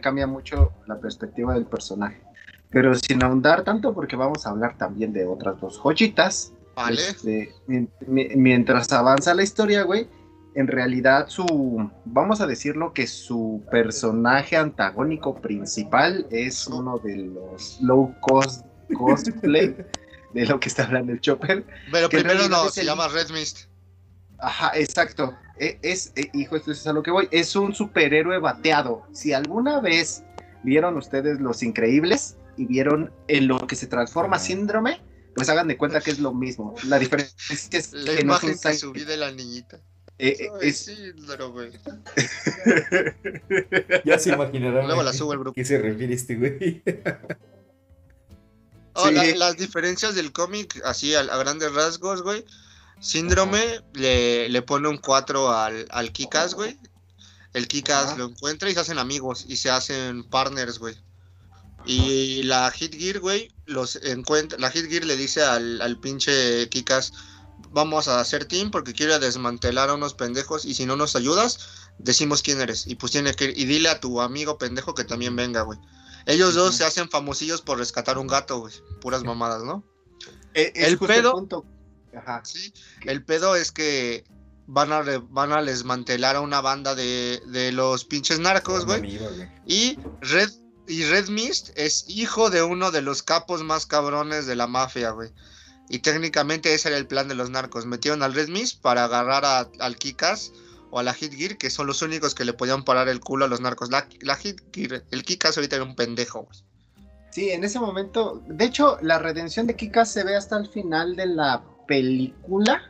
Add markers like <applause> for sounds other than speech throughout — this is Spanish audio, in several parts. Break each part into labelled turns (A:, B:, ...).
A: cambia mucho la perspectiva del personaje. Pero sin ahondar tanto, porque vamos a hablar también de otras dos joyitas.
B: Vale.
A: Este, mientras avanza la historia, güey, en realidad su, vamos a decirlo que su personaje antagónico principal es uno de los low cost cosplay <laughs> de lo que está hablando el Chopper.
B: Pero primero no, se llama Red Mist.
A: Ajá, exacto. E, es, e, hijo, esto es a lo que voy. Es un superhéroe bateado. Si alguna vez vieron ustedes Los Increíbles y vieron en lo que se transforma síndrome, pues hagan de cuenta que es lo mismo. La diferencia es que es
B: la imagen que subí de la niñita.
A: Eh, eh es...
B: güey. <laughs>
C: ya se imaginarán.
B: Luego la subo el grupo.
C: ¿Qué se refiere este güey?
B: Oh, las diferencias del cómic, así a, grandes rasgos, güey. Síndrome le, le, pone un 4 al, al Kikas, güey. El Kikas lo encuentra y se hacen amigos y se hacen partners, güey. Y la Hit Gear, güey, los encuentra. La Hit Gear le dice al, al pinche Kikas: Vamos a hacer team porque quiero desmantelar a unos pendejos y si no nos ayudas, decimos quién eres. Y pues tiene que Y dile a tu amigo pendejo que también venga, güey. Ellos dos se hacen famosillos por rescatar un gato, güey. Puras mamadas, ¿no?
A: Eh, el pedo.
B: Sí, el pedo es que van a, van a desmantelar a una banda de, de los pinches narcos, güey. Y Red, y Red Mist es hijo de uno de los capos más cabrones de la mafia, güey. Y técnicamente ese era el plan de los narcos. Metieron al Red Mist para agarrar a, al Kikas o a la Hit Gear, que son los únicos que le podían parar el culo a los narcos. La, la Hit Gear, el Kikas ahorita era un pendejo.
A: Sí, en ese momento, de hecho, la redención de Kikas se ve hasta el final de la película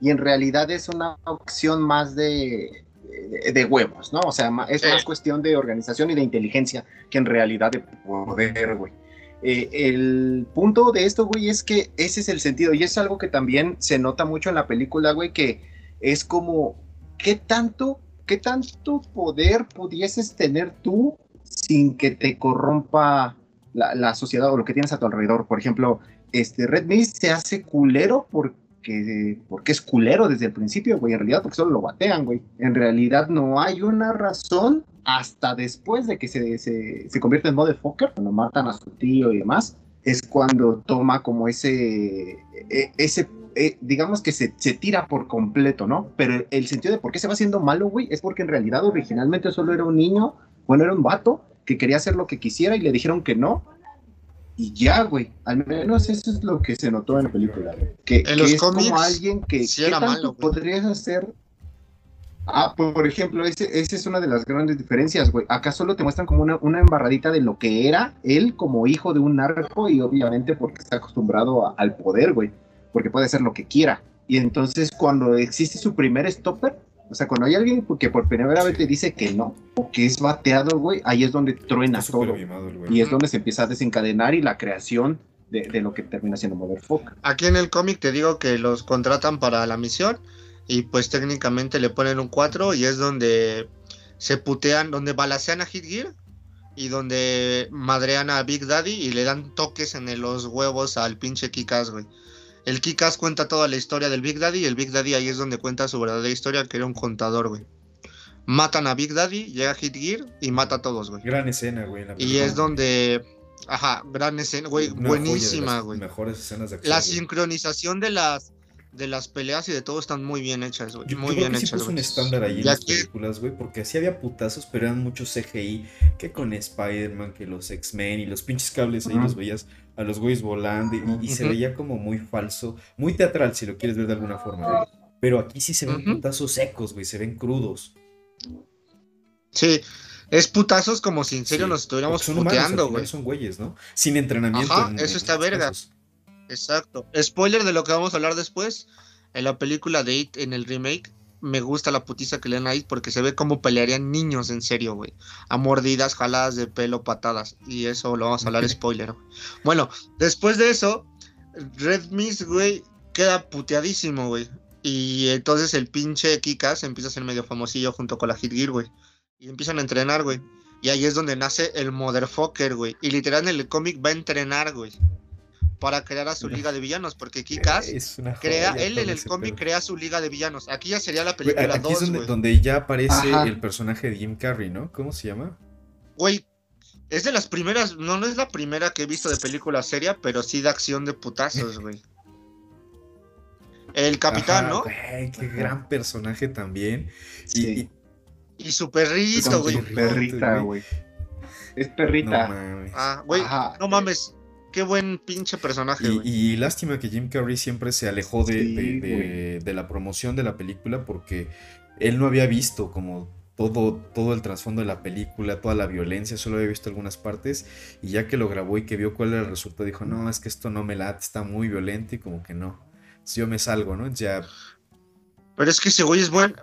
A: y en realidad es una opción más de, de, huevos, ¿no? O sea, es más cuestión de organización y de inteligencia que en realidad de poder, güey. Eh, el punto de esto, güey, es que ese es el sentido y es algo que también se nota mucho en la película, güey, que es como ¿qué tanto, qué tanto poder pudieses tener tú sin que te corrompa la, sociedad o lo que tienes a tu alrededor? Por ejemplo, este Red Mist se hace culero porque, porque es culero desde el principio, güey. En realidad, porque solo lo batean, güey. En realidad no hay una razón hasta después de que se, se, convierte en motherfucker, cuando matan a su tío y demás, es cuando toma como ese, e, ese eh, digamos que se, tira por completo, ¿no? Pero el sentido de por qué se va haciendo malo, güey, es porque en realidad originalmente solo era un niño, bueno, era un vato que quería hacer lo que quisiera y le dijeron que no. Y ya, güey, al menos eso es lo que se notó en la película, Que,
B: en los
A: es
B: cómics,
A: como alguien que
B: sí era malo,
A: podrías hacer Ah, por ejemplo, esa es una de las grandes diferencias, güey. Acá solo te muestran como una, una, embarradita de lo que era él como hijo de un narco y obviamente porque está acostumbrado al poder, güey. Porque puede hacer lo que quiera. Y entonces cuando existe su primer stopper, o sea, cuando hay alguien que por primera vez te dice que no, o que es bateado, güey, ahí es donde truena todo. y es donde se empieza a desencadenar y la creación de, de lo que termina siendo Motherfucker.
B: Aquí en el cómic te digo que los contratan para la misión y pues técnicamente le ponen un 4 y es donde se putean, donde balacean a Hit Gear y donde madrean a Big Daddy y le dan toques en los huevos al pinche Kikas, güey. El Kikas cuenta toda la historia del Big Daddy y el Big Daddy ahí es donde cuenta su verdadera historia, que era un contador, güey. Matan a Big Daddy, llega Hit Gear y mata a todos, güey.
C: Gran escena, güey.
B: Y es donde... Ajá, gran escena, güey. Buenísima, güey.
C: Mejores escenas de
B: La sincronización de las de las peleas y de todo están muy bien hechas, güey. Muy bien hechas.
C: Sí un estándar ahí en las películas, güey, porque sí había putazos, pero eran muchos CGI, que con Spider-Man, que los X-Men y los pinches cables ahí los veías a los güeyes volando y, se veía como muy falso, muy teatral si lo quieres ver de alguna forma. Pero aquí sí se ven putazos secos, güey, se ven crudos.
B: Sí, es putazos como si en serio nos estuviéramos puteando, güey.
C: Son güeyes, ¿no? Sin entrenamiento.
B: Ajá, eso está verga. Exacto. Spoiler de lo que vamos a hablar después. En la película de It, en el remake, me gusta la putiza que le dan a It porque se ve como pelearían niños en serio, güey. A mordidas, jaladas de pelo, patadas. Y eso lo vamos a hablar spoiler. Bueno, después de eso, Red Mist, güey, queda puteadísimo, güey. Y entonces el pinche Kikas empieza a ser medio famosillo junto con la Hit Gear, güey. Y empiezan a entrenar, güey. Y ahí es donde nace el Motherfucker, güey. Y literal en el cómic va a entrenar, güey para crear a su liga de <laughs> villanos, porque Kikas crea, él en el cómic crea su liga de villanos. Aquí ya sería la película 2,
C: Aquí es donde, ya aparece el personaje de Jim Carrey, ¿no? ¿Cómo se llama?
B: Güey, Es de las primeras, no, no es la primera que he visto de película seria, pero sí de acción de putazos, güey. El capitán,
C: Ajá,
B: ¿no?
C: güey, qué gran personaje también. Y-
A: Sí.
C: Y,
B: Y su perrito, güey.
A: su perrita, güey. Es
C: no
A: perrita.
C: mames.
B: Ah, güey, no mames. Qué buen pinche personaje,
C: Y,
B: güey.
C: y lástima que Jim Carrey siempre se alejó de,
A: Sí,
C: de- de-
A: güey.
C: de la promoción de la película porque él no había visto como todo, todo el trasfondo de la película, toda la violencia, solo había visto algunas partes y ya que lo grabó y que vio cuál era el resultado, dijo, no, es que esto no me late, está muy violento y como que no. Entonces yo me salgo, ¿no? Ya,
B: Pero es que ese güey es bueno.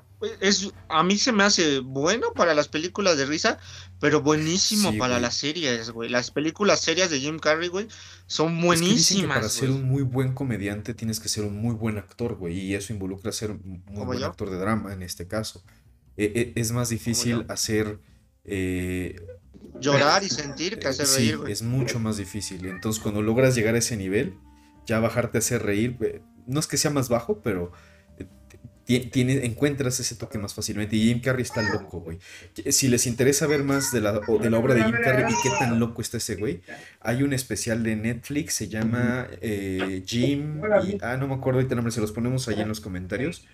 B: Es, a mí se me hace bueno para las películas de risa, pero buenísimo
C: Sí,
B: para
C: güey.
B: las series, güey. Las películas serias de Jim Carrey, güey, son
C: es que dicen que
B: buenísimas,
C: para ser un muy buen comediante tienes que ser un muy buen actor, güey, y eso involucra ser un muy
B: ¿Como
C: buen
B: yo?
C: actor de drama en este caso. E- e- es más difícil hacer... eh,
B: Llorar y sentir que hacer
C: Sí,
B: reír, güey.
C: es mucho más difícil. Entonces, cuando logras llegar a ese nivel, ya bajarte a hacer reír, eh, no es que sea más bajo, pero eh, tiene, encuentras ese toque más fácilmente. Y Jim Carrey está loco, güey. Si les interesa ver más de la, de la obra de Jim Carrey y qué tan loco está ese güey, hay un especial de Netflix, se llama eh, Jim. Y, ah, no me acuerdo ahorita el nombre, se los ponemos allá en los comentarios.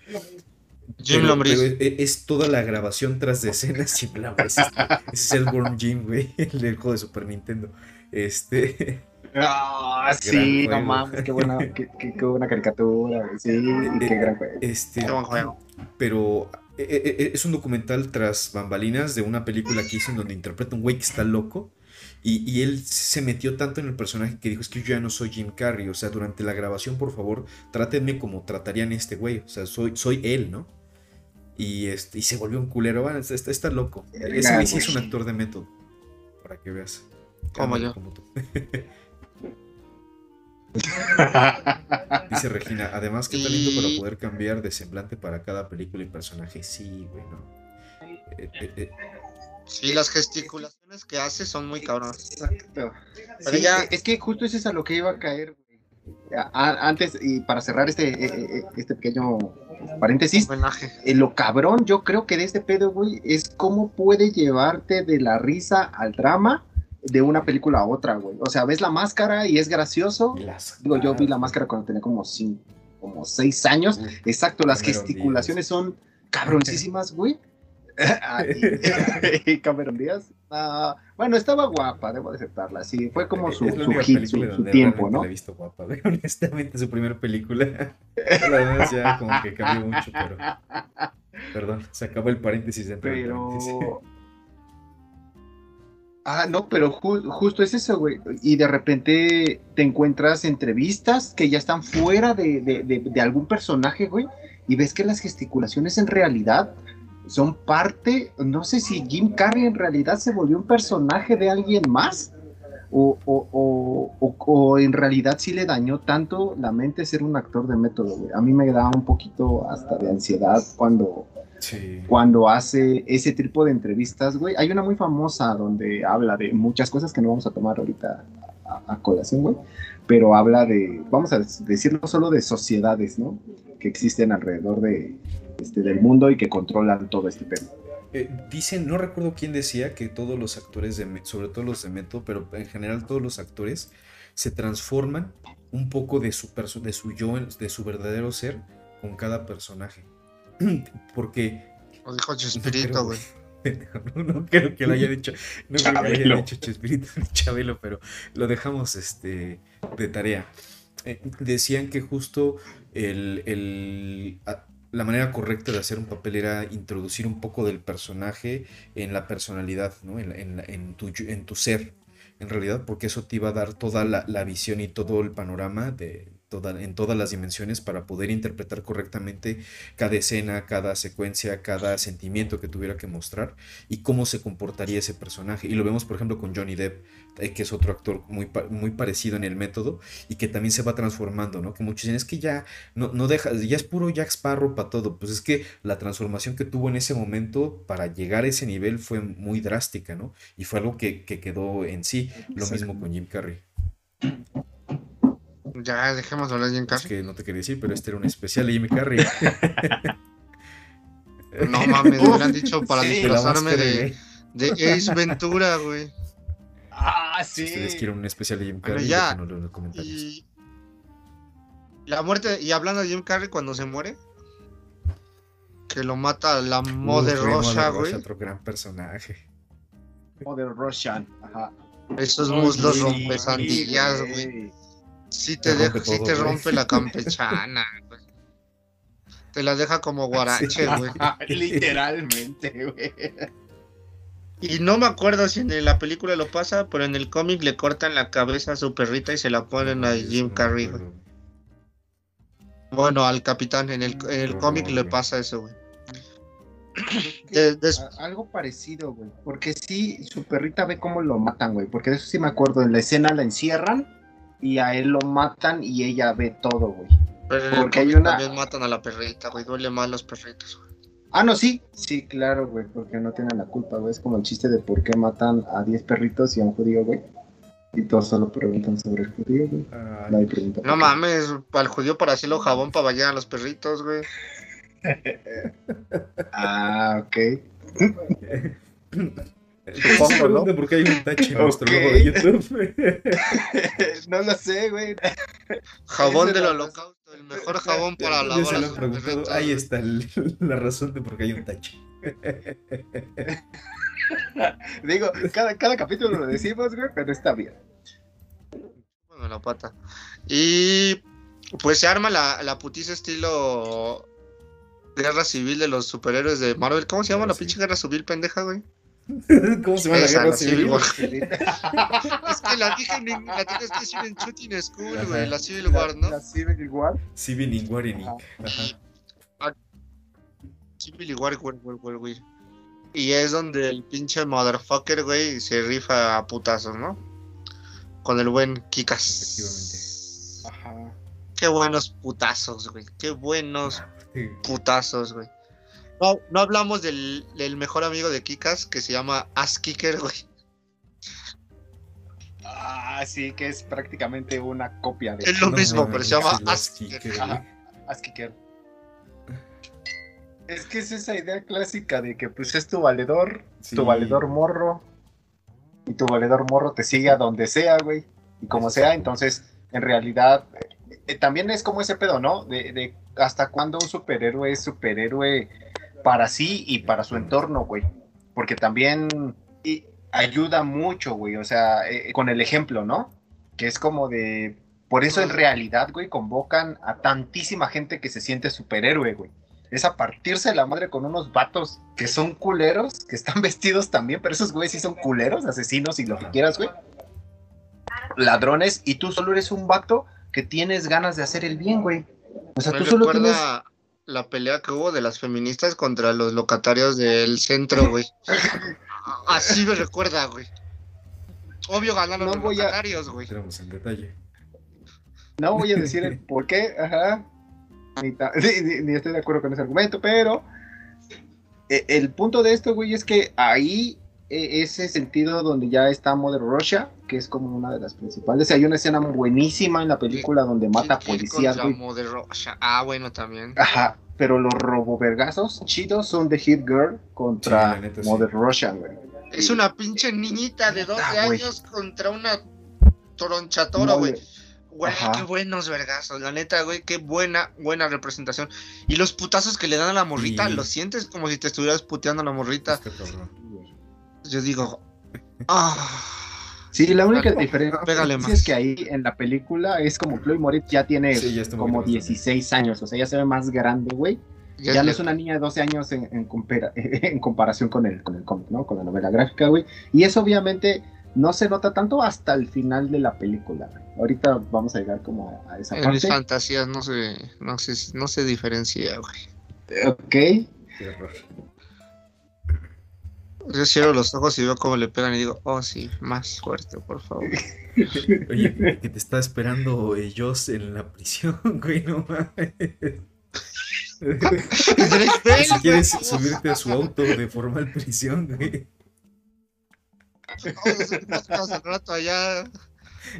B: Jim
C: Pero-
B: Lombriz.
C: pero es, es toda la grabación tras de escenas <laughs> Jim Lombriz. Ese es el Worm Jim, güey, <laughs> el del juego de Super Nintendo. Este, <laughs>
A: Ah,
C: Gran
A: sí, no mames, qué buena, qué, qué- qué buena caricatura. Sí, qué gran juego.
C: este,
B: Qué buen juego.
C: pero eh, eh, eh, es un documental tras bambalinas de una película que hizo en donde interpreta un güey que está loco. Y, y él se metió tanto en el personaje que dijo, es que yo ya no soy Jim Carrey. O sea, durante la grabación, por favor, trátenme como tratarían a este güey. O sea, soy, soy él, ¿no? Y, este, y se volvió un culero. Bueno, está, está- está loco. Ese güey sí es un actor de método. Para que veas.
B: Como yo.
C: como tú. <laughs> <laughs> Dice Regina, además qué talento para
B: Y-
C: poder cambiar de semblante para cada película y personaje. Sí, güey, no. Eh, eh, eh,
B: Sí, las gesticulaciones que hace son muy cabronas.
A: Exacto.
B: Pero
A: Sí,
B: ya-
A: es que justo eso es a lo que iba a caer. güey. Antes, y para cerrar este, este pequeño paréntesis,
B: Homenaje.
A: lo cabrón, yo creo que de este pedo, güey, es cómo puede llevarte de la risa al drama de una película a otra, güey. O sea, ves la máscara y es gracioso.
C: las
A: Digo, yo vi la máscara cuando tenía como cinco, como seis años. Exacto, las gesticulaciones son cabroncísimas, güey. <laughs> <laughs> Cameron Díaz. ah, bueno, estaba guapa, debo de aceptarla. Sí, fue como su, su hit, su, tiempo, ¿no?
C: La he visto guapa, güey. <laughs> Honestamente, su primera película. La demás ya como que cambió mucho, pero. Perdón, se acabó el paréntesis dentro del paréntesis.
A: Ah, no, pero ju- justo es eso, güey. Y de repente te encuentras entrevistas que ya están fuera de, de- de- de algún personaje, güey. Y ves que las gesticulaciones en realidad son parte. No sé si Jim Carrey en realidad se volvió un personaje de alguien más. O, o- o- o- o en realidad sí le dañó tanto la mente ser un actor de método, güey. A mí me da un poquito hasta de ansiedad cuando,
C: Sí.
A: cuando hace ese tipo de entrevistas, güey. Hay una muy famosa donde habla de muchas cosas que no vamos a tomar ahorita a, a colación, güey. Pero habla de, vamos a decirlo solo de sociedades, ¿no? Que existen alrededor de, este, del mundo y que controlan todo este tema.
C: Eh, dicen, no recuerdo quién decía que todos los actores, de, sobre todo los de Meto, pero en general todos los actores se transforman un poco de su, de su yo, de su verdadero ser con cada personaje. <clears throat> Porque
B: Lo dijo
C: no
B: Chespirito, güey. <laughs>
C: no, no creo que lo haya dicho, no creo que lo haya dicho Chespirito ni Chabelo, pero lo dejamos este, de tarea. Eh, decían que justo el, el- la manera correcta de hacer un papel era introducir un poco del personaje en la personalidad, ¿no? en, la- en la- en tu, en tu ser, en realidad, porque eso te iba a dar toda la, la visión y todo el panorama de, toda- en todas las dimensiones para poder interpretar correctamente cada escena, cada secuencia, cada sentimiento que tuviera que mostrar y cómo se comportaría ese personaje. Y lo vemos, por ejemplo, con Johnny Depp, eh, que es otro actor muy, muy parecido en el método y que también se va transformando, ¿no? Que muchos dicen, es que ya no, no deja, ya es puro Jack Sparrow para todo. Pues es que la transformación que tuvo en ese momento para llegar a ese nivel fue muy drástica, ¿no? Y fue algo que, que quedó en sí. Lo mismo con Jim Carrey.
B: Ya, dejemos de hablar bien
C: Es
B: casi.
C: que no te quería decir, pero este era un especial de Jim Carrey. <laughs>
B: No mames, me hubieran dicho para
A: Sí.
B: Disfrazarme de, de Ace Ventura, güey.
A: Ah,
C: Si
A: sí.
C: ustedes quieren un especial de Jim
B: Bueno,
C: Carrey,
B: ya.
C: déjenoslo en los comentarios.
B: Y la muerte, y hablando de Jim Carrey cuando se muere, que lo mata la Mother
C: Uf, güey. Otro gran personaje.
A: Mother Russian. Ajá.
B: Esos muslos
A: Sí,
B: rompesandillas, güey. Sí te,
C: Te
B: deja,
C: rompe
B: sí
C: todo,
B: te
C: güey.
B: rompe la campechana, <laughs> güey. Te la deja como guarache,
C: Sí. <laughs>
B: güey. <laughs>
A: Literalmente, güey.
B: Y no me acuerdo si en la película lo pasa, pero en el cómic le cortan la cabeza a su perrita y se la ponen a Jim Carrey, güey. Bueno, al capitán, en el, en el cómic le pasa eso, güey. <clears throat> De-
A: A- Algo parecido, güey. Porque sí, su perrita ve cómo lo matan, güey. Porque de eso sí me acuerdo. En la escena la encierran y a él lo matan y ella ve todo, güey.
B: pero
A: porque hay una-
B: también matan a la perrita, güey. Duele más los perritos, güey.
A: Ah, no, sí. Sí, claro, güey. Porque no tienen la culpa, güey. Es como el chiste de por qué matan a 10 perritos y a un judío, güey. Y todos solo preguntan sobre el judío, güey.
C: Ay,
A: Nadie pregunta.
B: No mames, al judío para hacerlo jabón para bañar a los perritos, güey.
A: Ah, ok. <laughs>
C: Se pregunta por qué hay un tache en nuestro logo de YouTube. <laughs>
A: no lo sé, güey.
B: Jabón del
A: la
B: holocausto, el mejor jabón para lavar
C: se
B: a
C: lo
B: los
C: han preguntado.
B: perritos.
C: Ahí está el- <laughs> la razón de por qué hay un tache. <laughs>
A: Digo, cada, cada capítulo lo decimos, güey, pero está bien.
B: Bueno, la pata. Y pues se arma la, la putiza estilo guerra civil de los superhéroes de Marvel. ¿Cómo se llama la pinche guerra civil pendeja, güey? <laughs>
C: ¿Cómo se llama la guerra civil?
B: Civil War. <laughs> Es que la dije en la tienes que decir en Shooting School, güey, la Civil War, ¿no?
A: La Civil War.
C: Civil War en
A: Ajá.
C: Ajá.
B: Civil War, güey, güey, güey. Y es donde el pinche motherfucker, güey, se rifa a putazos, ¿no? Con el buen Kikas.
A: Ajá.
B: Qué buenos putazos, güey. Qué buenos
C: Sí.
B: putazos, güey. No, no hablamos del, del mejor amigo de Kikas que se llama Ass Kicker, güey.
A: Ah, sí, que es prácticamente una copia de
B: Es lo
C: No
B: mismo, pero se llama Ass
C: Kicker.
A: Es que es esa idea clásica de que pues es tu valedor,
C: Sí.
A: tu valedor morro, y tu valedor morro te sigue a donde sea, güey, y como sea, entonces, en realidad, eh, eh, también es como ese pedo, ¿no? De, de hasta cuándo un superhéroe es superhéroe para sí y para su entorno, güey, porque también ayuda mucho, güey, o sea, eh, con el ejemplo, ¿no? Que es como de, por eso en realidad, güey, convocan a tantísima gente que se siente superhéroe, güey es a partirse la madre con unos vatos que son culeros, que están <laughs> vestidos también, pero esos güeyes sí son culeros, asesinos y lo que quieras, güey. Ladrones, y tú solo eres un vato que tienes ganas de hacer el bien, güey. O sea, tú solo tienes.
B: La pelea que hubo de las feministas contra los locatarios del centro, güey. <laughs> Así me recuerda, güey. Obvio ganaron
A: No
B: los
A: voy
B: locatarios, güey.
C: Entramos en detalle.
A: No voy a <laughs> decir el por qué, ajá. Ni, ta- <laughs> ni- ni- ni estoy de acuerdo con ese argumento, pero eh, el punto de esto, güey, es que ahí ese sentido donde ya está Mother Russia, que es como una de las principales. Hay una escena buenísima en la película donde mata policías,
B: contra
A: güey.
B: Mother Russia. Ah, bueno, también.
A: Ajá, pero los robovergazos chidos son de Hit Girl contra
C: la neta, sí.
A: Mother Russia, güey.
B: Es una pinche niñita de 12
A: Ah, güey.
B: años contra una tronchatora,
A: Mole.
B: güey. Güey,
A: Ajá.
B: qué buenos vergazos, la neta, güey, qué buena, buena representación. Y los putazos que le dan a la morrita,
C: Sí.
B: lo sientes como si te estuvieras puteando a la morrita. Yo digo, <laughs> ah,
A: Sí, la única
B: Pégale
A: diferencia
B: más.
A: es que ahí en la película es como Chloe Moritz ya tiene
C: Sí, ya
A: como
C: poquito más
A: 16 años, o sea, ya se ve más grande, güey.
B: ya,
A: Ya no
B: es
A: es una niña de 12 años en, en compara- <laughs> en comparación con el, con el cómic, ¿no? Con la novela gráfica, güey. Y eso obviamente no se nota tanto hasta el final de la película, güey. Ahorita vamos a llegar como a, a esa
B: En mis
A: parte.
B: fantasías no se, no se, no se diferencia, güey.
A: Ok.
C: Qué horror.
B: Yo cierro los ojos y veo cómo le pegan y digo, oh sí, más fuerte, por favor. <laughs>
C: Oye, que te está esperando eh, Joss en la prisión, <laughs> güey, no mames. <laughs> Si quieres subirte a su auto de formal prisión, güey.
B: Vamos a rato allá.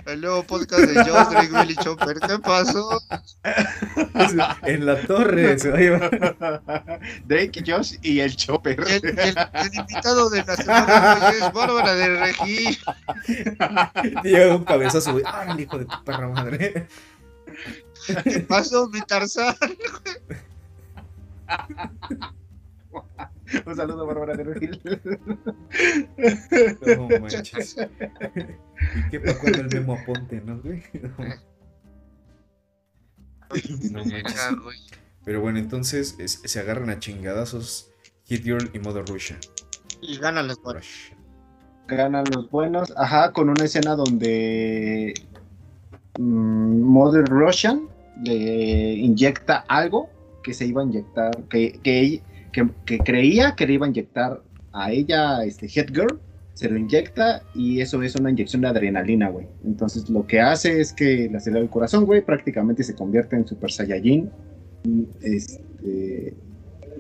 B: El nuevo podcast de Josh, Drake, Will y Chopper. ¿Qué pasó? <laughs>
C: En la torre se va a llevar.
A: Drake, Josh y el Chopper.
B: El, el- el invitado de la semana es Bárbara de Regí. <laughs>
C: Llega un cabezazo, güey. ¡Ay, el hijo de tu perra madre!
B: ¿Qué pasó, mi Tarzán? <laughs>
A: Un saludo, Bárbara de Regil.
C: No manches. ¿Y qué pasó cuando el memo aponte, no, güey? No, <laughs> no manches.
B: Güey.
C: Pero bueno, entonces es- se agarran a chingadazos Hit Girl y Mother Russia.
B: Y ganan los buenos.
A: Ganan los buenos. Ajá, con una escena donde mm, Mother Russian le inyecta algo que se iba a inyectar, que, que, que, creía que le iba a inyectar a ella, este Head Girl, se lo inyecta y eso es una inyección de adrenalina, güey. Entonces lo que hace es que le acelera el corazón, güey, prácticamente se convierte en Super Saiyajin. Este,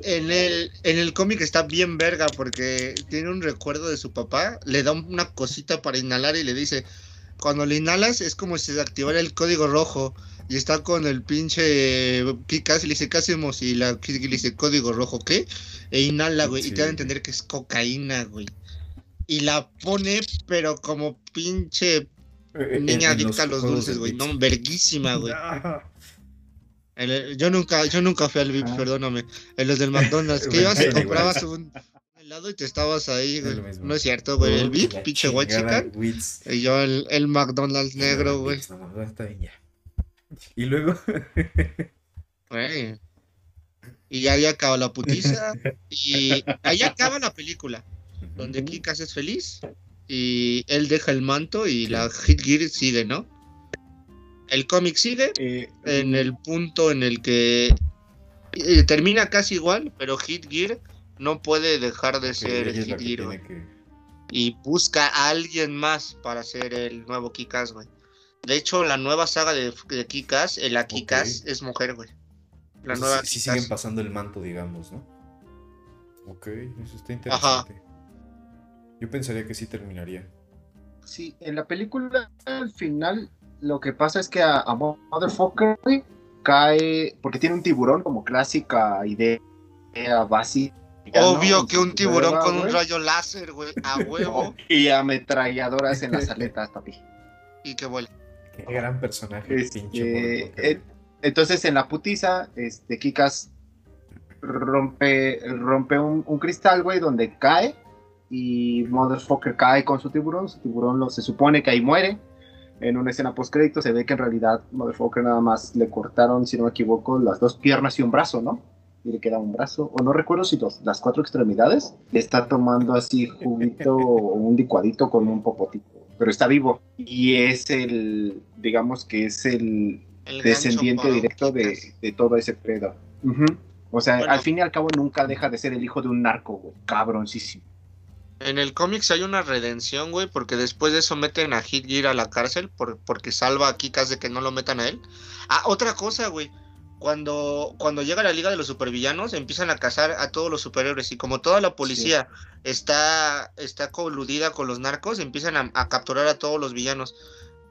B: En el, en el cómic está bien verga porque tiene un recuerdo de su papá, le da una cosita para inhalar y le dice, cuando le inhalas es como si se activara el código rojo y está con el pinche Kikas y le dice, ¿qué hacemos? Y la le dice, código rojo, ¿qué? E inhala, güey, y te da a entender que es cocaína, güey. Y la pone, pero como pinche
C: Eh,
B: niña adicta a los dulces, güey, no, verguísima, güey. <laughs>
C: Ah,
B: el- yo nunca, yo nunca fui al VIP,
A: Ah.
B: perdóname. En los del McDonald's, <laughs> que ibas y comprabas un helado y te estabas ahí, güey. No es cierto, güey. El VIP, pinche white chicken. Y yo el, el McDonald's negro, güey.
C: No, no, está bien ya. Y luego. <laughs>
B: Y ya ahí acaba la putiza. Y ahí acaba la película. Donde Kikas es feliz. Y él deja el manto y la Hit Gear sigue, ¿no? El cómic sigue.
A: eh,
B: en el punto en el que eh, termina casi igual, pero Hit Gear no puede dejar de ser Hit Gear,
C: que-
B: Y busca a alguien más para ser el nuevo Kikas, güey. De hecho, la nueva saga de, de Kikas, el Kikas es mujer, güey. La nueva
C: sí, siguen pasando el manto, digamos, ¿no? Ok, eso está interesante. Yo pensaría que sí terminaría.
A: Sí, en la película al final lo que pasa es que a, a Motherfucker güey, cae porque tiene un tiburón como clásica idea básica.
B: Obvio que un tiburón con un rayo láser, güey, a <laughs> huevo,
A: Y ametralladoras en las aletas, papi.
B: y que vuela.
C: Qué gran personaje,
A: Este,
C: pinche
A: eh, entonces en la putiza, este, Kikas rompe, rompe un, un cristal, güey, donde cae y Motherfucker cae con su tiburón. Su tiburón lo, se supone que ahí muere. En una escena post crédito se ve que en realidad Motherfucker nada más le cortaron, si no me equivoco, las dos piernas y un brazo, ¿no? Y le queda un brazo, o no recuerdo si los- las cuatro extremidades. Le está tomando así juguito o un licuadito con un popotito, pero está vivo. Y es el, digamos que es el,
B: El
A: descendiente
B: gancho
A: directo de, de todo ese pedo. O sea,
B: Bueno.
A: al fin y al cabo nunca deja de ser el hijo de un narco, güey. Cabroncísimo.
B: En el cómics hay una redención, güey, porque después de eso meten a Hit Gear a la cárcel por, porque salva a Kikas de que no lo metan a él. Ah, otra cosa, güey. Cuando, cuando llega la Liga de los Supervillanos, empiezan a cazar a todos los superhéroes. Y como toda la policía está, está coludida con los narcos, empiezan a, a capturar a todos los villanos.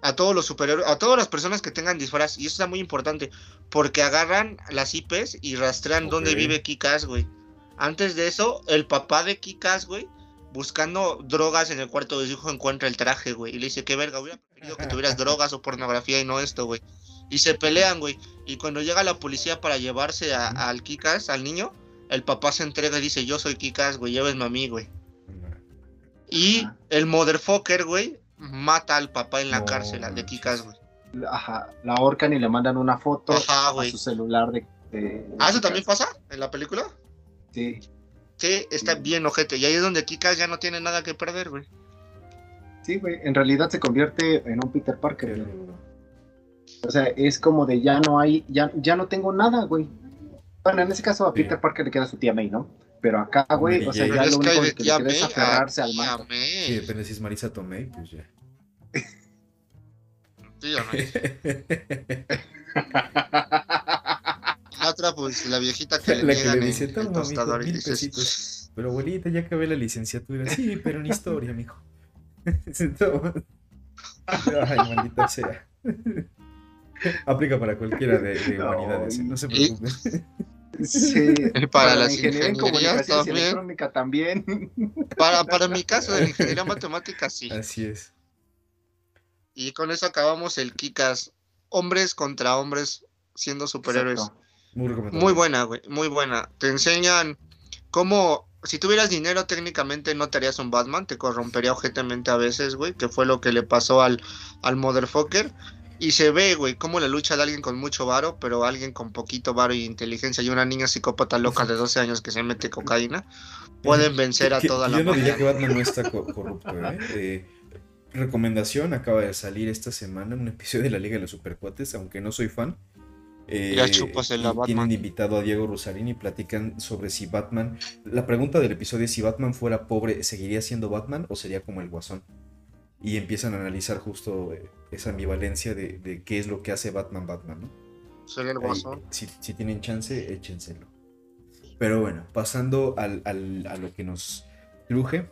B: A todos los superhéroes, a todas las personas que tengan disfraz. Y eso está muy importante. Porque agarran las IPs y rastrean dónde vive Kikas, güey. Antes de eso, el papá de Kikas, güey, buscando drogas en el cuarto de su hijo encuentra el traje, güey. Y le dice, qué verga, hubiera preferido que tuvieras <laughs> drogas o pornografía y no esto, güey. Y se pelean, güey. Y cuando llega la policía para llevarse a- al Kikas, al niño, el papá se entrega y dice, yo soy Kikas, güey, llévenme a mí, güey. Y el motherfucker, güey, mata al papá en la
C: No
B: cárcel, al de. Kikas, güey.
A: Ajá, la ahorcan y le mandan una foto
B: Ajá,
A: a su celular de... de-
B: Ah, ¿eso también pasa en la película?
A: Sí.
B: Sí, está bien ojete. Y ahí es donde Kikas ya no tiene nada que perder, güey.
A: Sí, güey. En realidad se convierte en un Peter Parker. güey. O sea, es como de ya no hay, ya, ya no tengo nada, güey. Bueno, en ese caso a
C: Sí.
A: Peter Parker le queda su tía May, ¿no? Pero acá, güey, o sea, ya lo
B: que
A: único
B: de
A: que le queda es aferrarse al.
B: May.
C: Sí, depende si es Marisa Tomei, pues ya.
B: Tía <laughs> May. La otra, pues, la viejita que le
C: La que
B: niegan
C: le dice,
B: el, el
C: "Toma, mijo, mil
B: dices,
C: pesitos". Pero abuelita, ya acabé la licenciatura. Sí, pero en historia, mijo. <laughs> <laughs> Ay, maldita sea. <laughs> Aplica para cualquiera de, de <laughs>
A: No.
C: humanidades, ¿eh? no se preocupen.
A: Sí, <laughs>
B: Para las
A: ingeniería en comunicaciones
B: también.
A: electrónica también.
B: Para, para mi caso de la ingeniería matemática, sí.
C: Así es.
B: Y con eso acabamos el Kikas. Hombres contra hombres siendo superhéroes.
A: Exacto.
C: Muy recomendable.
B: Muy buena, güey. Muy buena. Te enseñan cómo. Si tuvieras dinero, técnicamente no te harías un Batman. Te corrompería objetamente a veces, güey. Que fue lo que le pasó al, al Motherfucker. Y se ve, güey, cómo la lucha de alguien con mucho varo, pero alguien con poquito varo y inteligencia y una niña psicópata loca de 12 años que se mete cocaína, pueden vencer a toda la
C: Yo no diría que Batman no está co- corrupto, ¿eh? Eh, Recomendación, acaba de salir esta semana un episodio de la Liga de los Supercuates, aunque no soy fan. Eh,
B: Ya chúpasela,
C: y
B: Batman.
C: Tienen invitado a Diego Rosarín y platican sobre si Batman. La pregunta del episodio es: si Batman fuera pobre, ¿seguiría siendo Batman o sería como el Guasón? Y empiezan a analizar justo eh, esa ambivalencia de, de qué es lo que hace Batman Batman, ¿no?
B: El
C: Ahí, si, si tienen chance, échenselo. Pero bueno, pasando al, al- a lo que nos truje,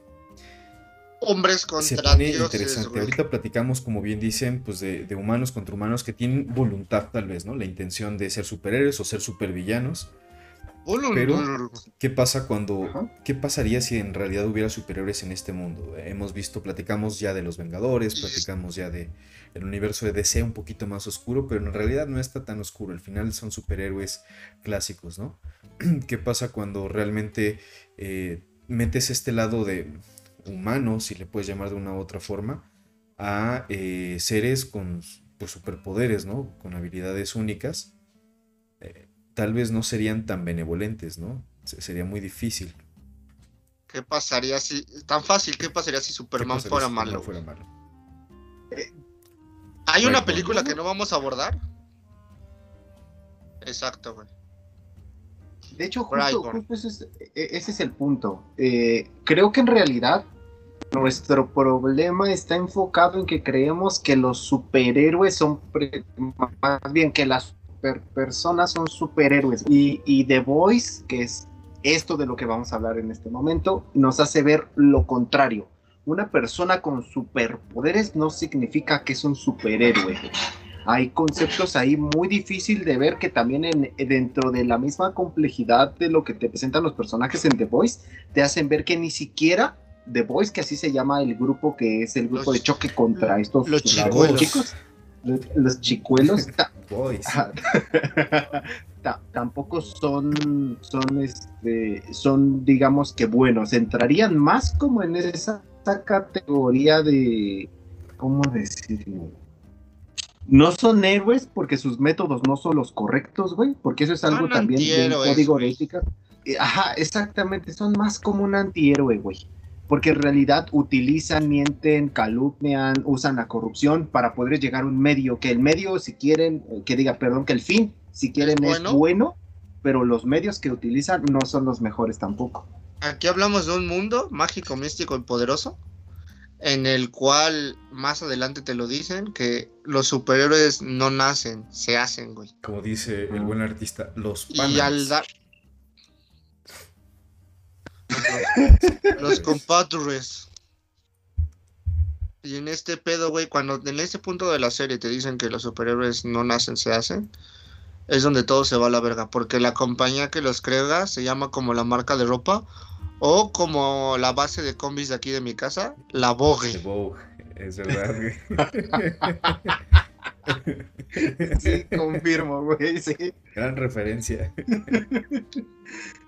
B: Hombres
C: se
B: contra
C: pone
B: dioses,
C: interesante.
B: güey.
C: Ahorita platicamos, como bien dicen, pues de, de humanos contra humanos que tienen voluntad, tal vez, ¿no? La intención de ser superhéroes o ser supervillanos.
B: Ulul,
C: pero-. ¿Qué pasa cuando,
A: Ajá.
C: qué pasaría si en realidad hubiera superhéroes en este mundo? Hemos visto, platicamos ya de los Vengadores, platicamos ya de el universo de DC un poquito más oscuro, pero en realidad no está tan oscuro. Al final son superhéroes clásicos, ¿no? <clears throat> ¿Qué pasa cuando realmente eh, metes este lado de humano, si le puedes llamar de una u otra forma, a eh, seres con pues, superpoderes, ¿no? Con habilidades únicas? Eh, tal vez no serían tan benevolentes, ¿no? Se- Sería muy difícil.
B: ¿Qué pasaría si. Tan fácil, ¿qué pasaría si
C: ¿Qué
B: Superman
C: pasaría
B: fuera
C: si
B: malo?
C: Superman fuera malo?
B: Hay
C: Bueno,
B: una película
A: ¿no?
B: que no vamos a abordar. Exacto, güey.
A: De hecho, justo, justo ese, es, e- ese es el punto. Eh, creo que en realidad nuestro problema está enfocado en que creemos que los superhéroes son, pre- más bien que las super personas son superhéroes. Y, y The Voice, que es esto de lo que vamos a hablar en este momento, nos hace ver lo contrario. Una persona con superpoderes no significa que es un superhéroe hay conceptos ahí muy difícil de ver que también en, dentro de la misma complejidad de lo que te presentan los personajes en The Voice, te hacen ver que ni siquiera The Voice, que así se llama el grupo que es el grupo
B: Los-
A: de choque contra estos
B: los
A: chicos, los, los chicuelos, <laughs> <laughs> tampoco son, son, este, son, digamos que buenos. Entrarían más como en esa, esa categoría de, ¿cómo decirlo? No son héroes porque sus métodos no son los correctos, güey, porque eso es algo también del código de ética. Eh, Ajá, exactamente, son más como un antihéroe, güey. Porque en realidad utilizan, mienten, calumnian, usan la corrupción para poder llegar a un medio, que el medio, si quieren, eh, que diga, perdón, que el fin, si quieren, es
B: bueno.
A: bueno, pero los medios que utilizan no son los mejores tampoco.
B: Aquí hablamos de un mundo mágico, místico y poderoso. En el cual más adelante te lo dicen que los superhéroes no nacen, se hacen, güey.
C: Como dice el buen artista, los
B: Y
C: panas.
B: al dar. <laughs> Los compadres. Y en este pedo, güey, cuando en este punto de la serie te dicen que los superhéroes no nacen, se hacen, es donde todo se va a la verga. Porque la compañía que los crea se llama como la marca de ropa o como la base de combis de aquí de mi casa, la Vogue.
C: Vogue, es verdad, güey.
A: Sí, confirmo, güey, sí.
C: Gran referencia. <laughs>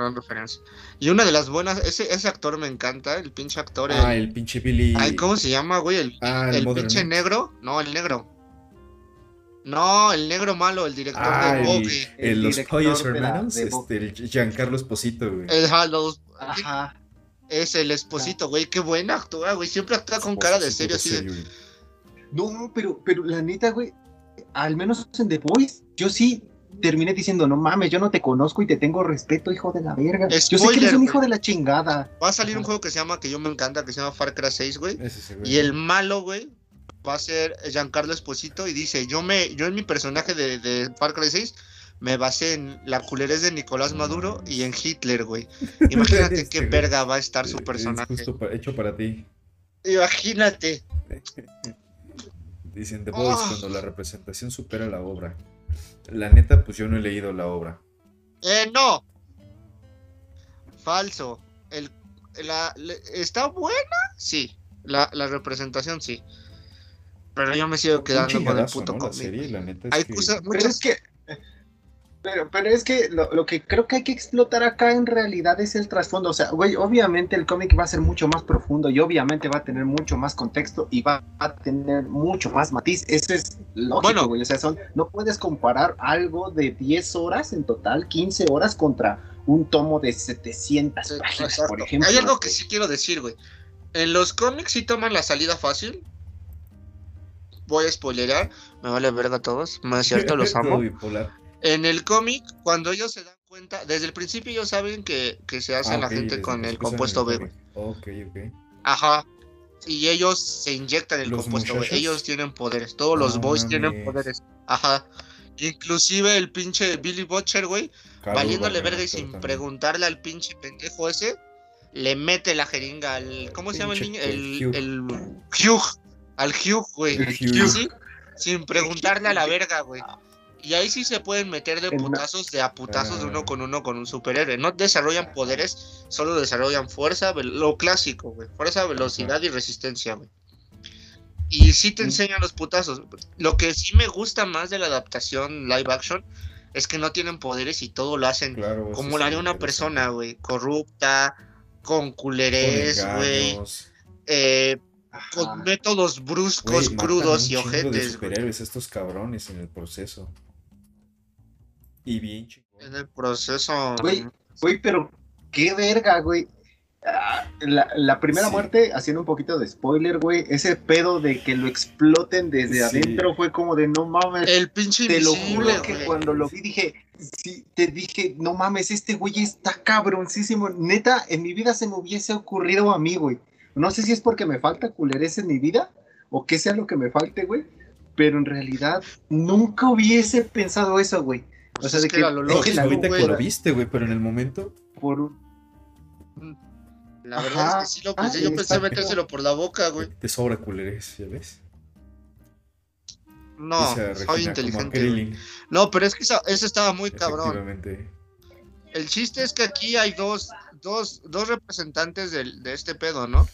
B: Gran referencia. Y una de las buenas, ese, ese actor me encanta, el pinche actor.
C: Ah,
B: el-
C: el pinche Billy.
B: Ay, ¿cómo se llama, güey? El,
C: Ah, el
B: el
C: Modern
B: pinche negro. No, el negro. No, el negro malo, el director
C: Ah,
B: de
C: el,
B: Vogue.
C: el
A: El
C: Los Pollos Hermanos,
A: de
C: este, el Giancarlo Esposito, güey.
B: El Halos.
A: Ajá.
B: Es el esposito, güey. Qué buena actúa, güey. Siempre actúa con cara de serio, así de.
C: güey.
A: No, pero, pero la neta, güey, al menos en The Voice, yo sí terminé diciendo, no mames, yo no te conozco y te tengo respeto, hijo de la verga. yo sé que eres un hijo de la chingada.
B: Va a salir un juego que se llama, que yo me encanta, que se llama Far Cry 6, güey. Y el malo, güey, va a ser Giancarlo Esposito y dice, yo me, yo en mi personaje de, de Far Cry 6 me basé en la culerez de Nicolás Maduro y en Hitler, güey. <laughs> Imagínate
C: Este,
B: qué verga va a estar su
C: Es
B: personaje.
C: justo pa- hecho para ti.
B: Imagínate. <laughs>
C: Dicen The Boys
B: Ah.
C: cuando la representación supera la obra. La neta, pues yo no he leído la obra.
B: Eh, no. Falso. El, la, le- ¿Está buena? Sí. La, la representación sí. Pero yo me sigo quedando con el puto
C: ¿no? La
B: cómic.
C: serie, la neta es
B: Hay
C: que...
B: cosas,
A: Pero
B: muchas
A: es que. Pero, pero es que lo, lo que creo que hay que explotar acá en realidad es el trasfondo. O sea, güey, obviamente el cómic va a ser mucho más profundo y obviamente va a tener mucho más contexto y va a tener mucho más matiz. Eso es lógico,
B: Bueno.
A: güey. O sea, son, no puedes comparar algo de 10 horas en total, 15 horas contra un tomo de 700
B: Sí,
A: páginas,
B: exacto.
A: por ejemplo.
B: Hay algo que sí quiero decir, güey. En los cómics sí toman la salida fácil. Voy a spoilerar. Me vale verga a todos. No es cierto, los <laughs> amo.
C: bipolar.
B: En el cómic, cuando ellos se dan cuenta, desde el principio ellos saben que, que se hace
C: Ah,
B: la gente con el compuesto B,
C: el cómic. Ok, ok.
B: Ajá. Y ellos se inyectan el
C: ¿Los
B: compuesto,
C: muchachos?
B: Ellos tienen poderes. Todos los
C: No
B: boys tienen poderes. Ajá. Inclusive el pinche Billy Butcher, güey, valiéndole verga y sin
C: también.
B: preguntarle al pinche pendejo ese, le mete la jeringa al. ¿Cómo se llama el niño? El.
C: Hugh.
B: el Hugh. Al Hugh, güey.
A: El
C: Hugh.
B: Sí, Sin preguntarle a la verga, güey. Y ahí sí se pueden meter de putazos, de a putazos de
C: Ah.
B: uno con uno con un superhéroe. No desarrollan poderes, solo desarrollan fuerza, lo clásico, güey. Fuerza, velocidad y resistencia, güey. Y sí te enseñan los putazos. Lo que sí me gusta más de la adaptación live action es que no tienen poderes y todo lo hacen
C: Claro,
B: como lo haría una persona, güey. Corrupta, con
C: Con
B: culerés, güey.
C: engaños.
B: eh, con métodos bruscos, crudos y
C: de
B: ojetes,
C: superhéroes estos cabrones en el proceso. Y bien chingón.
B: En el proceso.
A: Güey, Güey, pero qué verga, güey. Ah, La, la primera
C: Sí.
A: muerte, haciendo un poquito de spoiler, güey, ese pedo de que lo exploten desde
C: Sí.
A: adentro fue como de no mames.
B: El pinche
A: te lo juro que cuando lo vi dije, sí, te dije, no mames, este güey está cabroncísimo. Neta, en mi vida se me hubiese ocurrido a mí, güey. No sé si es porque me falta culerez en mi vida o que sea lo que me falte, güey. Pero en realidad nunca hubiese pensado eso, güey.
B: Pues
A: o sea,
B: es
A: de
B: que
A: que-
B: era lo lógico,
A: la-
C: ahorita que lo viste, güey, pero en el momento.
A: Por un-
B: La verdad
A: Ajá.
B: es que sí lo
A: Ah,
B: pensé. Yo pensé metérselo por la boca, güey.
C: Te sobra culerés, ¿ya ves?
B: No, soy inteligente. No, pero es que eso, eso estaba muy cabrón. El chiste es que aquí hay dos, dos, dos representantes del- de este pedo, ¿no?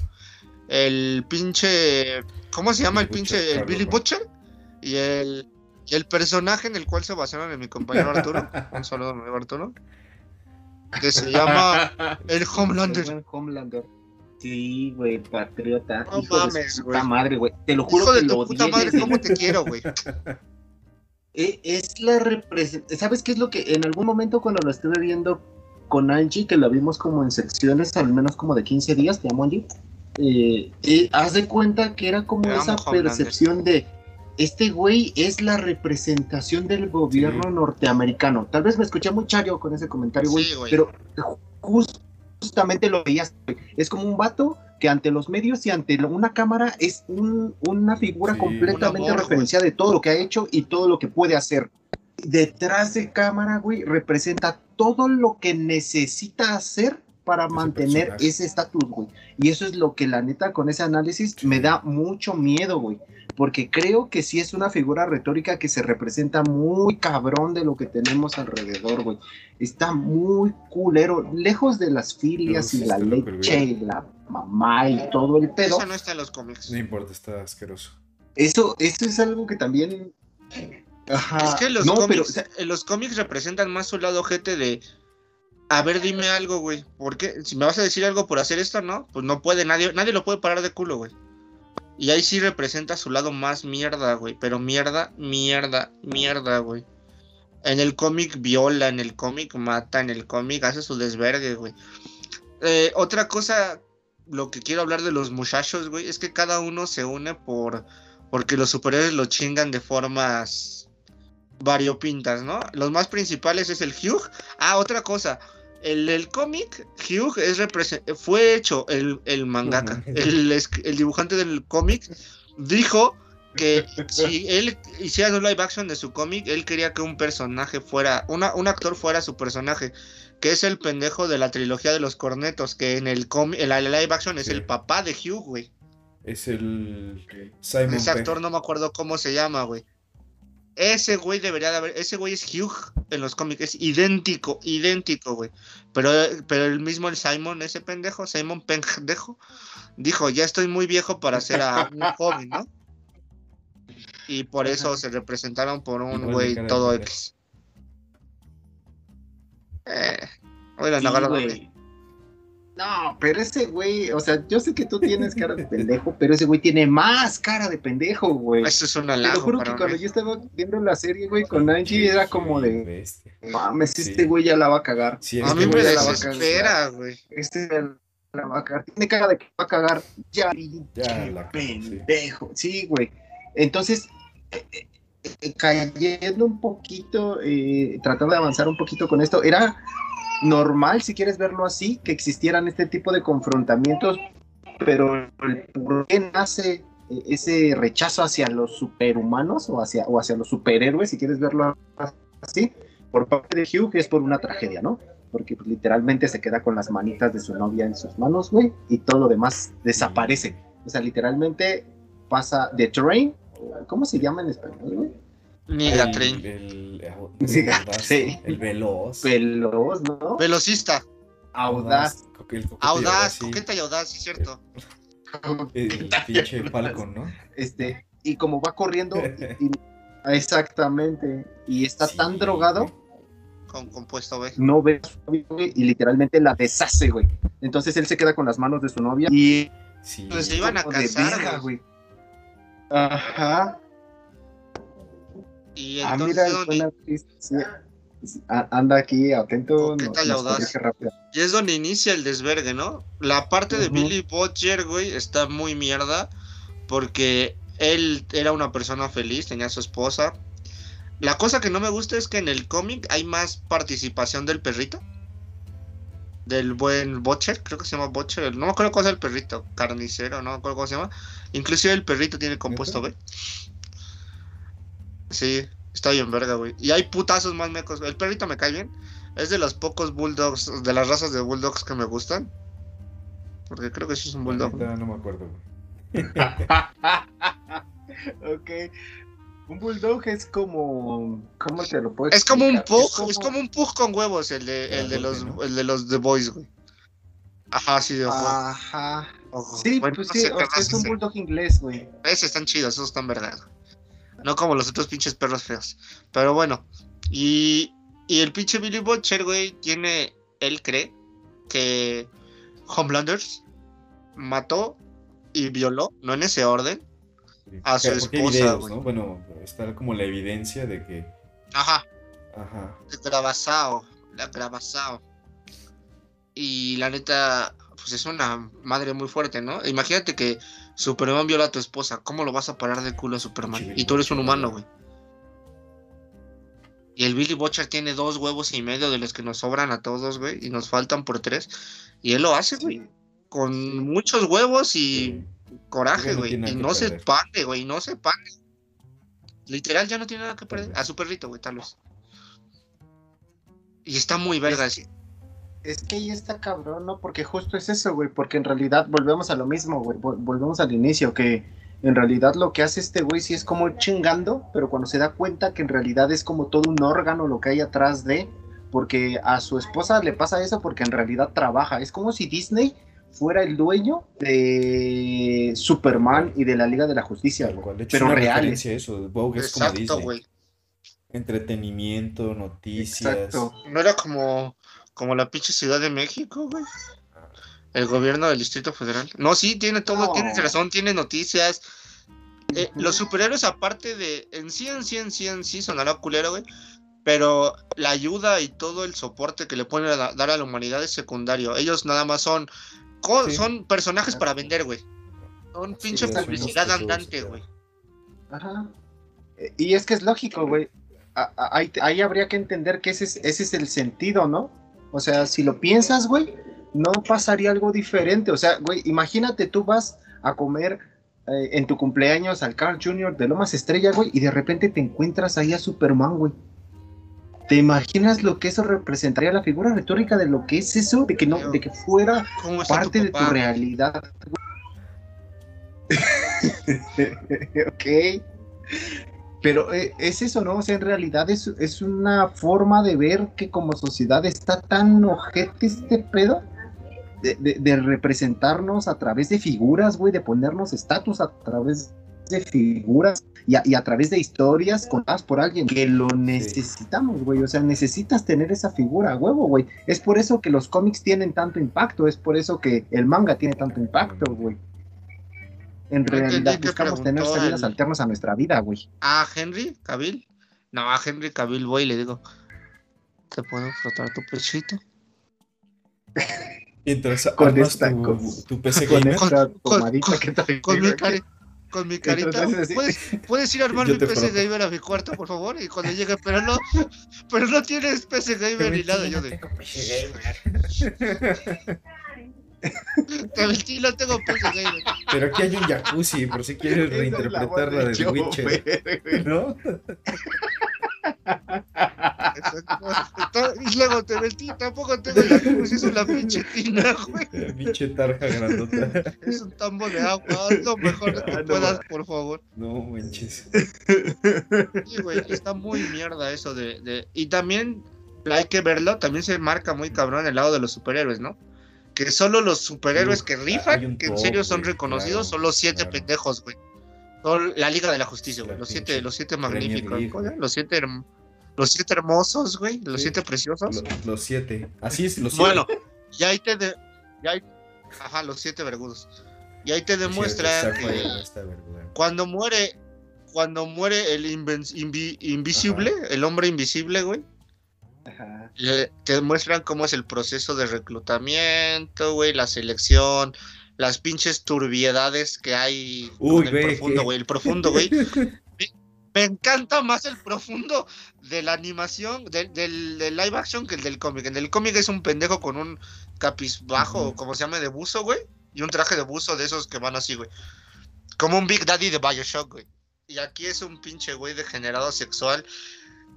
B: El pinche. ¿Cómo se llama el pinche?
C: Butcher,
B: el
C: Carlos
B: Billy. Butcher. Y el, y el personaje en el cual se basaron en mi compañero Arturo. Un saludo, mi amigo Arturo. Que se llama el Homelander.
A: El Homelander. Sí, güey, patriota.
B: No
A: Hijo de
B: mames,
A: su puta madre, güey. Te lo juro
B: Hijo de
A: que
B: tu
A: lo
B: puta
A: odié
B: madre, ¿cómo te quiero, güey? <laughs>
A: Eh, Es la representación. ¿Sabes qué es lo que en algún momento cuando lo estuve viendo con Angie, que la vimos como en secciones, al menos como de 15 días, te amo Angie? Eh, eh, haz de cuenta que era como
B: Te
A: esa percepción de este güey es la representación del gobierno
C: Sí.
A: norteamericano. Tal vez me escuché muy chario con ese comentario, güey,
B: Sí, güey.
A: pero ju- justamente lo veías. güey. Es como un vato que ante los medios y ante una cámara es un- una figura
C: Sí.
A: completamente
B: Una voz,
A: referenciada de todo lo que ha hecho y todo lo que puede hacer. Detrás de cámara, güey, representa todo lo que necesita hacer para
C: Ese
A: mantener
C: personaje.
A: ese estatus, güey. Y eso es lo que la neta con ese análisis me da mucho miedo, güey. Porque creo que sí es una figura retórica que se representa muy cabrón de lo que tenemos alrededor, güey. Está muy culero, lejos de las filias
C: No,
A: y la leche y la mamá y todo el pedo.
B: Eso no está en los cómics.
C: No importa, está asqueroso.
A: Eso, eso es algo que también. Ajá.
B: Es que los,
A: no, pero,
B: cómics,
A: o sea,
B: eh, los cómics representan más su lado gente de. A ver, dime algo, güey. ¿Por qué? Si me vas a decir algo por hacer esto, ¿no? Pues no puede, nadie, nadie lo puede parar de culo, güey. Y ahí sí representa su lado más mierda, güey. Pero mierda, mierda, mierda, güey. En el cómic viola, en el cómic mata, en el cómic hace su desvergue, güey. Eh, otra cosa, lo que quiero hablar de los muchachos, güey, es que cada uno se une por porque los superhéroes lo chingan de formas variopintas, ¿no? Los más principales es el Hugh. Ah, otra cosa. El, el cómic, Hugh, es fue hecho, el, el mangaka, el, el dibujante del cómic, dijo que <laughs> si él hiciera un live action de su cómic, él quería que un personaje fuera, una, un actor fuera su personaje, que es el pendejo de la trilogía de los cornetos, que en el cómic, en la live action es
C: Sí.
B: el papá de Hugh, güey.
C: Es el Simon
B: Ese actor no me acuerdo cómo se llama, güey. Ese güey debería de haber. Ese güey es Hugh en los cómics. Es idéntico, idéntico, güey. Pero, pero el mismo el Simon, ese pendejo, Simon pendejo, dijo: Ya estoy muy viejo para ser a un <laughs> joven, ¿no? Y por eso se representaron por un güey todo. X. Eh. Oigan,
A: Sí,
B: agarra
A: güey. No, pero ese güey, o sea, yo sé que tú tienes cara de <laughs> pendejo, pero ese güey tiene más cara de pendejo, güey.
B: Eso es un
A: Te lo
B: halago
A: juro que cuando yo estaba viendo la serie, güey, con Angie, era como de,
C: Bestia.
A: mames,
C: Sí.
A: este güey ya la va a cagar.
C: Sí,
B: A
C: es
B: mí me
A: a cagar.
B: desespera, güey.
A: Este la va a cagar. Tiene cara de que va a cagar. Ya,
C: Ya la
A: pendejo. Sí, güey. Entonces, eh, eh, eh, cayendo un poquito, eh, tratando de avanzar un poquito con esto, era normal, si quieres verlo así, que existieran este tipo de confrontamientos, pero por qué nace eh, ese rechazo hacia los superhumanos o hacia, o hacia los superhéroes, si quieres verlo así, por parte de Hugh, es por una tragedia, ¿no? Porque pues, literalmente se queda con las manitas de su novia en sus manos, güey, y todo lo demás desaparece. O sea, literalmente pasa de train, ¿cómo se llama en español, güey?
B: Ni
C: el, el, el audaz,
A: sí.
C: el veloz.
A: Veloz, ¿no?
B: Velocista.
A: Audaz.
B: Audaz, coqueta y audaz, sí, cierto.
C: El pinche Falcon, ¿no?
A: Este, y como va corriendo, y- <laughs> y- exactamente, y está
C: Sí,
A: tan drogado,
B: Con compuesto B.
A: no ve a su novia, güey, y literalmente la deshace, güey. Entonces él se queda con las manos de su novia y
C: Sí.
B: Pues se iban a casar,
A: verga,
B: güey.
A: Ajá.
B: Y
A: Ah,
B: entonces,
A: mira,
B: donde-
A: sí. Anda aquí atento.
B: Y audaz. es donde inicia el desvergue, ¿no? La parte de. Billy Butcher, güey, está muy mierda. Porque él era una persona feliz, tenía a su esposa. La cosa que no me gusta es que en el cómic hay más participación del perrito. Del buen Butcher, creo que se llama Butcher. No me acuerdo cuál es el perrito. Carnicero, no me acuerdo cómo se llama. Inclusive el perrito tiene compuesto B. Sí, está bien verga, güey. Y hay putazos más mecos. El perrito me cae bien. Es de los pocos bulldogs, de las razas de bulldogs que me gustan. Porque creo que sí es un bulldog.
C: no me acuerdo, güey. <laughs>
A: ok. Un bulldog es como. ¿Cómo te lo puedo
B: Es como un pug, es como un pug con huevos, el de, el de los, el de los The Boys, güey. Ajá, sí, de ojo.
A: Ajá.
B: ojo.
A: Sí,
B: Bueno,
A: pues
B: no
A: sí,
B: sé
A: o
B: qué
A: sea, es un bulldog inglés, güey.
B: Esos están chidos, esos están vergas. No como los otros pinches perros feos. Pero bueno. Y, y el pinche Billy Butcher, güey, tiene. Él cree que Homelanders mató y violó, no en ese orden. A su esposa,
C: videos,
B: güey.
C: ¿no? Bueno, está como la evidencia de que.
B: Ajá,
C: Ajá.
B: el grabazao, la grabazao. Y la neta, pues es una madre muy fuerte, ¿no? Imagínate que Superman viola a tu esposa. ¿Cómo lo vas a parar de culo a Superman?
C: Sí,
B: Y tú eres un humano,
C: güey.
B: Y el Billy Butcher tiene dos huevos y medio de los que nos sobran a todos, güey. Y nos faltan por tres. Y él lo hace, güey.
A: Sí.
B: Con muchos huevos y
C: Sí.
B: coraje, güey. y no se pande, güey. No se pande. Literal, ya no tiene nada que perder. A su perrito, güey, tal vez. Y está muy verga. sí.
A: Es que ahí está cabrón, ¿no? Porque justo es eso, güey. Porque en realidad volvemos a lo mismo, güey. vol- Volvemos al inicio, que en realidad lo que hace este güey sí es como chingando, pero cuando se da cuenta que en realidad es como todo un órgano lo que hay atrás de. Porque a su esposa le pasa eso porque en realidad trabaja. Es como si Disney fuera el dueño de Superman y de la Liga de la Justicia, güey.
C: cual. De hecho,
A: Pero
C: a eso. Vogue es como
B: Exacto,
C: Disney.
B: güey.
C: Entretenimiento, noticias.
A: Exacto.
B: No era como, como la pinche Ciudad de México, güey. El gobierno del Distrito Federal. No, sí, tiene todo,
A: No.
B: tienes razón, tiene noticias. Eh. Los superhéroes, aparte de. En sí, en sí, en sí, en sí, sonará culero, güey. Pero la ayuda y todo el soporte que le pueden a- dar a la humanidad es secundario. Ellos nada más son. co-
C: Sí.
B: Son personajes para vender, güey. Son
C: Sí,
B: pinche publicidad andante, güey.
A: Ajá. Eh, Y es que es lógico, güey. Ahí, ahí habría que entender que ese es, ese es el sentido, ¿no? O sea, si lo piensas, güey, no pasaría algo diferente. O sea, güey, imagínate tú vas a comer eh, en tu cumpleaños al Carl Jr. de Lomas Estrella, güey, y de repente te encuentras ahí a Superman, güey. ¿Te imaginas lo que eso representaría la figura retórica de lo que es eso? De que no, de que fuera
B: ¿Cómo está
A: parte
B: tu
A: de tu realidad. <laughs> ok. Pero eh, es eso, ¿no? O sea, en realidad es, es una forma de ver que como sociedad está tan ojete este pedo de, representarnos a través de figuras, güey, de ponernos estatus a través de figuras y a, través de historias contadas por alguien que lo necesitamos, güey. O sea, necesitas tener esa figura, huevo, güey. Es por eso que los cómics tienen tanto impacto, es por eso que el manga tiene tanto impacto, güey. En realidad buscamos tener salidas alternas a nuestra vida, güey.
B: ¿A Henry Cavill? No, a Henry Cavill voy y le digo, ¿te puedo frotar tu pechito? <laughs>
C: Mientras con esta, tu, con, tu PC con esta
B: tomadita que trae, con, mi con mi carita. ¿Puedes, ¿Puedes, ir a armar mi PC Gamer a mi cuarto, por favor? Y cuando llegue, pero no, pero no tienes PC Gamer ni nada. Yo de. Tengo PC Gamer. <laughs> lo tengo PC Gamer.
C: Pero aquí hay un jacuzzi, por si quieres reinterpretar la de The Witcher. ¿No?
B: Y luego te metí, tampoco tengo la cruz, es una pinche tina, güey.
C: Pinche tarja grandota.
B: Es un tambo de agua, haz lo mejor que ah, puedas, por favor.
C: No manches.
B: Sí, güey, está muy mierda eso de, de. Y también hay que verlo, también se marca muy cabrón el lado de los superhéroes, ¿no? Que solo los superhéroes que rifan, que en serio son reconocidos, son los siete pendejos, güey. La Liga de la Justicia, güey. Los siete, los siete magníficos, los siete los siete hermosos, güey. Los siete preciosos.
C: Los, siete. Así es, los siete.
B: Bueno, y ahí te. De, ajá, los siete vergudos. Y ahí te demuestra que cuando muere. Cuando muere el invisible, el hombre invisible, güey. Ajá. te demuestran cómo es el proceso de reclutamiento, güey, la selección, las pinches turbiedades que hay
C: Uy,
B: en el profundo, güey. El profundo, güey. <laughs> me encanta más el profundo de la animación, del, live action que el del cómic. En el cómic es un pendejo con un capisbajo, como se llama, de buzo, güey. Y un traje de buzo de esos que van así, güey. Como un Big Daddy de Bioshock, güey. Y aquí es un pinche güey degenerado sexual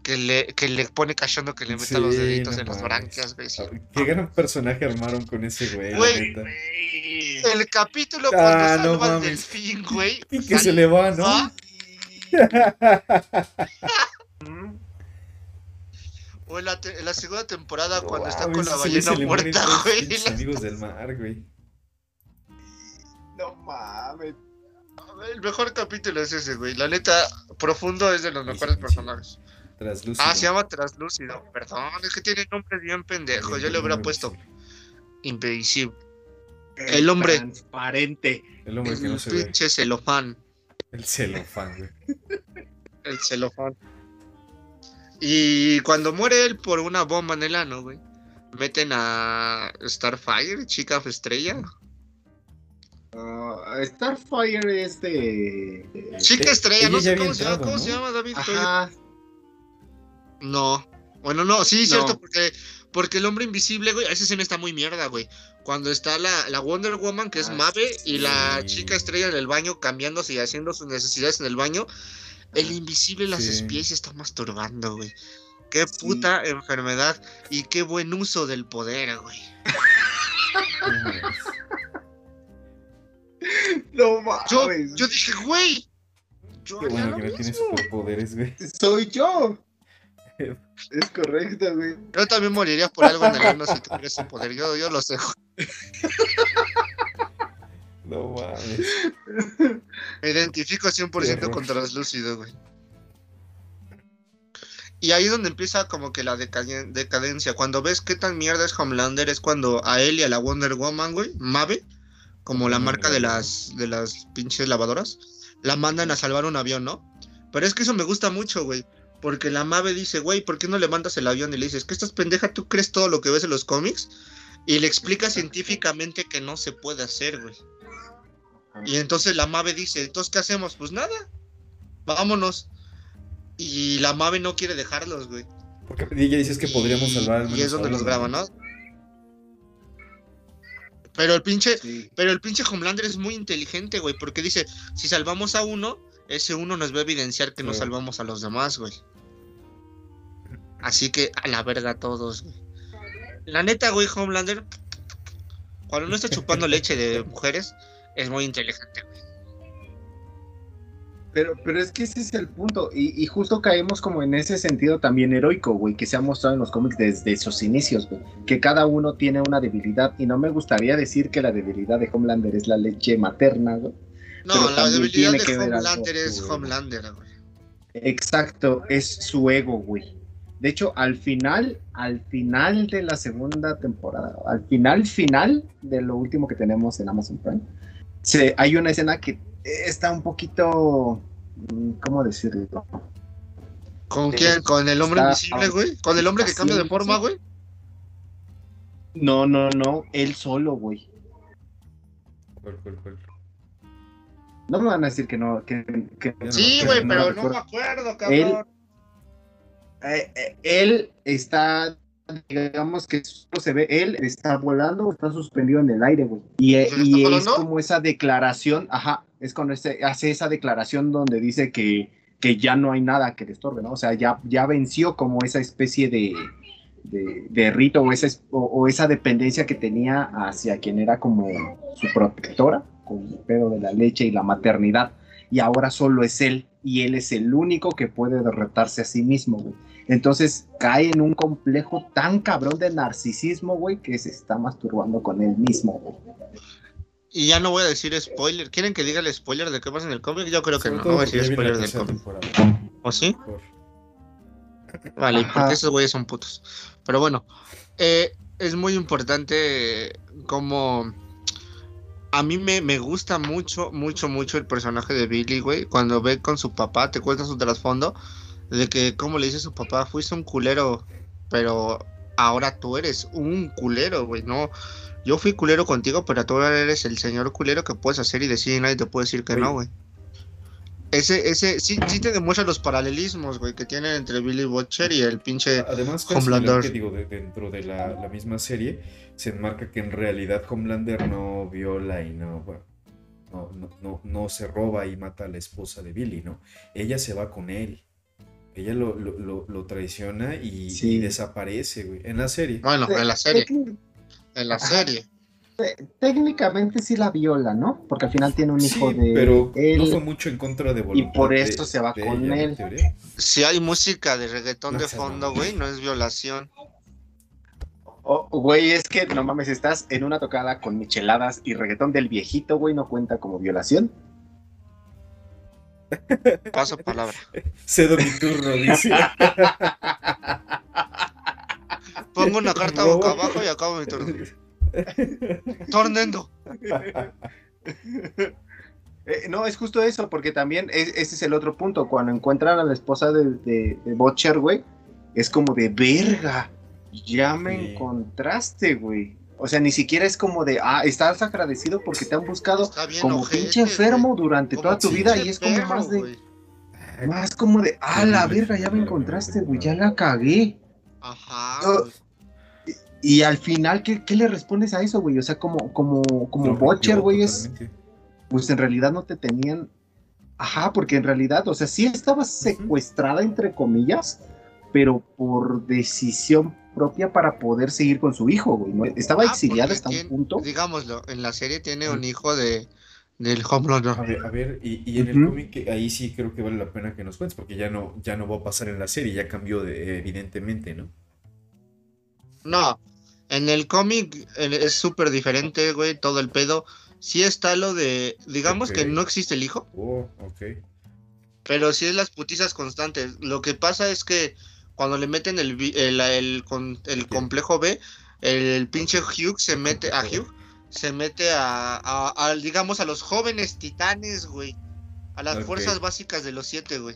B: que le, que le pone cachondo que le meta los deditos en las branquias, güey.
C: Qué gran personaje armaron con ese güey. Güey,
B: el capítulo ah, cuando salva al delfín, güey.
C: Y que se le va, ¿no? <laughs>
B: o en la, la, segunda temporada cuando está con la ballena muerta, güey.
C: amigos del mar, güey.
A: No mames.
B: El mejor capítulo es ese, güey. La neta, Profundo es de los mejores personajes.
C: Traslúcido.
B: Ah, se llama Traslúcido. Perdón, es que tiene nombre bien pendejo. Yo le hubiera puesto Invisible. El, hombre.
A: Transparente.
C: El hombre que no se
B: pinche celofán.
C: El celofán, güey.
B: El celofán. Y cuando muere él por una bomba en el ano, güey, meten a Starfire, chica estrella.
A: Uh, Starfire es de.
B: Chica estrella, no sé cómo, se, llama, ¿cómo se llama, David. Ajá. No. Bueno, no, sí, cierto, porque porque el hombre invisible, güey, esa escena está muy mierda, güey. Cuando está la, la Wonder Woman, que es ah, Mave, y la chica estrella en el baño cambiándose y haciendo sus necesidades en el baño, el invisible las sí. está masturbando, güey. Qué puta enfermedad y qué buen uso del poder, güey. <laughs>
A: no mames.
B: Yo, yo dije, güey.
C: Qué bueno que no tiene superpoderes, güey.
A: Soy yo. Es correcto, güey.
B: Yo también moriría por algo en el mundo si tuviera ese poder. Yo, yo lo sé.
C: No mames.
B: Me identifico 100% con translúcido, güey. Y ahí es donde empieza como que la decadencia. Cuando ves qué tan mierda es Homelander es cuando a él y a la Wonder Woman, güey, Mave, como la marca de las, de las pinches lavadoras, la mandan a salvar un avión, ¿no? Pero es que eso me gusta mucho, güey. Porque la Mave dice, güey, ¿por qué no le mandas el avión? Y le dices, ¿qué estás pendeja? ¿Tú crees todo lo que ves en los cómics? Y le explica científicamente que no se puede hacer, güey. Y entonces la Mave dice, entonces, ¿qué hacemos? Pues nada, vámonos. Y la Mave no quiere dejarlos, güey.
C: Porque ella dices que podríamos salvar
B: Y es donde los graban, ¿no? Pero el pinche, pero el pinche Homelander es muy inteligente, güey, porque dice, si salvamos a uno, ese uno nos va a evidenciar que no salvamos a los demás, güey. Así que a la verga todos, güey. La neta, güey, Homelander, cuando no está chupando <laughs> leche de mujeres, es muy inteligente, güey.
A: Pero, pero es que ese es el punto, y, y, justo caemos como en ese sentido también heroico, güey, que se ha mostrado en los cómics desde sus inicios, güey, que cada uno tiene una debilidad, y no me gustaría decir que la debilidad de Homelander es la leche materna, güey.
B: No, la debilidad de Homelander es Homelander, güey.
A: Exacto, es su ego, güey. De hecho, al final, al final de la segunda temporada, al final, final de lo último que tenemos en Amazon Prime, se, hay una escena que está un poquito, mm, ¿cómo decirlo?
B: ¿Con quién? ¿Con el hombre invisible, güey? ¿Con el hombre que cambia de forma, güey?
A: No, no, no, él solo, güey. No me van a decir que no. Que,
B: sí, güey, pero no me acuerdo, cabrón.
A: Él, eh, eh, él está digamos que se ve, él está volando, está suspendido en el aire, güey. Y, eh, y es como esa declaración, ajá, es cuando este, hace esa declaración donde dice que, que ya no hay nada que le estorbe, ¿no? O sea, ya, ya venció como esa especie de, de, rito o esa, o, esa dependencia que tenía hacia quien era como su protectora, con el pedo de la leche y la maternidad. Y ahora solo es él, y él es el único que puede derrotarse a sí mismo, güey. Entonces cae en un complejo tan cabrón de narcisismo, güey, que se está masturbando con él mismo, güey.
B: Y ya no voy a decir spoiler. ¿Quieren que diga el spoiler de qué pasa en el cómic? Yo creo que no. No voy a decir spoiler del cómic. ¿O sí? Vale, porque esos güeyes son putos. Pero bueno, eh, es muy importante como... A mí me, me, gusta mucho, mucho, mucho el personaje de Billy, güey. Cuando ve con su papá, te cuenta su trasfondo de que, como le dice su papá, fuiste un culero, pero ahora tú eres un culero, güey, no. Yo fui culero contigo, pero tú ahora eres el señor culero que puedes hacer y decir y nadie te puede decir que no, güey. Ese, ese, sí, sí te demuestra los paralelismos, güey, que tiene entre Billy Butcher y el pinche
C: Además, Homelander. Que digo, dentro de la, misma serie, se enmarca que en realidad Homelander no viola y no, bueno, no, no, no, no se roba y mata a la esposa de Billy, ¿no? Ella se va con él ella lo, lo, lo, traiciona y, desaparece, güey. En la serie.
B: Bueno, en la serie. En la serie.
A: Técnicamente sí la viola, ¿no? Porque al final tiene un hijo de.
C: Pero no fue mucho en contra de
A: voluntad. Y por esto se va con él.
B: Si hay música de reggaetón de fondo, güey, no es violación.
A: Oh, güey, es que no mames, estás en una tocada con micheladas y reggaetón del viejito, güey, no cuenta como violación. <laughs>
B: Paso palabra.
C: Cedo mi turno, dice.
B: Pongo una carta boca abajo y acabo mi turno. <laughs> <laughs> Tornendo. <laughs>
A: Eh, no, es justo eso, porque también ese es el otro punto. Cuando encuentran a la esposa de, de, Butcher, güey, es como de verga. Ya me encontraste, güey. O sea, ni siquiera es como de, ah, estás agradecido porque te han buscado como pinche enfermo durante toda tu vida y es como más de, más como de, ah, la verga, ya me encontraste, güey, ya la cagué.
B: Ajá.
A: Y, al final, ¿qué, le respondes a eso, güey? O sea, como, como, como Butcher, güey, es, pues en realidad no te tenían, ajá, porque en realidad, o sea, sí estabas secuestrada, entre comillas, pero por decisión propia para poder seguir con su hijo, güey. Estaba ah, exiliada hasta un punto.
B: Digámoslo, en la serie tiene un hijo de del Homelander.
C: A ver, a ver y, en el cómic ahí sí creo que vale la pena que nos cuentes, porque ya no, ya no va a pasar en la serie, ya cambió de, evidentemente, ¿no?
B: No, en el cómic es súper diferente, güey, todo el pedo. Sí está lo de, digamos que no existe el hijo.
C: Oh, ok.
B: Pero sí es las putizas constantes. Lo que pasa es que cuando le meten el, el, el, el complejo B, el, pinche Hugh se mete a Hugh, se mete a, digamos, a los jóvenes titanes, güey. A las fuerzas básicas de los siete, güey.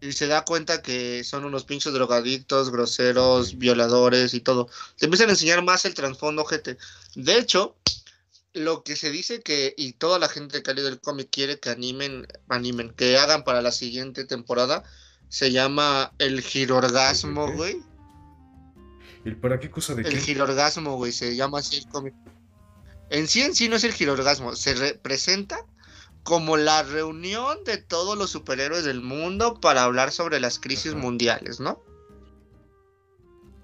B: Y se da cuenta que son unos pinches drogadictos, groseros, violadores y todo. Se empiezan a enseñar más el trasfondo, gente. De hecho, lo que se dice que, y toda la gente que ha leído el cómic quiere que animen, animen, que hagan para la siguiente temporada, se llama el girorgasmo, güey.
C: ¿Y para qué cosa de
B: el
C: qué?
B: El girorgasmo, güey, se llama así el cómic. En sí en sí no es el girorgasmo, se representa como la reunión de todos los superhéroes del mundo para hablar sobre las crisis mundiales, ¿no?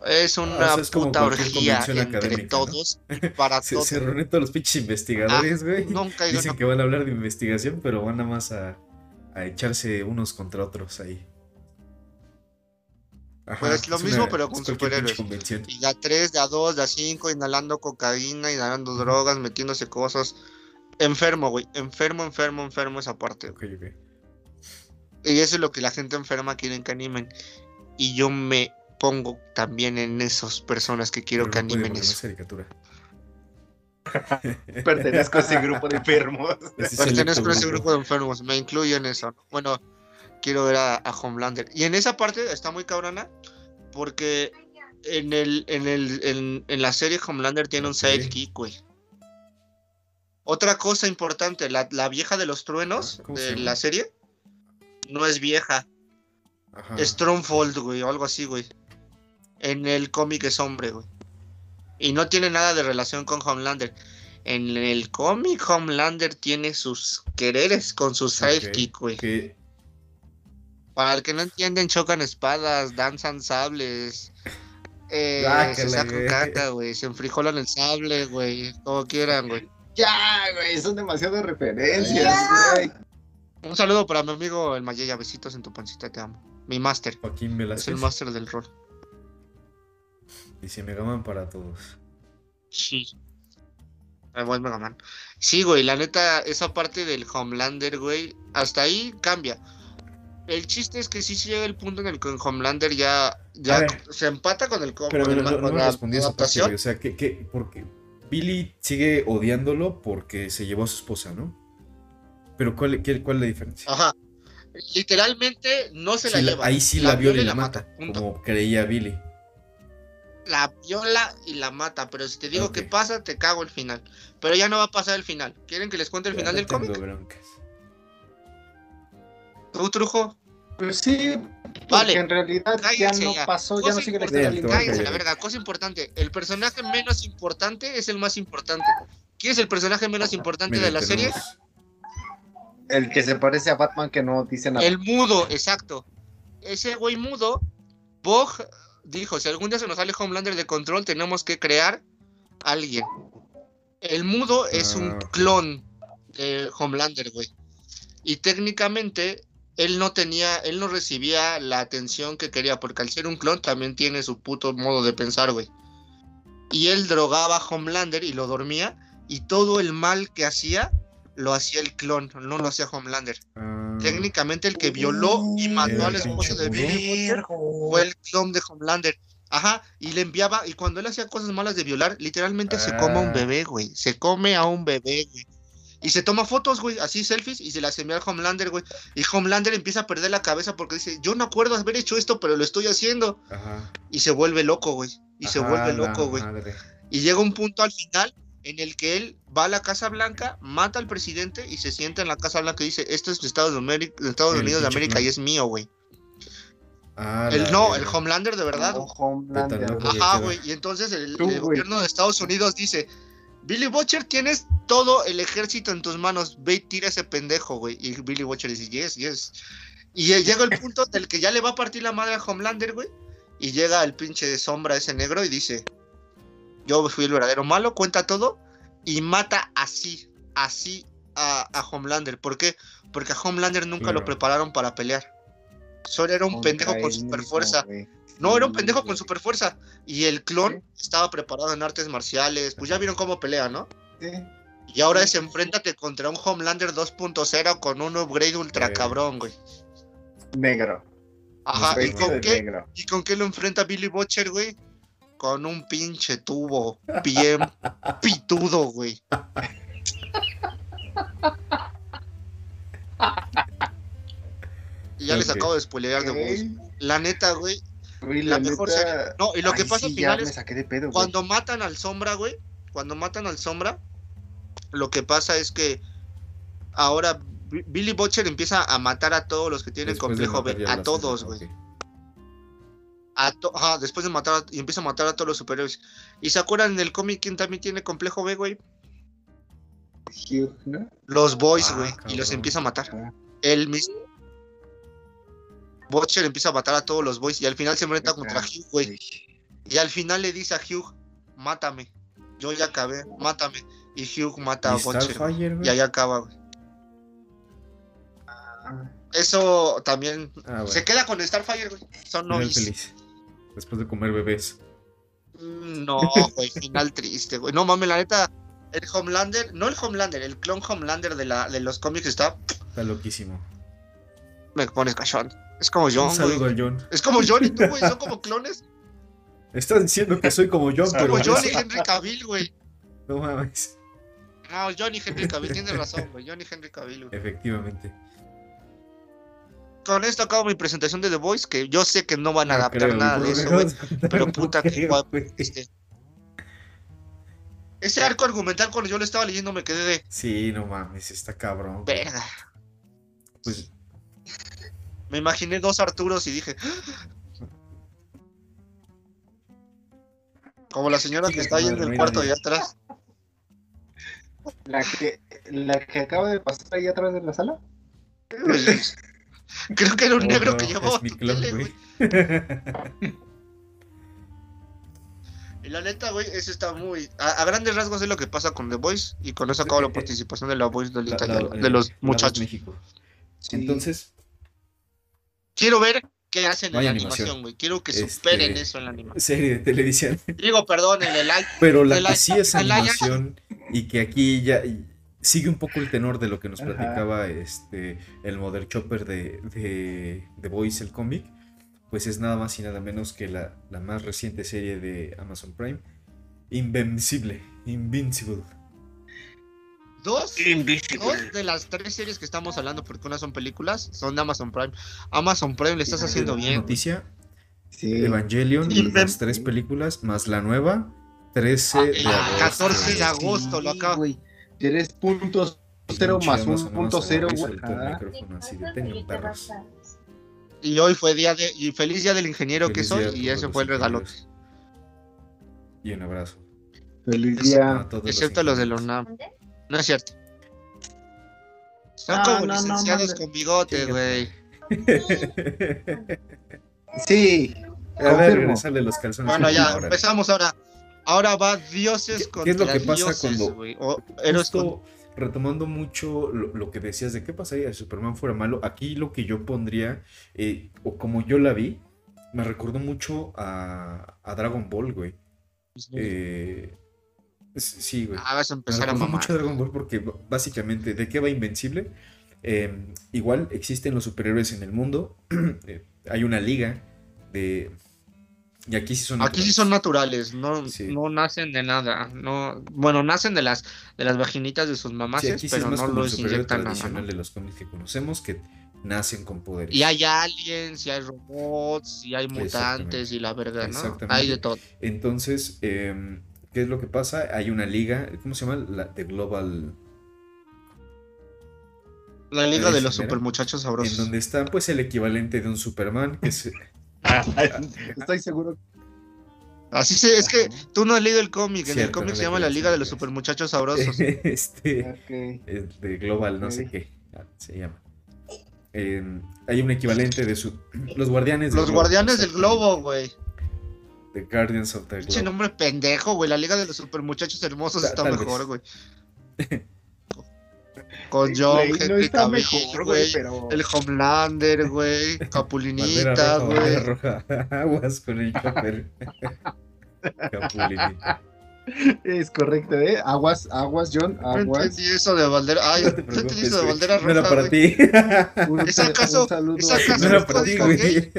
B: Es una puta orgía entre todos para <laughs>
C: se,
B: todos.
C: Se reúnen todos los pinches investigadores, ah, güey. Nunca Dicen que van a hablar de investigación, pero van nada más a a echarse unos contra otros ahí.
B: Ajá, pues lo mismo, pero con superhéroes.
C: Y
B: de a 3, de a 2, de a 5, inhalando cocaína, inhalando drogas, metiéndose cosas. Enfermo, güey. Enfermo, enfermo, enfermo esa parte.
C: Ok, ok.
B: Y eso es lo que la gente enferma quiere que animen. Y yo me pongo también en esas personas que quiero que animen eso. <laughs>
A: Pertenezco a ese grupo de enfermos. <laughs>
B: Pertenezco a ese grupo de enfermos. Me incluyo en eso. Bueno, quiero ver a, Homelander. Y en esa parte está muy cabrona. Porque en el, en el, en, la serie Homelander tiene un sidekick, güey. Otra cosa importante, la, vieja de los truenos ah, de la serie no es vieja. Strongfold, güey, o algo así, güey. En el cómic es hombre, güey. Y no tiene nada de relación con Homelander. En el cómic Homelander tiene sus quereres con su sidekick, güey. Para el que no entienden, chocan espadas, danzan sables. Eh, se sacan caca, güey. Se enfrijolan el sable, güey. Como quieran, güey.
A: Ya, güey. Son demasiadas referencias, güey.
B: Un saludo para mi amigo el Mayella. Besitos en tu pancita, te amo. Mi máster.
C: Joaquín
B: Es el máster del rol.
C: Dice Megaman para todos.
B: Sí. El buen Megaman. Sí, güey, la neta, esa parte del Homelander, güey, hasta ahí cambia. El chiste es que sí se llega el punto en el que Homelander ya, ya se empata con el
C: Pero no, no, no respondí esa parte, O sea, que, que, porque Billy sigue odiándolo porque se llevó a su esposa, ¿no? Pero ¿cuál, cuál es la diferencia?
B: Ajá. Literalmente no se la, lleva.
C: Ahí sí la, viola y la, mata, como creía Billy
B: la viola y la mata. Pero si te digo que pasa, te cago el final. Pero ya no va a pasar el final. ¿Quieren que les cuente el final del cómic? ¿Tú, Trujo?
A: Pues sí, vale. en realidad ya no pasó, ya no sigue la historia.
B: Cállense la verga, cosa importante. El personaje menos importante es el más importante. ¿Quién es el personaje menos importante de la serie?
A: El que se parece a Batman que no dice nada.
B: El mudo, exacto. Ese güey mudo, Bog dijo, si algún día se nos sale Homelander de control, tenemos que crear a alguien. El mudo es un ah, clon de Homelander, güey. Y técnicamente él no tenía, él no recibía la atención que quería, porque al ser un clon también tiene su puto modo de pensar, güey. Y él drogaba a Homelander y lo dormía, y todo el mal que hacía lo hacía el clon, no lo hacía Homelander. Ah. Técnicamente el que violó y mató al esposo de Billy fue el clon de Homelander. Ajá, y le enviaba, y cuando él hacía cosas malas de violar, literalmente se come a un ah. bebé, güey. Se come a un bebé, güey. Y se toma fotos, güey, así selfies, y se las envía al Homelander, güey. Y Homelander empieza a perder la cabeza porque dice, yo no acuerdo haber hecho esto, pero lo estoy haciendo. Ajá. Y se vuelve loco, güey. Y se vuelve loco, güey. Y llega un punto al final en el que él va a la Casa Blanca, mata al presidente y se sienta en la Casa Blanca y dice, esto es de Estados, Estados Unidos de América y es mío, güey. Ah, el, no, el Homelander de verdad. Ajá, güey. Y entonces el, gobierno de Estados Unidos dice, Billy Butcher, tienes todo el ejército en tus manos, ve y tira ese pendejo, güey. Y Billy Butcher dice, yes, yes. Y llega el punto <laughs> del que ya le va a partir la madre a Homelander, güey. Y llega el pinche de sombra ese negro y dice, yo fui el verdadero malo, cuenta todo y mata así, así a, Homelander. ¿Por qué? Porque a Homelander nunca lo prepararon para pelear. Solo era un pendejo con super fuerza. No, era un pendejo con super fuerza. Y el clon estaba preparado en artes marciales. Pues ya vieron cómo pelea, ¿no? Sí. Y ahora es enfréntate contra un Homelander 2.0 con un upgrade ultra cabrón, güey.
A: Negro.
B: Ajá, ¿y con, qué, ¿y con qué lo enfrenta Billy Butcher, güey? con un pinche tubo bien <laughs> pitudo, güey. Y ya les acabo de spoilear de voz. La neta, güey. la, mejor serie. No, y lo que pasa al final es. cuando matan al sombra, güey. Cuando matan al sombra. Lo que pasa es que. Ahora Billy Butcher empieza a matar a todos los que tienen complejo B. A todos, güey después de matar y empieza a matar a todos los superhéroes. ¿Y se acuerdan del cómic quién también tiene complejo B, güey? Los boys, ah, güey. y los empieza a matar. Ah. El mismo. Butcher empieza a matar a todos los boys y al final se enfrenta contra Hugh, güey. Y al final le dice a Hugh, mátame. Yo ya acabé, mátame. Y Hugh mata a Butcher. y ahí acaba, güey. Eso también.
C: Ah, bueno.
B: Se queda con Starfire, güey. Son nois.
C: Después de comer bebés.
B: Mm, No, <laughs> güey, final triste, güey. No mames, la neta, el Homelander, no el Homelander, el clon Homelander de, la, de los cómics está.
C: Está loquísimo.
B: Me pones cachón. Es como
C: Un
B: John,
C: saludo
B: güey.
C: al John.
B: Es como John y tú, güey. Son <laughs> como clones.
C: Estás diciendo que soy como John, pero.
B: como John y Henry Cavill, güey.
C: No mames.
B: No, John y Henry Cavill, tienes razón, güey. John y Henry Cavill, güey.
C: Efectivamente.
B: Con esto acabo mi presentación de The Voice, que yo sé que no van a
C: No
B: adaptar
C: creo,
B: nada de eso, güey.
C: No
B: Pero puta que guapo. este. Ese arco argumental, cuando yo lo estaba leyendo, me quedé de
C: Sí, no mames, está cabrón.
B: verga.
C: Pues
B: Me imaginé dos Arturos y dije. Como la señora que está ahí en el cuarto de atrás.
A: La que, la que acaba de pasar ahí atrás de la sala.
B: Creo que era un
C: Oh,
B: negro
C: no,
B: que llevaba tu
C: clon,
B: tele,
C: güey.
B: Y la neta, güey, eso está muy. A, a grandes rasgos es lo que pasa con The Voice. Y con eso acaba la participación de la Voice del
C: La- la-
B: italiano,
C: eh,
B: de los muchachos.
C: México.
A: Sí.
C: Entonces,
B: Quiero ver qué hacen en la
C: animación.
B: güey. Quiero que
C: Este-
B: superen eso en la animación.
C: serie de televisión.
B: Digo, perdón, en el live.
C: Pero la
B: El
C: que sí es animación y que aquí ya y- sigue un poco el tenor de lo que nos
A: Ajá.
C: platicaba este el Mother Chopper de, de, de Voice, el cómic, pues es nada más y nada menos que la, la más reciente serie de Amazon Prime, Invencible, Invincible.
B: Dos, dos de las tres series que estamos hablando, porque unas son películas, son de Amazon Prime. Amazon Prime le estás haciendo bien.
C: Noticia,
A: Sí.
C: Evangelion,
B: Inven-
C: las tres películas, más la nueva, 13
B: Ah,
C: de agosto.
B: 14 de agosto, lo acabo.
A: güey. Tienes punto cero
C: Pinche
A: más
C: Amazon,
A: un punto
C: Amazon,
A: cero,
C: agarró y
B: hoy fue día de. Y feliz día del ingeniero que
C: Feliz
B: soy,
C: día a
B: y ese
C: los
B: fue el regalo.
C: Y un abrazo.
A: Feliz
C: A
A: día.
C: todos
B: Excepto los de la
C: ingenieros.
B: No es cierto. Son
A: No,
B: como
A: no, no,
B: licenciados con bigote,
C: Sí,
B: güey. <laughs>
A: Sí.
C: A ver,
A: Confirmo.
C: regresarle los calzones.
B: Bueno, ya,
C: Ahora,
B: empezamos ahora. Ahora va dioses
C: ¿Qué-
B: contra
C: qué es lo que pasa
B: dioses,
C: cuando
B: o con-
C: Justo retomando mucho lo, lo que decías de qué pasaría si Superman fuera malo, aquí lo que yo pondría, eh, o como yo la vi, me recordó mucho a, a Dragon Ball, güey. Eh, s- sí, güey.
B: Ah, vas a empezar a mamar.
C: mucho Dragon Ball porque básicamente, ¿de qué va Invencible? Eh, igual existen los superhéroes en el mundo. <clears throat> eh, hay una liga de. Y aquí sí son.
B: Aquí sí son naturales, no,
C: Sí.
B: no nacen de nada. No, bueno, nacen de las de las vaginitas de sus
C: Sí, aquí sí es
B: pero no los inyectan nada.
C: tradicional
B: ¿no?
C: de los cómics que conocemos que nacen con poderes.
B: Y hay aliens, y hay robots, y hay mutantes, y la verga, ¿no?
C: Exactamente.
B: Hay de todo.
C: Entonces, em, ¿qué es lo que pasa? Hay una liga, ¿cómo se llama? La de Global.
B: La liga de los super muchachos
C: En
B: sabrosos.
C: donde está, pues, el equivalente de un Superman, que es. <laughs>
A: Estoy seguro.
B: Así se, es que tú no has leído el cómic, en el cómic
C: no
B: se llama la liga de los super muchachos sabrosos. <laughs>
C: este.
A: Ok.
C: es de Global, no sé qué. ah, Se llama. Hay un equivalente de su. Los guardianes del
B: Los
C: globo,
B: guardianes del globo, güey.
C: The Guardians of the
B: Pinche
C: Globe.
B: nombre pendejo, güey. La liga de los super muchachos hermosos
C: Ta-
B: está mejor, güey. <laughs> Con John,
A: Güey, no está mejor, güey, pero.
B: El Homelander, güey. <laughs> Capulinita,
C: roja,
B: güey.
C: roja. <laughs> Aguas con el chopper. Capulinita.
A: Es correcto, ¿eh? Aguas, aguas, John, aguas.
B: entendí eso de bandera. Ay,
C: No te preocupes,
B: eso de bandera
C: No era
B: roja,
C: para ti.
B: ¿Es acaso-
A: un saludo.
B: es acaso
C: No era para ti, güey.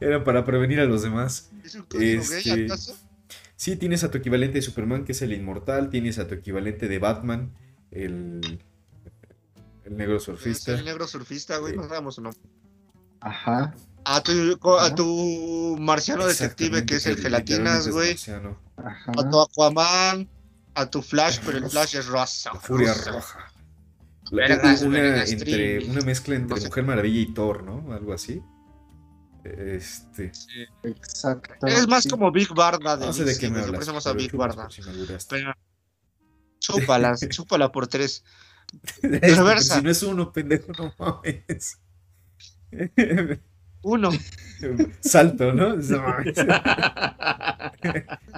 C: Era para prevenir a los demás.
B: ¿Es un código gay,
C: Este,
B: acaso?
C: Sí, tienes a tu equivalente de Superman, que es el inmortal. Tienes a tu equivalente de Batman, el, el negro surfista.
B: el negro surfista, güey. No sabemos su nombre.
A: Ajá,
B: A tu, a tu marciano detective, que es el gelatinas, güey. A tu Aquaman. A tu Flash, pero el Flash es rosa.
C: La furia
B: rosa.
C: roja. La-
B: Vergas,
C: una,
B: vergas,
C: entre, una mezcla entre
B: No sé.
C: Mujer Maravilla y Thor, ¿no? Algo así. Este.
A: Exacto.
B: Es más
A: sí.
B: como Big Barda de
C: No sé de qué me hablas.
B: llama
C: pero
B: Big Barda.
C: si.
B: Pero- Chúpala, <laughs> chúpala por tres. Reversa.
C: Si no es uno, pendejo, no mames. <laughs>
B: Uno.
C: Salto, ¿no? <laughs>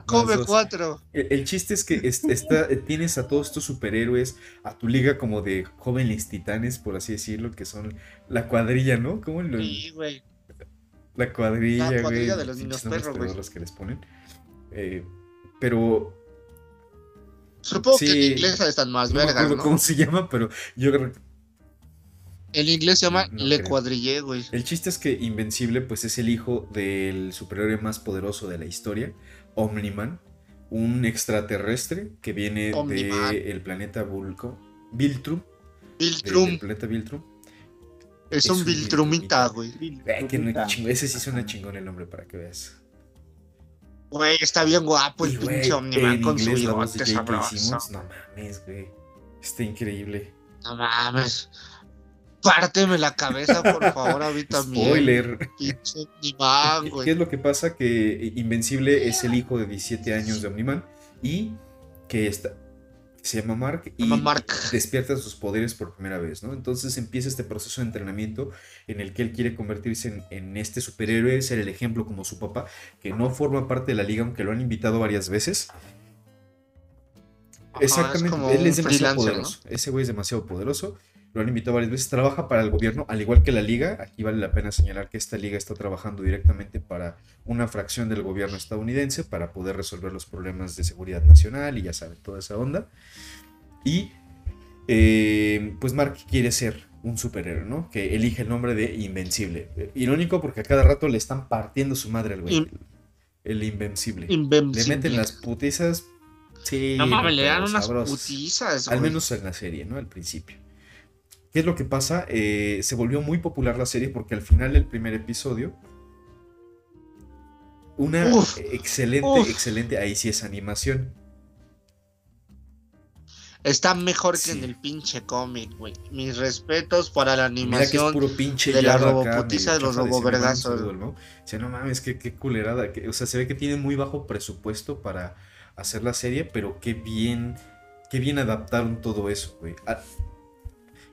B: Come cuatro.
C: El, el chiste es que es- está, tienes a todos estos superhéroes, a tu liga como de jóvenes titanes, por así decirlo, que son la cuadrilla, ¿no? ¿Cómo lo-
B: Sí, güey.
C: La cuadrilla,
B: La cuadrilla
C: güey,
B: de los niños perros, güey.
C: pedorros que les ponen. Eh, pero
B: Supongo
C: Sí.
B: que en inglés están más
C: no
B: vergas, ¿no?
C: cómo se llama, pero yo creo
B: En inglés se llama
C: No
B: Le
C: creo.
B: Cuadrillé, güey.
C: El chiste es que Invencible pues es el hijo del superhéroe más poderoso de la historia, Omniman, un extraterrestre que viene del planeta Vulco, Viltrum,
B: Viltrum.
C: del planeta Viltrum.
B: Es
C: es
B: un
C: un
B: Viltrumita, güey.
C: Eh, que no- ching- ese sí suena chingón el nombre para que veas.
B: Güey, está bien guapo el pinche Omniman con su bigote sabroso.
C: No mames, güey. Está increíble.
B: No mames. Párteme la cabeza, por <laughs> favor, a mí también.
C: Spoiler.
B: Pinche Omniman,
C: ¿Qué
B: güey.
C: es lo que pasa? Que Invencible es el hijo de 17 años de Omniman y que está, se llama Mark y
B: llama Mark.
C: despierta sus poderes por primera vez, ¿no? Entonces empieza este proceso de entrenamiento en el que él quiere convertirse en, en este superhéroe, ser el ejemplo como su papá, que no forma parte de la liga, aunque lo han invitado varias veces.
B: Ajá, es
C: Exactamente,
B: como
C: él es demasiado poderoso. Ese güey es demasiado poderoso. Lo han invitado varias veces. Trabaja para el gobierno, al igual que la liga. Aquí vale la pena señalar que esta liga está trabajando directamente para una fracción del gobierno estadounidense para poder resolver los problemas de seguridad nacional y ya saben, toda esa onda. Y eh, pues Mark quiere ser un superhéroe, ¿no? Que elige el nombre de Invencible. Irónico porque a cada rato le están partiendo su madre al güey.
B: In-
C: el Invencible.
B: Invencible.
C: Le meten las putizas. Sí,
B: No mames, le dan unas
C: sabrosas.
B: putizas,
C: Al
B: güey.
C: menos en la serie, ¿no? Al principio. ¿Qué es lo que pasa? Eh, se volvió muy popular la serie porque al final del primer episodio. Una
B: Uf,
C: excelente,
B: uf.
C: excelente, ahí sí es animación.
B: Está mejor que en el pinche cómic, güey. Mis respetos para la
C: Mira que es
B: animación.
C: puro pinche
B: de la
C: acá,
B: roboputiza de los robovergazos.
C: "No mames, fútbol", ¿no? Dice, no mames, qué, qué culerada. que- o sea, se ve que tienen muy bajo presupuesto para hacer la serie, pero qué bien, qué bien adaptaron todo eso, güey. Ah,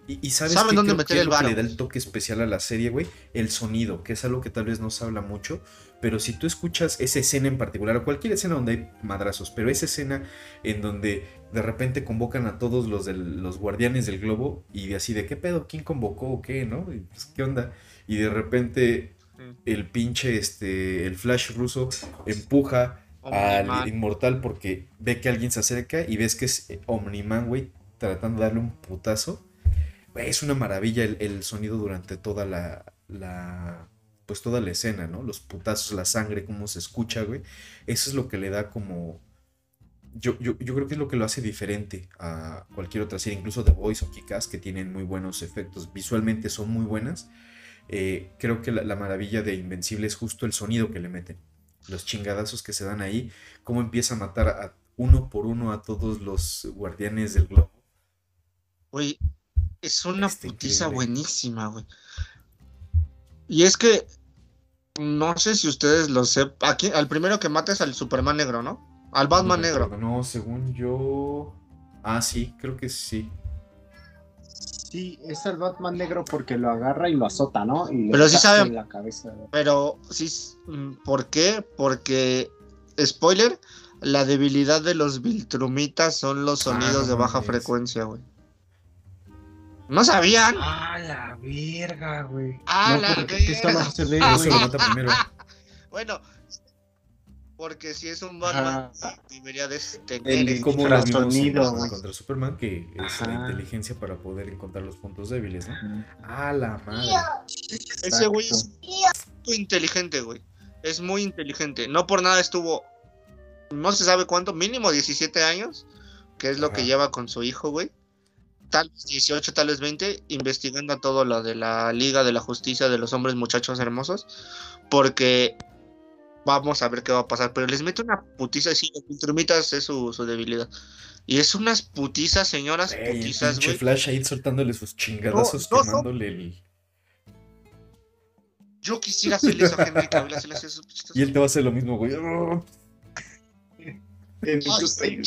C: y, y sabes
B: Saben
C: qué
B: dónde meter
C: que
B: el
C: que
B: varo.
C: le da el toque especial a la serie, güey, el sonido, que es algo que tal vez no se habla mucho, pero si tú escuchas esa escena en particular, o cualquier escena donde hay madrazos, pero esa escena en donde de repente convocan a todos los, del- los guardianes del globo y de así de qué pedo, quién convocó o qué, ¿no? Y, pues, ¿Qué onda? Y de repente el pinche, este, el flash ruso empuja al inmortal porque ve que alguien se acerca y ves que es eh, Omniman, güey, tratando de darle un putazo. Es una maravilla el, el sonido durante toda la, la, pues toda la escena, ¿no? Los putazos, la sangre, cómo se escucha, güey. Eso es lo que le da como... Yo, yo, yo creo que es lo que lo hace diferente a cualquier otra serie, incluso The Voice o Kick-Ass, que tienen muy buenos efectos, visualmente son muy buenas. Eh, creo que la, la maravilla de Invencible es justo el sonido que le meten. Los chingadazos que se dan ahí, cómo empieza a matar a uno por uno a todos los guardianes del globo.
B: Güey, es una putiza
C: increíble.
B: buenísima, güey. Y es que no sé si ustedes lo sepan. Aquí, al primero que mata es al Superman negro, ¿no? Al Batman
C: No
B: negro.
C: No, según yo. Ah, sí, creo que sí.
A: Sí, es el Batman negro porque lo agarra y lo azota, ¿no? Y le
B: Pero sí
A: casca
B: sabe-
A: en la cabeza.
B: Pero sí, mm, ¿por qué? Porque, spoiler, la debilidad de los Viltrumitas son los
C: Ah,
B: sonidos
C: no
B: de baja frecuencia, güey. ¿No sabían?
A: Ah, la verga, güey.
B: Ah,
A: no,
B: la verga.
C: eso lo mata primero. <laughs>
B: Bueno, porque si es un Batman,
A: Ajá.
B: debería de tener
A: El-
B: el-
C: Como en-
A: güey.
C: contra Superman, que es la
A: Ajá.
C: inteligencia para poder encontrar los puntos débiles, ¿no? Ah, la madre.
B: Ese güey es
A: Exacto.
B: muy inteligente, güey. Es muy inteligente. No por nada estuvo, no se sabe cuánto, mínimo 17 años, que es lo que
C: Ajá.
B: lleva con su hijo, güey. Tal vez 18, tal vez 20, investigando todo lo de la Liga de la Justicia de los Hombres Muchachos Hermosos, porque vamos a ver qué va a pasar. Pero les mete una putiza, sí, los Viltrumitas es su, su debilidad. Y es unas putizas, señoras
C: Güey, el
B: putizas,
C: pinche
B: güey.
C: Flash ahí soltándole sus chingadazos,
B: No, no, no.
C: quemándole el.
B: Yo quisiera hacerle eso a Henry Cavill, hacerle putitas. <laughs>
C: Y él te va a hacer lo mismo, güey. <laughs>
A: En
B: Ay.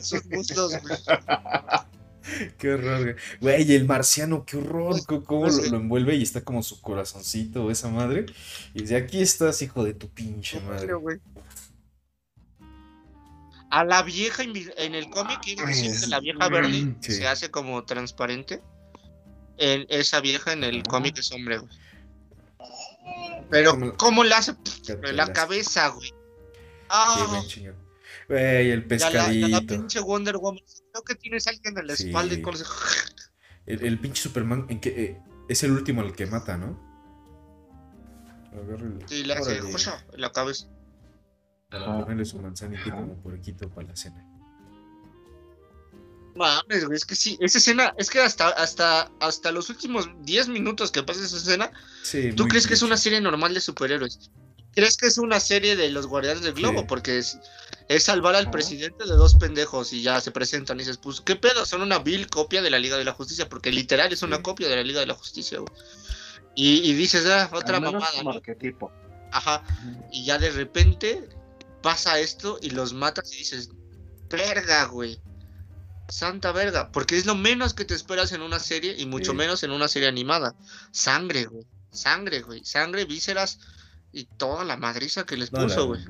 B: Sus muslos, güey. <laughs> <laughs>
C: Qué horror, güey. El marciano, qué horror.
B: Pues,
C: ¿Cómo
B: pues,
C: lo, lo envuelve y está como su corazoncito, esa madre? Y dice, aquí estás, hijo de tu pinche madre.
B: A la vieja en el cómic que la vieja verde
C: Sí.
B: se hace como transparente. En esa vieja en el cómic es hombre, güey. Pero,
C: ¿Cómo-
B: ¿cómo la hace? La cabeza, güey. Ah.
C: Güey, el
B: y a la,
C: pescadito.
B: pinche Wonder Woman. Creo que tienes a alguien en la
C: Sí.
B: espalda y con ese-
C: El, el pinche Superman, ¿en qué, eh, es el último al que mata, ¿no? Agárralo.
B: Y le hace
C: Órale.
B: "Josha", en la cabeza.
C: Póngale su manzanita como puerquito para la cena.
B: Mames, güey, es que sí, esa escena, es que hasta, hasta, hasta los últimos 10 minutos que pasa esa escena,
C: Sí,
B: ¿tú crees que es una serie normal de superhéroes? ¿Crees que es una serie de los Guardianes del Globo?
C: Sí.
B: Porque es, es salvar al
A: Ajá.
B: presidente de dos pendejos y ya se presentan y dices, pues, ¿qué pedo? Son una vil copia de la Liga de la Justicia, porque literal es una
C: Sí.
B: copia de la Liga de la Justicia, güey. Y, y dices, ah, otra
A: Al menos
B: mamada, ¿no?
A: arquetipo.
B: Ajá. Y ya de repente pasa esto y los matas y dices, verga, güey. Santa verga. Porque es lo menos que te esperas en una serie y mucho
C: Sí.
B: menos en una serie animada. Sangre, güey. Sangre, güey. Sangre, vísceras y toda la madriza que les
C: No,
B: puso, güey.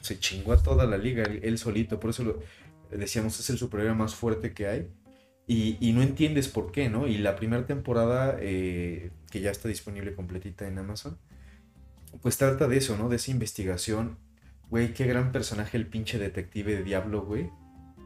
C: se chingó a toda la liga, él, él solito, por eso lo, decíamos, es el superhéroe más fuerte que hay. Y, y no entiendes por qué, ¿no? Y la primera temporada, eh, que ya está disponible completita en Amazon, pues trata de eso, ¿no? De esa investigación. Güey, qué gran personaje el pinche detective de Diablo, güey.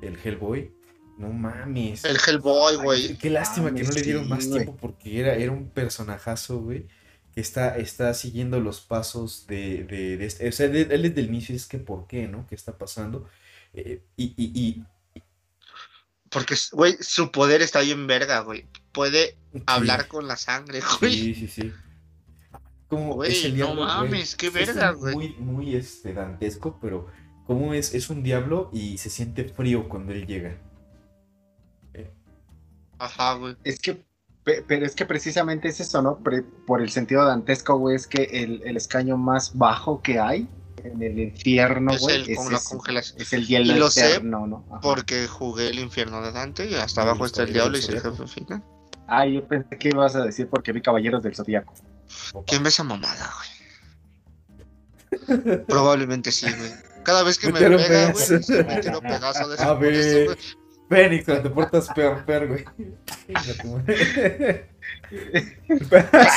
C: El Hellboy. No mames.
B: El Hellboy, güey.
C: Qué lástima que no le dieron
A: sí,
C: más tiempo porque era, era un personajazo, güey. Que está, está siguiendo los pasos de, de, de este. O sea, él, él desde el inicio es que por qué, ¿no? ¿Qué está pasando? Eh, y, y, y-
B: Porque, güey, su poder está bien verga, güey. Puede
C: sí,
B: hablar con la sangre, <laughs> güey.
C: Sí, sí, sí. Como
B: Güey,
C: es el
B: no
C: güey.
B: mames, qué verga, güey.
C: Muy, muy este, dantesco, pero como es, es un diablo y se siente frío cuando él llega.
B: Ajá, güey.
A: Es que, pero es que precisamente es eso, ¿no? Pre- por el sentido dantesco, güey, es que el, el escaño más bajo que hay en el infierno,
B: Es
A: güey,
B: el-
A: es,
B: con congelación.
A: es el hielo
B: Y lo sé
A: ¿no? Ajá.
B: Porque jugué el infierno de Dante y hasta abajo está el diablo y el jefe final.
A: Ah, yo pensé que ibas a decir porque vi Caballeros del Zodíaco.
B: ¿Quién ve esa mamada, güey? Probablemente sí, güey. Cada vez que me pega, güey, me tiro pedazo de ese
C: A ver. Ven, te portas peor, peor, güey.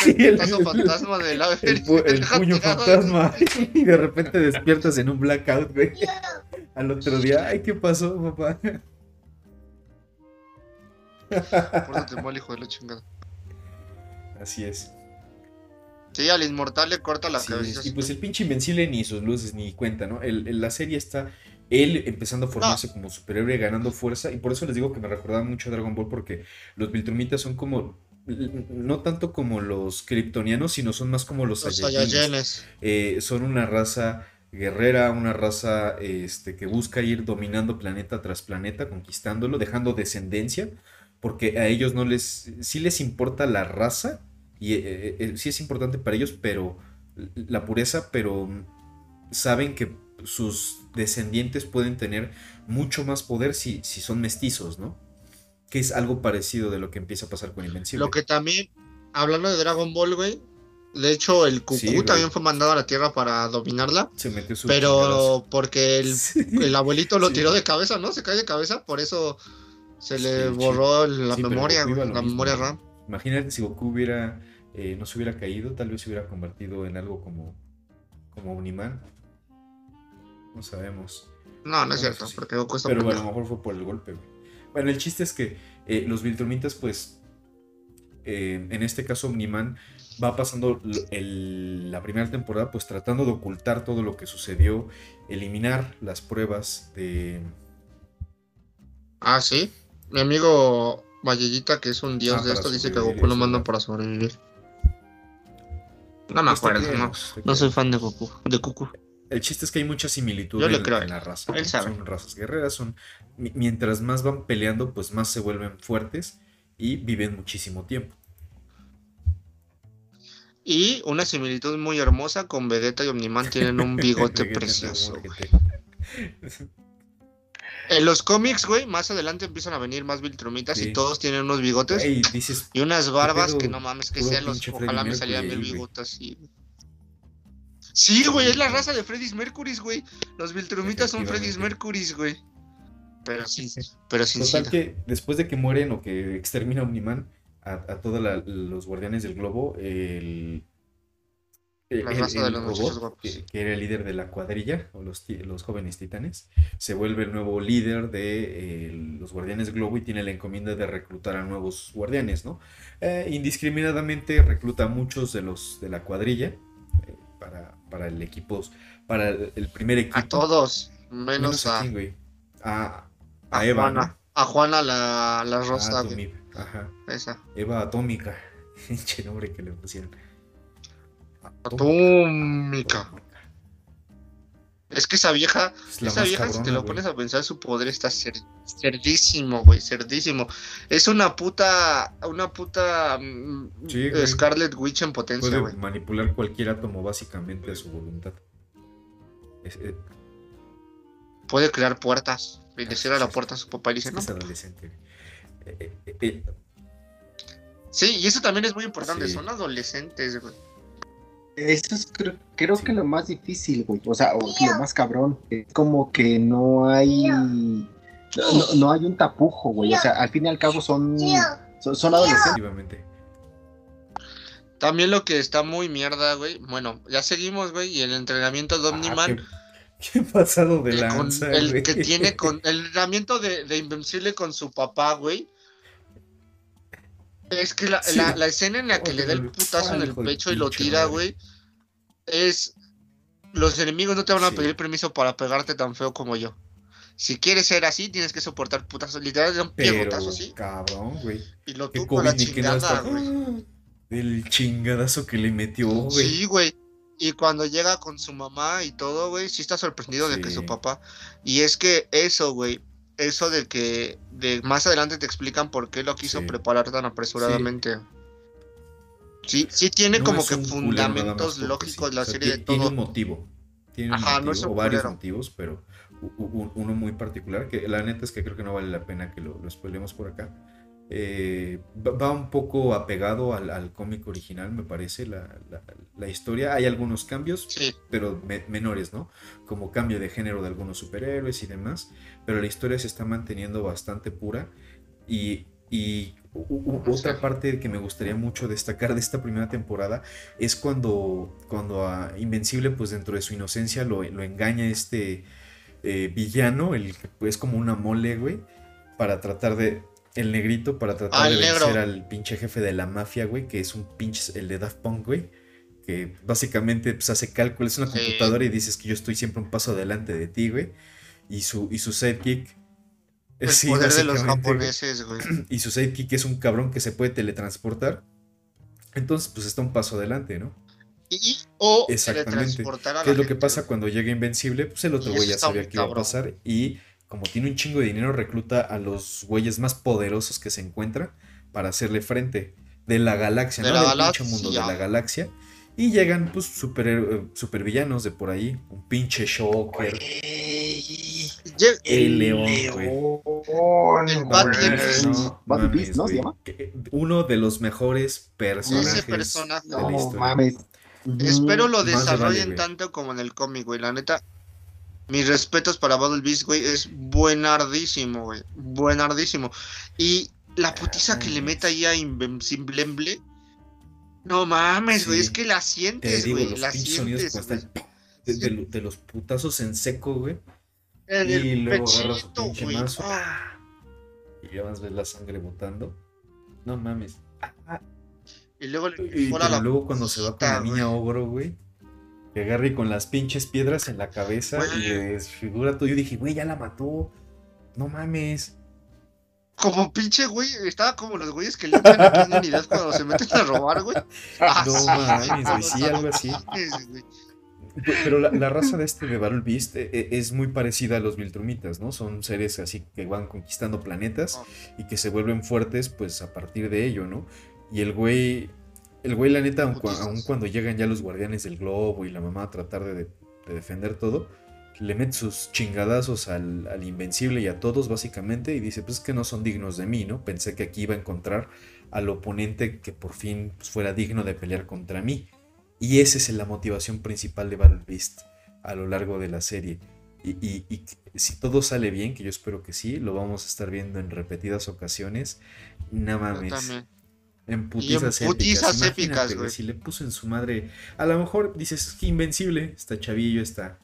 C: Sí, el,
B: fantasma
C: el pu- el puño fantasma. Y de repente despiertas en un blackout, güey. Al otro día, ay, ¿qué pasó, papá?
B: Pórtate mal, hijo de la chingada.
C: Así es.
B: Sí, al inmortal le corta la
C: Así
B: cabeza.
C: Y pues el pinche Invencible ni sus luces ni cuenta, ¿no? El, el- la serie está él empezando a formarse como superhéroe, ganando fuerza. Y por eso les digo que me recordaba mucho a Dragon Ball, porque los Viltrumitas son como. No tanto como los kryptonianos, sino son más como los,
B: Los.
C: Saiyajines. Eh, son una raza guerrera, una raza este, que busca ir dominando planeta tras planeta, conquistándolo, dejando descendencia, porque a ellos no les, sí les importa la raza, y eh, eh, sí es importante para ellos, pero la pureza, pero saben que sus descendientes pueden tener mucho más poder si, si son mestizos, ¿no? Que es algo parecido de lo que empieza a pasar con Invencible.
B: Lo que también, hablando de Dragon Ball, güey. De hecho, el Cucú
C: Sí,
B: también fue mandado a la Tierra para dominarla.
C: Se metió su.
B: Pero porque el, <laughs>
C: Sí.
B: el abuelito lo
C: Sí.
B: tiró de cabeza, ¿no? Se cae de cabeza, por eso se le borró la memoria, la
C: mismo,
B: memoria. RAM.
C: Imagínate si Goku hubiera, eh, no se hubiera caído, tal vez se hubiera convertido en algo como, como un imán. No sabemos.
B: No, no es cierto,
C: sí.
B: porque Goku está
C: Pero bueno, a lo mejor fue por el golpe. güey. Bueno, el chiste es que eh, los Viltrumitas, pues, eh, en este caso Omniman, va pasando el- la primera temporada, pues tratando de ocultar todo lo que sucedió, eliminar las pruebas de...
B: Ah, sí. Mi amigo Vallellita, que es un dios
C: Ah,
B: de esto, dice que Goku lo mandan para sobrevivir. No me
C: Está
B: acuerdo,
C: bien,
B: no.
C: está
B: No soy fan de Goku, de Goku.
C: El chiste es que hay mucha similitud en, la raza.
B: Él
C: ¿no?
B: sabe.
C: Son razas guerreras, son mi- mientras más van peleando, pues más se vuelven fuertes y viven muchísimo tiempo.
B: Y una similitud muy hermosa con Vegeta y Omniman tienen un <laughs> bigote precioso. güey. <laughs> En los cómics, güey, más adelante empiezan a venir más Viltrumitas
C: Sí.
B: y todos tienen unos bigotes
C: Güey, dices,
B: y unas barbas que no mames, que sean los. Ojalá me salieran mil
C: güey.
B: bigotes así. Sí, güey, es la raza de Freddy's Mercury, güey. Los Viltrumitas son Freddy's. Mercury, güey. Pero sí, pero sin
C: Total
B: sida.
C: que después de que mueren o que extermina Omniman a, a todos los guardianes del globo, el, el,
B: La
C: el-
B: raza de
C: el
B: los
C: robot,
B: guapos.
C: que, que era el líder de la cuadrilla, o los, los jóvenes titanes, se vuelve el nuevo líder de eh, los guardianes del globo y tiene la encomienda de reclutar a nuevos guardianes, ¿no? Eh, indiscriminadamente recluta a muchos de los de la cuadrilla eh, para, para el equipo, para el, primer equipo.
B: A todos, menos,
C: Menos a
B: a,
C: quién. A,
B: a
C: a Eva,
B: Juana.
C: ¿no?
B: A Juana la, la rosa,
C: Ajá.
B: Esa.
C: Eva Atómica. <laughs> Pinche nombre que le pusieron.
B: Atómica. Es que esa vieja,
C: Es
B: esa vieja, si te lo
C: güey.
B: pones a pensar, su poder está cer- cerdísimo, güey, cerdísimo. Es una puta, una puta mm,
C: Sí.
B: Scarlet Witch en potencia,
C: Puede
B: güey.
C: manipular cualquier átomo básicamente a su voluntad. Es, es-
B: Puede crear puertas. Y le cierra la puerta a su papá y dice, no.
C: es adolescente. Eh, eh, eh,
B: Sí, y eso también es muy importante,
C: Sí.
B: son adolescentes, güey.
A: Eso es creo, creo
C: Sí.
A: que lo más difícil, güey. O sea, o lo más cabrón. Es como que no hay. No, no- no hay un tapujo, güey. O sea, al fin y al cabo son. Son, son adolescentes.
B: También lo que está muy mierda, güey. Bueno, ya seguimos, güey, y el entrenamiento de
C: Ah,
B: Omniman.
C: qué, qué pasado de
B: el, con-
C: lanza,
B: el
C: güey.
B: que tiene <laughs> con el entrenamiento de, de Invencible con su papá, güey. Es que la,
C: Sí.
B: la- la escena en la que le da el putazo en el pecho y lo tira, güey, es los enemigos no te van a
C: Sí.
B: pedir permiso para pegarte tan feo como yo. Si quieres ser así, tienes que soportar putazos. Literal, un piegotazo así
C: cabrón, güey.
B: y lo tuvo la
C: no
B: chingada, güey.
C: El chingadazo que le metió, güey.
B: Sí, güey. Y cuando llega con su mamá y todo, güey, sí está sorprendido de que su papá. Y es que eso, güey, eso de que de más adelante te explican por qué lo quiso
C: Sí.
B: preparar tan apresuradamente. Sí, sí, tiene
C: No
B: como que fundamentos lógicos la
C: O sea,
B: serie de
C: ti- Tiene
B: todo.
C: un motivo. Tiene un
B: Ajá,
C: motivo, o varios motivos, pero uno muy particular, que la neta es que creo que no vale la pena que lo, lo spoilemos por acá. Eh, va va un poco apegado al, al cómic original, me parece, la, la- la historia. Hay algunos cambios,
B: Sí,
C: pero me- menores, ¿no? Como cambio de género de algunos superhéroes y demás, pero la historia se está manteniendo bastante pura y, y otra parte que me gustaría mucho destacar de esta primera temporada es cuando, cuando a Invencible, pues dentro de su inocencia lo, lo engaña este eh, villano, el que es como una mole, güey, para tratar de... El negrito para tratar
B: Ah,
C: de
B: negro.
C: vencer al pinche jefe de la mafia, güey, que es un pinche, el de Daft Punk, güey, que básicamente pues, hace cálculos, es una
B: Sí.
C: computadora y dices que yo estoy siempre un paso adelante de ti, güey. Y su, y su sidekick.
B: el
C: sí,
B: poder de los japoneses, güey. <clears throat>
C: Y su sidekick es un cabrón que se puede teletransportar. Entonces, pues está un paso adelante, ¿no?
B: Y, o
C: Exactamente.
B: teletransportar a
C: ¿Qué
B: la
C: es lo que pasa cuando llega Invencible? Pues el otro güey ya sabía que iba a pasar. Y como tiene un chingo de dinero, recluta a los güeyes más poderosos que se encuentra para hacerle frente de la galaxia,
B: De
C: ¿no?
B: la
C: Del
B: galaxia.
C: mundo de la galaxia. Y llegan, pues, super, eh, supervillanos de por ahí. Un pinche Shocker. El león, güey.
B: El
A: güey.
B: Beast.
C: No,
A: Bat
C: mames,
A: Beast, ¿no se llama?
C: Uno de los mejores personajes
B: Ese personaje.
C: de la
A: No mames.
B: Espero lo
C: vale,
B: desarrollen
C: güey.
B: tanto como en el cómic, güey. La neta, mis respetos para Battle Beast, güey. Es buenardísimo, güey. Buenardísimo. Y la putiza que le mete ahí a Invencible. No mames, güey.
C: Sí.
B: Es que la
C: Te
B: sientes, güey.
C: los
B: La
C: sonidos
B: sientes.
C: el- de, de de los putazos en seco, güey.
B: En
C: Y
B: el
C: luego
B: pechito, güey.
C: mazo.
B: Ah.
C: Y ya vas a ver la sangre botando. No mames.
B: Y luego le
C: Y
B: perfora
C: pero
B: la
C: luego cuando se va con la niña ogro, güey. Que agarra y con las pinches piedras en la cabeza y le desfigura todo. Yo dije, güey, ya la mató. No mames.
B: Como pinche, güey. Estaba como los güeyes que limpian aquí en unidad cuando se meten a robar, güey.
C: No
B: Así,
C: mames, güey, sí, algo así. Pero la, la raza de este de Battle Beast eh, eh, es muy parecida a los Viltrumitas, ¿no? Son seres así que van conquistando planetas y que se vuelven fuertes pues a partir de ello, ¿no? Y el güey, el güey la neta, aun, aun cuando llegan ya los guardianes del globo y la mamá a tratar de, de defender todo, le mete sus chingadazos al, al, Invencible y a todos, básicamente, y dice: Pues es que no son dignos de mí, ¿no? Pensé que aquí iba a encontrar al oponente que por fin pues, fuera digno de pelear contra mí. Y esa es la motivación principal de Battle Beast a lo largo de la serie. Y, si todo sale bien, que yo espero que sí, lo vamos a estar viendo en repetidas ocasiones. Nada mames. En putizas, épicas. Si le puso en su madre. A lo mejor dices que invencible, está chavillo, está.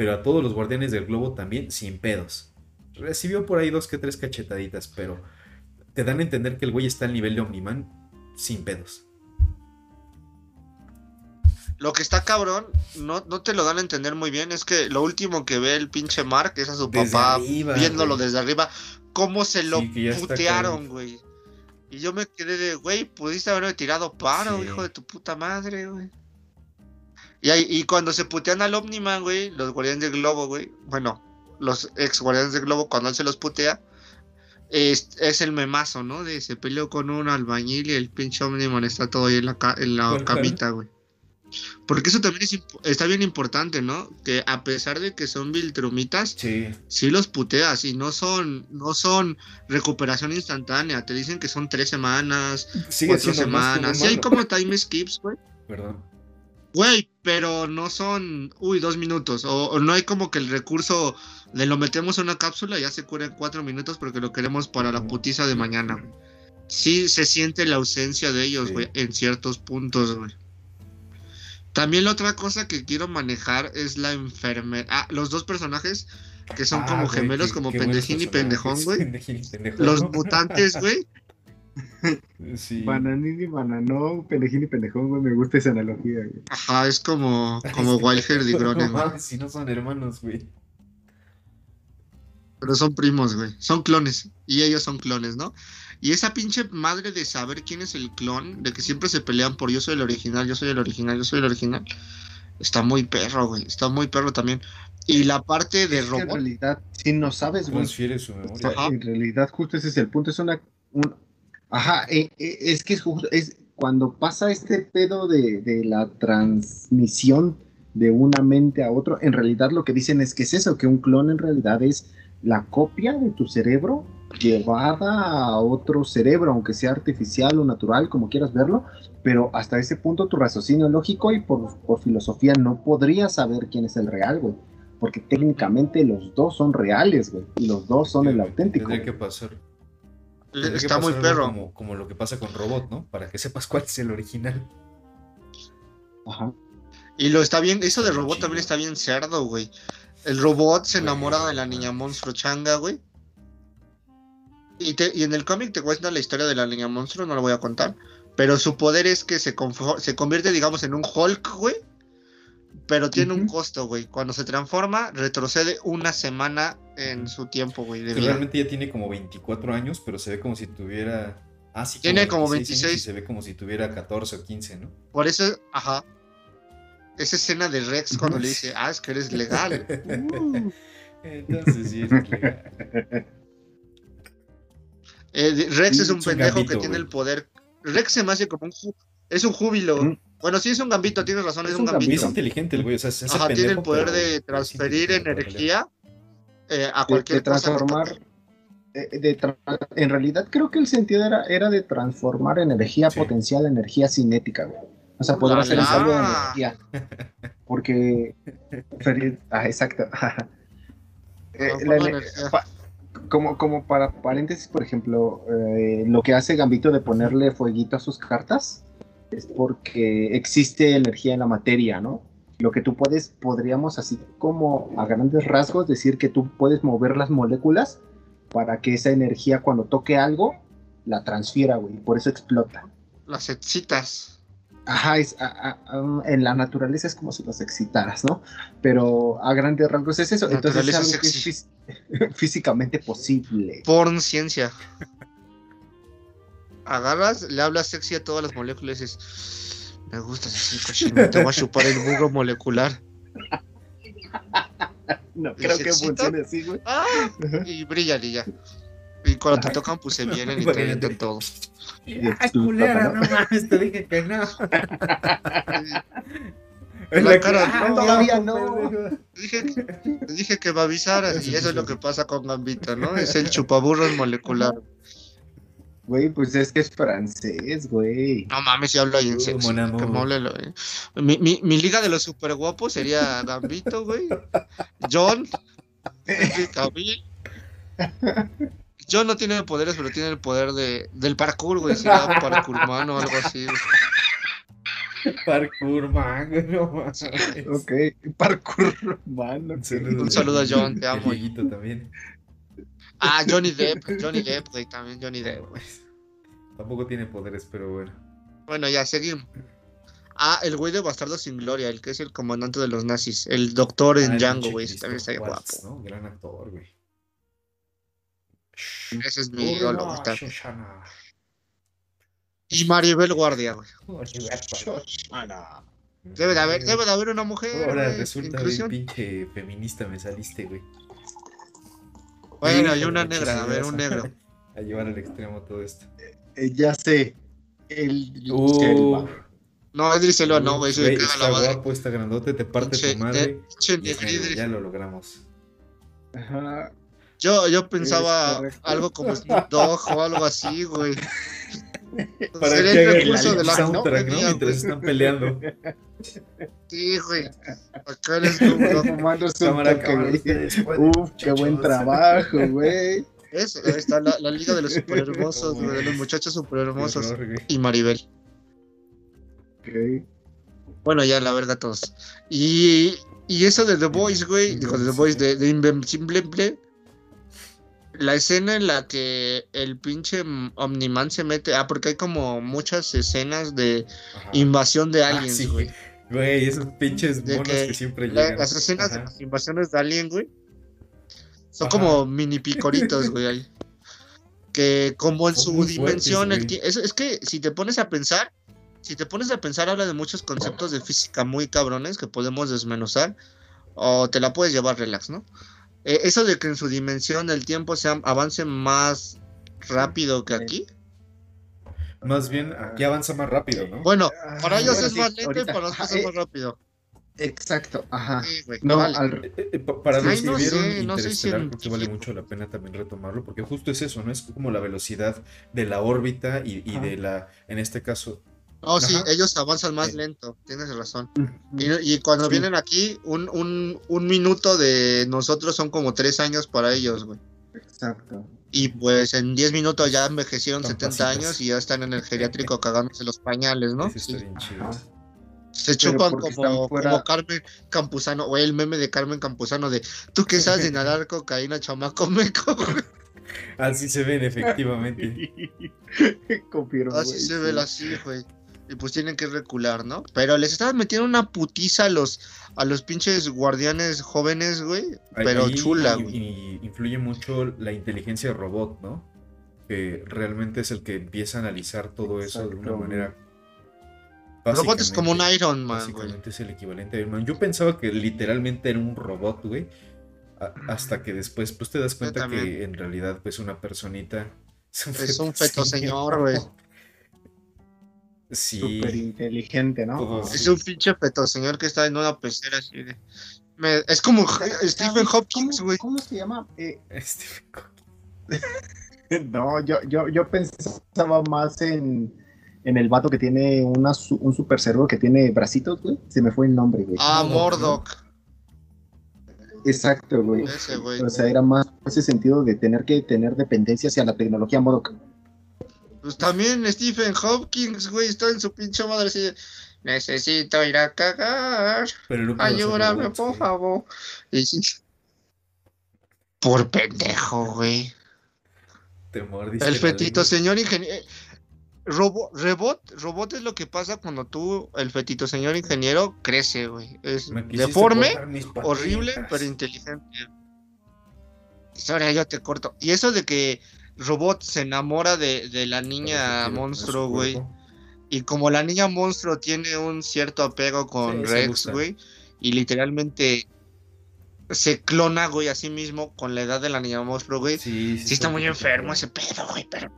C: Pero a todos los guardianes del globo también, sin pedos. Recibió por ahí dos que tres cachetaditas, pero te dan a entender que el güey está al nivel de Omniman sin pedos.
B: Lo que está cabrón, no, no te lo dan a entender muy bien, es que lo último que ve el pinche Mark es a su papá viéndolo desde arriba, cómo se lo putearon, güey. Y yo me quedé de, güey, pudiste haberme tirado paro, hijo de tu puta madre, güey. Y, y cuando se putean al Omniman, güey, los guardianes de globo, güey, bueno, los ex guardianes de globo, cuando él se los putea, es, es, el memazo, ¿no? De se peleó con un albañil y el pinche Omniman está todo ahí en la, en la camita, güey. Porque eso también está bien importante, ¿no? Que a pesar de que son Viltrumitas, sí. los puteas y no son, no son recuperación instantánea. Te dicen que son tres semanas, cuatro semanas. Sí hay como time skips, güey. Perdón. Güey, pero no son, uy, dos minutos. O, no hay como que el recurso de lo metemos en una cápsula y ya se cura en cuatro minutos porque lo queremos para la putiza de mañana. Sí se siente la ausencia de ellos, güey, en ciertos puntos, güey. También la otra cosa que quiero manejar es la enfermedad. Ah, los dos personajes que son ah, como gemelos, como Pendejín y Pendejón, güey. <laughs> Los mutantes, güey. <laughs>
A: Sí. Bananín y bananón, y pendejón, güey, me gusta esa analogía, güey.
B: Ajá, es como, <laughs> como Wilder y Gronen.
C: No, si no son hermanos, güey.
B: Pero son primos, güey. Son clones. Y ellos son clones, ¿no? Y esa pinche madre de saber quién es el clon, de que siempre se pelean por yo soy el original, yo soy el original, yo soy el original. Está muy perro, güey. Está muy perro también. Y la parte de robot.
A: en realidad, si no sabes, güey. En realidad, justo ese es el punto. Es una. Ajá, eh, eh, es que es. Es, cuando pasa este pedo de, de la transmisión de una mente a otro, en realidad lo que dicen es que es eso, que un clon en realidad es la copia de tu cerebro llevada a otro cerebro, aunque sea artificial o natural, como quieras verlo, pero hasta ese punto tu raciocinio lógico y por, filosofía no podrías saber quién es el real, güey, porque técnicamente los dos son reales, güey, y los dos son el auténtico.
C: Tendría que pasar.
B: Está muy perro.
C: Como, lo que pasa con Robot, ¿no? Para que sepas cuál es el original.
B: Ajá. Y lo está bien, eso de Robot también está bien cerdo, güey. El robot se enamora de la niña monstruo changa, güey. Y, y en el cómic te cuenta la historia de la niña monstruo, no lo voy a contar. Pero su poder es que se, se convierte, digamos, en un Hulk, güey. Pero tiene un costo, güey. Cuando se transforma, retrocede una semana en su tiempo, güey.
C: Realmente ya tiene como 24 años, pero se ve como si tuviera.
B: Ah, sí, tiene como 26. y
C: se ve como si tuviera 14 o 15, ¿no?
B: Por eso, ajá esa escena de Rex cuando le dice, ah, es que eres legal. <laughs>
C: Entonces sí es legal.
B: Eh, Rex es un, pendejo que tiene el poder. Rex se me hace como un. Es un júbilo. Bueno, sí es un gambito, tienes razón, es, un, gambito. Es
C: inteligente el güey, o sea, es
B: Ajá, tiene el poder de transferir energía eh, a cualquier
A: de, transformar, eh, en realidad creo que el sentido era, era de transformar energía potencial en energía cinética, güey. O sea, podrá hacer el cambio de energía. <laughs> Porque. ah, exacto. <laughs> Eh, como, como para paréntesis, por ejemplo, eh, lo que hace Gambito de ponerle fueguito a sus cartas es porque existe energía en la materia, ¿no? Lo que tú puedes, podríamos así como a grandes rasgos decir que tú puedes mover las moléculas para que esa energía cuando toque algo la transfiera, güey, por eso explota.
B: Las excitas.
A: Ajá, en la naturaleza es como si los excitaras, ¿no? Pero a grandes rasgos es eso. Entonces es algo que es <laughs> físicamente posible.
B: Porn ciencia. Agarras, le hablas sexy a todas las moléculas y dices, me gustas así, cochino, te voy a chupar el burro molecular. <laughs>
A: No, creo que funcione así, güey.
B: Ah, y brillan y ya. Y cuando te tocan, pues se vienen y te avientan todo.
C: Ay, culera, no mames, te dije que no. <laughs> En
B: la
C: la
B: cara.
A: No, todavía no.
B: Te dije, dije que me avisaras y eso es lo que pasa con Gambito, ¿no? Es el chupaburros molecular. <laughs>
A: Güey, pues es que es francés, güey.
B: No mames, si hablo ahí en eh. mi, mi, mi liga de los super guapos sería Gambito, güey. John. Cavill. John no tiene poderes, pero tiene el poder de, del parkour, güey. Sería parkourman o algo así. güey.
C: Parkour, man, güey, no mames.
A: Ok, parkour mano.
C: Un saludo,
B: Un saludo a John, te amo.
C: También.
B: Ah, <laughs> Johnny Depp. Johnny Depp, güey. También Johnny Depp, güey.
C: Tampoco tiene poderes, pero bueno.
B: Bueno, ya seguimos. Ah, el güey de Bastardo sin Gloria, el que es el comandante de los nazis. El doctor en
C: Ah, el
B: Django, güey. ese También está guapo.
C: Gran actor, güey.
B: Ese es mi ídolo. Y Maribel Guardia, güey. Debe de haber, debe de haber una mujer.
C: Ahora resulta bien
B: inclusión.
C: pinche feminista me saliste, güey.
B: Bueno, y una negra, a ver, un negro. <laughs>
C: A llevar al extremo todo esto.
A: Eh, ya sé. El
C: Uh.
B: No, Idris Elba no, güey, se
C: Güey,
B: caga la madre.
C: guapo, está grandote, te parte
B: Pinche-
C: tu madre.
B: eh, pinche
C: Y es
B: negro,
C: negro,
B: Idris.
C: ya lo logramos.
A: Ajá.
B: Yo, yo pensaba algo como Snoop Dogg o algo así, güey. <laughs>
C: Para
B: Sería
C: que
B: el recurso de la
C: soundtrack, ¿no? Mientras están <laughs> peleando.
B: Sí, güey. Acá
C: Cámara, cámara,
A: güey.
C: ustedes pueden,
A: Uf, qué buen trabajo, güey.
B: Eso, ahí está la, la liga de los <laughs> super hermosos, güey, de los muchachos super hermosos.
C: Horror, güey.
B: Y Maribel.
A: Ok.
B: Bueno, ya la verga todos. Y, y eso de The Voice, güey, digo, de The Voice, de, de Invencible, la escena en la que el pinche Omniman se mete, ah, porque hay como muchas escenas de
C: Ajá.
B: invasión de
C: Ah,
B: aliens,
C: sí,
B: güey.
C: Güey, esos pinches monos
B: que
C: que, siempre
B: La-
C: llegan.
B: las escenas de las invasiones de alien, güey, son
C: Ajá.
B: como mini picoritos, güey, ahí. Que como en
C: Son
B: su dimensión,
C: fuertes,
B: el
C: güey.
B: ti- es, es que si te pones a pensar, si te pones a pensar, habla de muchos conceptos de física muy cabrones que podemos desmenuzar, o te la puedes llevar relax, ¿no? Eh, eso de que en su dimensión el tiempo sea, avance más rápido que aquí.
C: Más bien, aquí avanza más rápido, ¿no?
B: Bueno,
A: Ah,
B: para ellos es
A: sí,
B: más lento y para nosotros es
A: eh,
B: más rápido.
A: Exacto, ajá.
B: Sí, güey,
A: No,
B: vale.
A: al-
C: Eh, pa- Para los
B: Ay,
C: que
B: no
C: vieron
B: sé, no sé si
C: creo que vale mucho la pena también retomarlo, porque justo es eso, ¿no? Es como la velocidad de la órbita y, de la, en este caso,
B: Oh, sí,
C: Ajá.
B: ellos avanzan más
C: Sí.
B: lento, tienes razón. Y, y cuando
A: Sí.
B: vienen aquí, un, un, un minuto de nosotros son como tres años para ellos, güey.
A: Exacto.
B: Y pues en 10 minutos ya envejecieron
C: Son
B: 70
C: pasitos.
B: años y ya están en el geriátrico cagándose los pañales, ¿no? Sí.
C: está bien chido.
B: Se chupan como,
A: fuera-
B: como Carmen Campuzano, o el meme de Carmen Campuzano de tú que sabes de <laughs> nadar cocaína, chamaco meco.
C: Así se ven, efectivamente. <laughs>
A: Confirmo.
B: Así se
A: sí.
B: ve así, güey. Y pues tienen que recular, ¿no? Pero les estaban metiendo una putiza a los, a los pinches guardianes jóvenes, güey. Pero
C: Ahí
B: chula,
C: y-
B: güey.
C: y influye mucho la inteligencia robot, ¿no? Que realmente es el que empieza a analizar todo eso de una manera.
B: Robot es como un Iron Man, güey.
C: Básicamente es el equivalente a Iron Man. Yo pensaba que literalmente era un robot, güey. a- Hasta que después, pues te das cuenta que en realidad, pues una personita. Es un
B: Es un feto señor, güey. <laughs>
C: Sí.
A: Súper inteligente, ¿no?
B: Es un pinche feto señor que está en una pecera así de. Me- es como Stephen Hopkins,
A: ¿Cómo,
B: güey.
A: ¿Cómo se llama? Eh, <laughs>
C: Stephen Hawking. <laughs>
A: no, yo, yo, yo pensaba más en, en el vato que tiene una, un super cerebro que tiene bracitos, güey. Se me fue el nombre, güey.
B: Ah,
C: Mordok,
B: Mordok.
A: Exacto, güey.
B: Ese, güey.
A: O sea, era más ese sentido de tener que tener dependencia hacia la tecnología Modoc.
B: Pues también Stephen Hopkins, güey, está en su pinche madre así de. Necesito ir a cagar.
C: Pero no
B: Ayúdame,
C: robots,
B: por favor. Y sí. Por pendejo, güey.
C: Te mordiste
B: El fetito señor ingeniero. Robo, robot, robot es lo que pasa cuando tú, el fetito señor ingeniero, crece, güey. Es deforme, horrible, pero inteligente. Ahora yo te corto. Y eso de que Robot se enamora de, de la niña monstruo, güey. Y como la niña monstruo tiene un cierto apego con
C: Sí,
B: Rex, güey, y literalmente se clona, güey, a sí mismo con la edad de la niña monstruo, güey. Sí,
C: Sí, sí,
B: está muy enfermo ese pedo, güey, pero...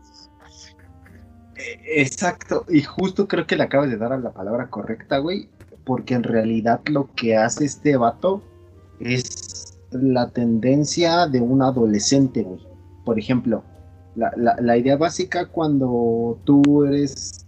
A: Eh, Exacto, y justo creo que le acabas de dar a la palabra correcta, güey. porque en realidad lo que hace este vato es la tendencia de un adolescente, güey. Por ejemplo, la, la, la idea básica cuando tú eres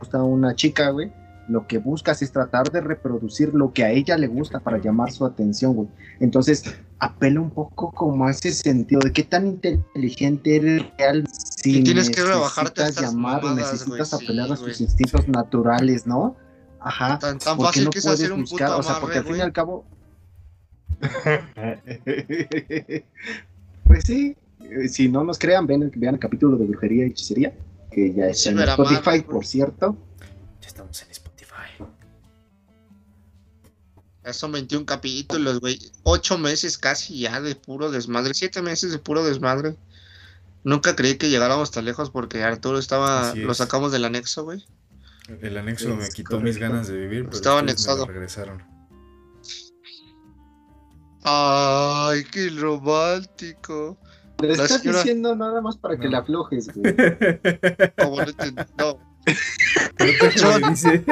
A: gusta una chica, güey, lo que buscas es tratar de reproducir lo que a ella le gusta para llamar su atención, güey. Entonces, apela un poco como a ese sentido de qué tan inteligente eres real si
B: tienes que rebajarte
A: necesitas llamar, necesitas apelar a sus instintos naturales, ¿no? Ajá.
B: Tan, tan fácil no que es hacer un puto amarre,
A: O sea, porque al fin y al cabo... <laughs> <laughs> pues sí, si no nos crean, ven, vean el capítulo de brujería y hechicería, que ya está en Spotify, por cierto.
C: Ya estamos en Spotify.
B: Ya son 21 capítulos, güey. 8 meses casi ya de puro desmadre. 7 meses de puro desmadre. Nunca creí que llegáramos tan lejos porque Arturo estaba. Lo sacamos del anexo, güey.
C: El anexo me quitó mis ganas de vivir, pero
B: Estaba
C: me regresaron.
B: Ay, qué romántico.
A: Le
B: La
A: estás
B: señora-
A: diciendo nada más para que le aflojes, güey. <laughs>
B: Como no entiendo. No.
C: Me dice.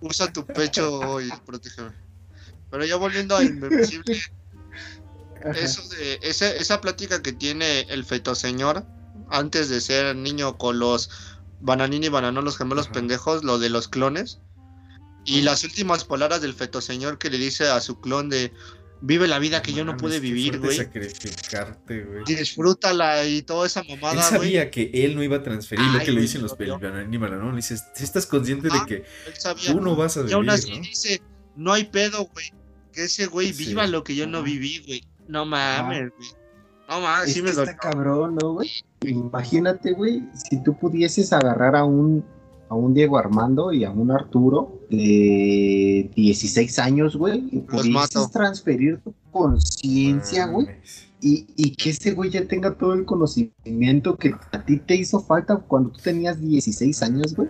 B: Usa tu pecho y protégeme. Pero ya volviendo a Invencible, eso de, ese- esa plática que tiene el fetoseñor antes de ser niño con los Bananini y Bananón, los gemelos
C: Ajá.
B: pendejos, lo de los clones. Y las últimas palabras del fetoseñor que le dice a su clon de vive la vida que yo no pude vivir, güey.
C: sacrificarte, güey.
B: Disfrútala y toda esa
C: Él
B: mamada, güey.
C: sabía que él no iba a transferir lo
B: Ay,
C: que le dicen los
B: lo
C: películas, ¿no? Le dices, si estás consciente
B: Ah,
C: de que
B: Él sabía.
C: tú no vas a
B: Y aún
C: vivir,
B: así
C: ¿no?
B: dice, no hay pedo, güey. Que ese güey
C: Sí.
B: viva lo que yo no viví, güey. No mames, güey. No mames,
A: Es
B: sí
A: que
B: me
A: está
B: dolió.
A: cabrón, ¿no, güey? Imagínate, güey, si tú pudieses agarrar a un, a un Diego Armando y a un Arturo de 16 años, güey, y pudieses transferir tu conciencia, güey, y, y que ese güey ya tenga todo el conocimiento que a ti te hizo falta cuando tú tenías 16 años, güey.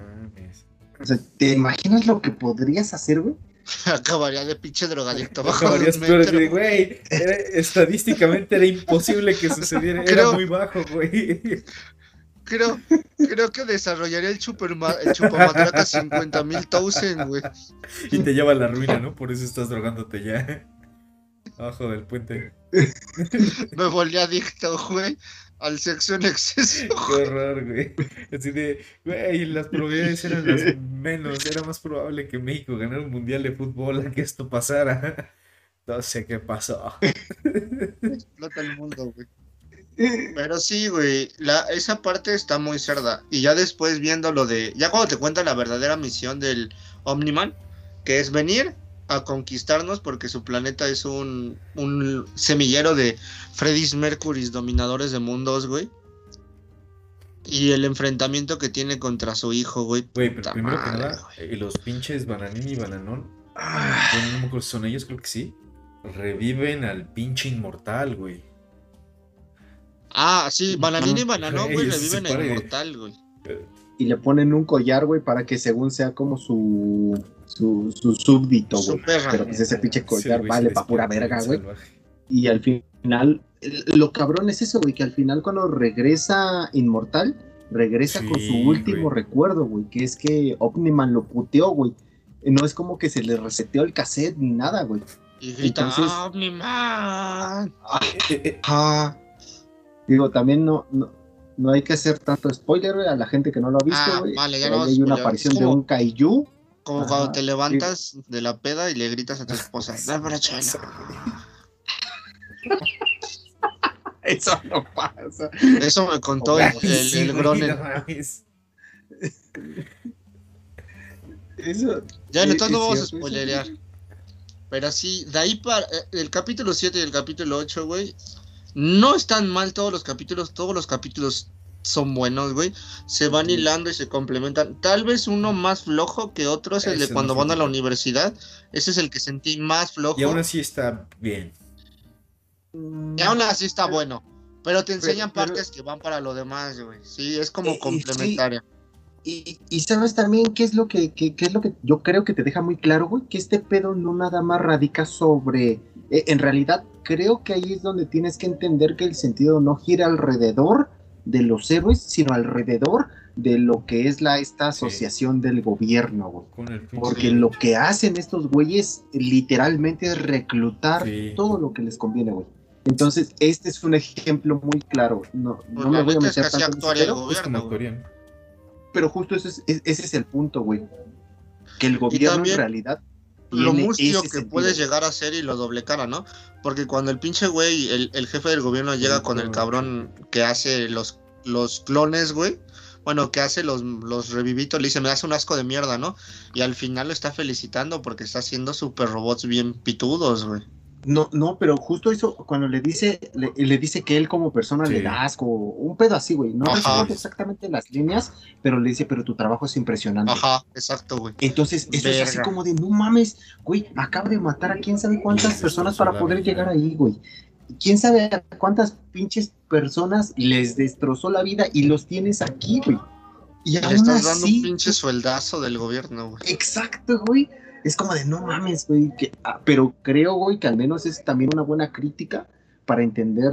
A: O sea, ¿te imaginas lo que podrías hacer, güey? <laughs>
B: Acabaría de pinche drogadicto bajo
C: Acabarías
B: un
C: peor así de, güey, era- estadísticamente era imposible que sucediera, era muy bajo, güey.
B: Creo, creo que desarrollaría el, chuperma, el chupamatraca 50 mil thousand, güey.
C: Y te lleva a la ruina, ¿no? Por eso estás drogándote ya. Abajo del puente.
B: Me volví adicto, güey. Al sexo en exceso.
C: Qué horror, güey. Así de, güey, las probabilidades eran las menos. Era más probable que México ganara un mundial de fútbol a que esto pasara. No sé qué pasó.
B: Explota el mundo, güey. Pero sí, güey, la, esa parte está muy cerda. Y ya después viendo lo de, ya cuando te cuenta la verdadera misión del Omniman, que es venir a conquistarnos porque su planeta es un, un semillero de Freddy's Mercury's dominadores de mundos, güey. Y el enfrentamiento que tiene contra su hijo, güey.
C: Güey, pero primero que nada,
B: güey.
C: eh, los pinches Bananín y Bananón,
A: Ah,
C: no me acuerdo si son ellos, creo que sí. Reviven al pinche inmortal, güey.
B: Ah, sí, Bananini. Bananón, güey, reviven
C: para y-
B: Inmortal, güey.
A: y le ponen un collar, güey, para que según sea como su, su, su súbdito, güey. Pero pues ese pinche
C: Sí,
A: collar vale
C: se
A: pa' pura verga, güey. Y al final, el- lo cabrón es eso, güey, que al final cuando regresa Inmortal, regresa con su último recuerdo, güey, que es que Omniman lo puteó, güey. No es como que se le reseteó el cassette ni nada, güey.
B: Y grita,
A: Entonces-
B: "Ah, Omniman.
C: Eh, eh,
A: Ah, digo, también no, no, no hay que hacer tanto spoiler, a la gente que no lo ha visto,
B: Ah, vale, ya no
A: hay una aparición de
B: como-
A: un kaiju.
B: Como
A: Ajá,
B: cuando te levantas de la peda y le gritas a tu esposa, <laughs> dame chela. <laughs>
A: Eso no pasa.
B: Eso me contó el, el,
C: sí,
B: el Gronen.
A: Eso,
B: Ya, entonces no vamos a spoilerear. Pero sí, de ahí para eh, el capítulo 7 y el capítulo 8, güey. No están mal todos los capítulos, todos los capítulos son buenos, güey. Se van hilando y se complementan. Tal vez uno más flojo que otro es el de cuando
C: no
B: van a la universidad. Ese es el que sentí más flojo.
C: Y aún así está bien.
B: Y aún así está bueno. Pero te
A: Pero-
B: enseñan
A: pero-
B: partes que van para lo demás, güey. Sí, es
A: Y-
B: como
A: y
B: complementaria.
A: Y, y sabes también qué es lo que, es lo que yo creo que te deja muy claro, güey, que este pedo no nada más radica sobre. eh, en realidad, creo que ahí es donde tienes que entender que el sentido no gira alrededor de los héroes, sino alrededor de lo que es la esta asociación del gobierno, güey. Porque lo que hacen estos güeyes literalmente es reclutar todo lo que les conviene, güey. Entonces, este es un ejemplo muy claro. No,
B: pues
A: no me voy a
B: meter
A: tanto en
B: actuar
A: ese
B: el gobierno, güey.
A: pero justo ese es, es- ese es el punto, güey. Que el gobierno
B: también
A: en realidad
B: lo mustio que
A: sentido.
B: puede llegar a ser y lo doble cara, ¿no? Porque cuando el pinche güey, el, el jefe del gobierno llega con el cabrón que hace los, los clones, güey. Bueno, que hace los, los revivitos, le dice, me hace un asco de mierda, ¿no? Y al final lo está felicitando porque está haciendo super robots bien pitudos, güey.
A: No, no, pero justo eso, cuando le dice, le, le dice que él como persona
C: Sí.
A: le da asco, un pedo así, güey. No recuerdo exactamente las líneas, pero le dice, pero tu trabajo es impresionante.
B: Ajá, exacto, güey.
A: Entonces, eso es así como de, no mames, güey, acaba de matar a quién sabe cuántas personas para poder llegar ahí, güey. ¿Quién sabe a cuántas pinches personas les destrozó la vida y los tienes aquí, güey? Y
B: Le estás dando un pinche sueldazo del gobierno, güey.
A: Exacto, güey. Es como de no mames, güey. que- ah, pero creo, güey, que al menos es también una buena crítica para entender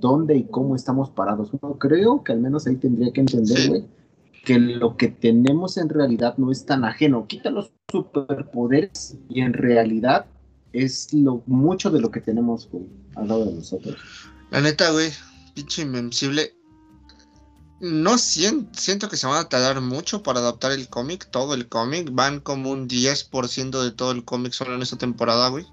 A: dónde y cómo estamos parados. Creo que al menos ahí tendría que entender, güey, que lo que tenemos en realidad no es tan ajeno. Quita los superpoderes y en realidad es lo mucho de lo que tenemos, güey, al lado de nosotros.
B: La neta, güey, pinche invencible. No siento, siento que se van a tardar mucho para adaptar el cómic, todo el cómic. Van como un 10% de todo el cómic solo en esta temporada, güey.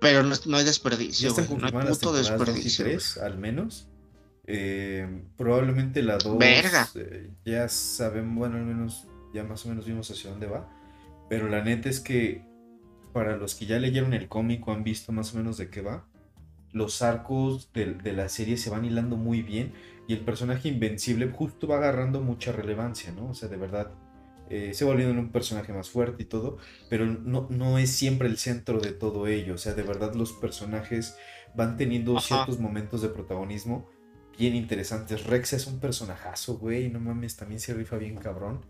B: Pero no, no hay desperdicio, güey. No hay puto desperdicio. güey.
C: tres, al menos. Eh, probablemente la 2
B: Verga.
C: ya saben, bueno, al menos ya más o menos vimos hacia dónde va. Pero la neta es que para los que ya leyeron el cómic o han visto más o menos de qué va, los arcos de, de la serie se van hilando muy bien y el personaje invencible justo va agarrando mucha relevancia, ¿no? O sea, de verdad, eh, se va volviendo un personaje más fuerte y todo, pero no, no es siempre el centro de todo ello. O sea, de verdad los personajes van teniendo
B: Ajá.
C: ciertos momentos de protagonismo bien interesantes. Rex es un personajazo, güey, no mames, también se rifa bien cabrón.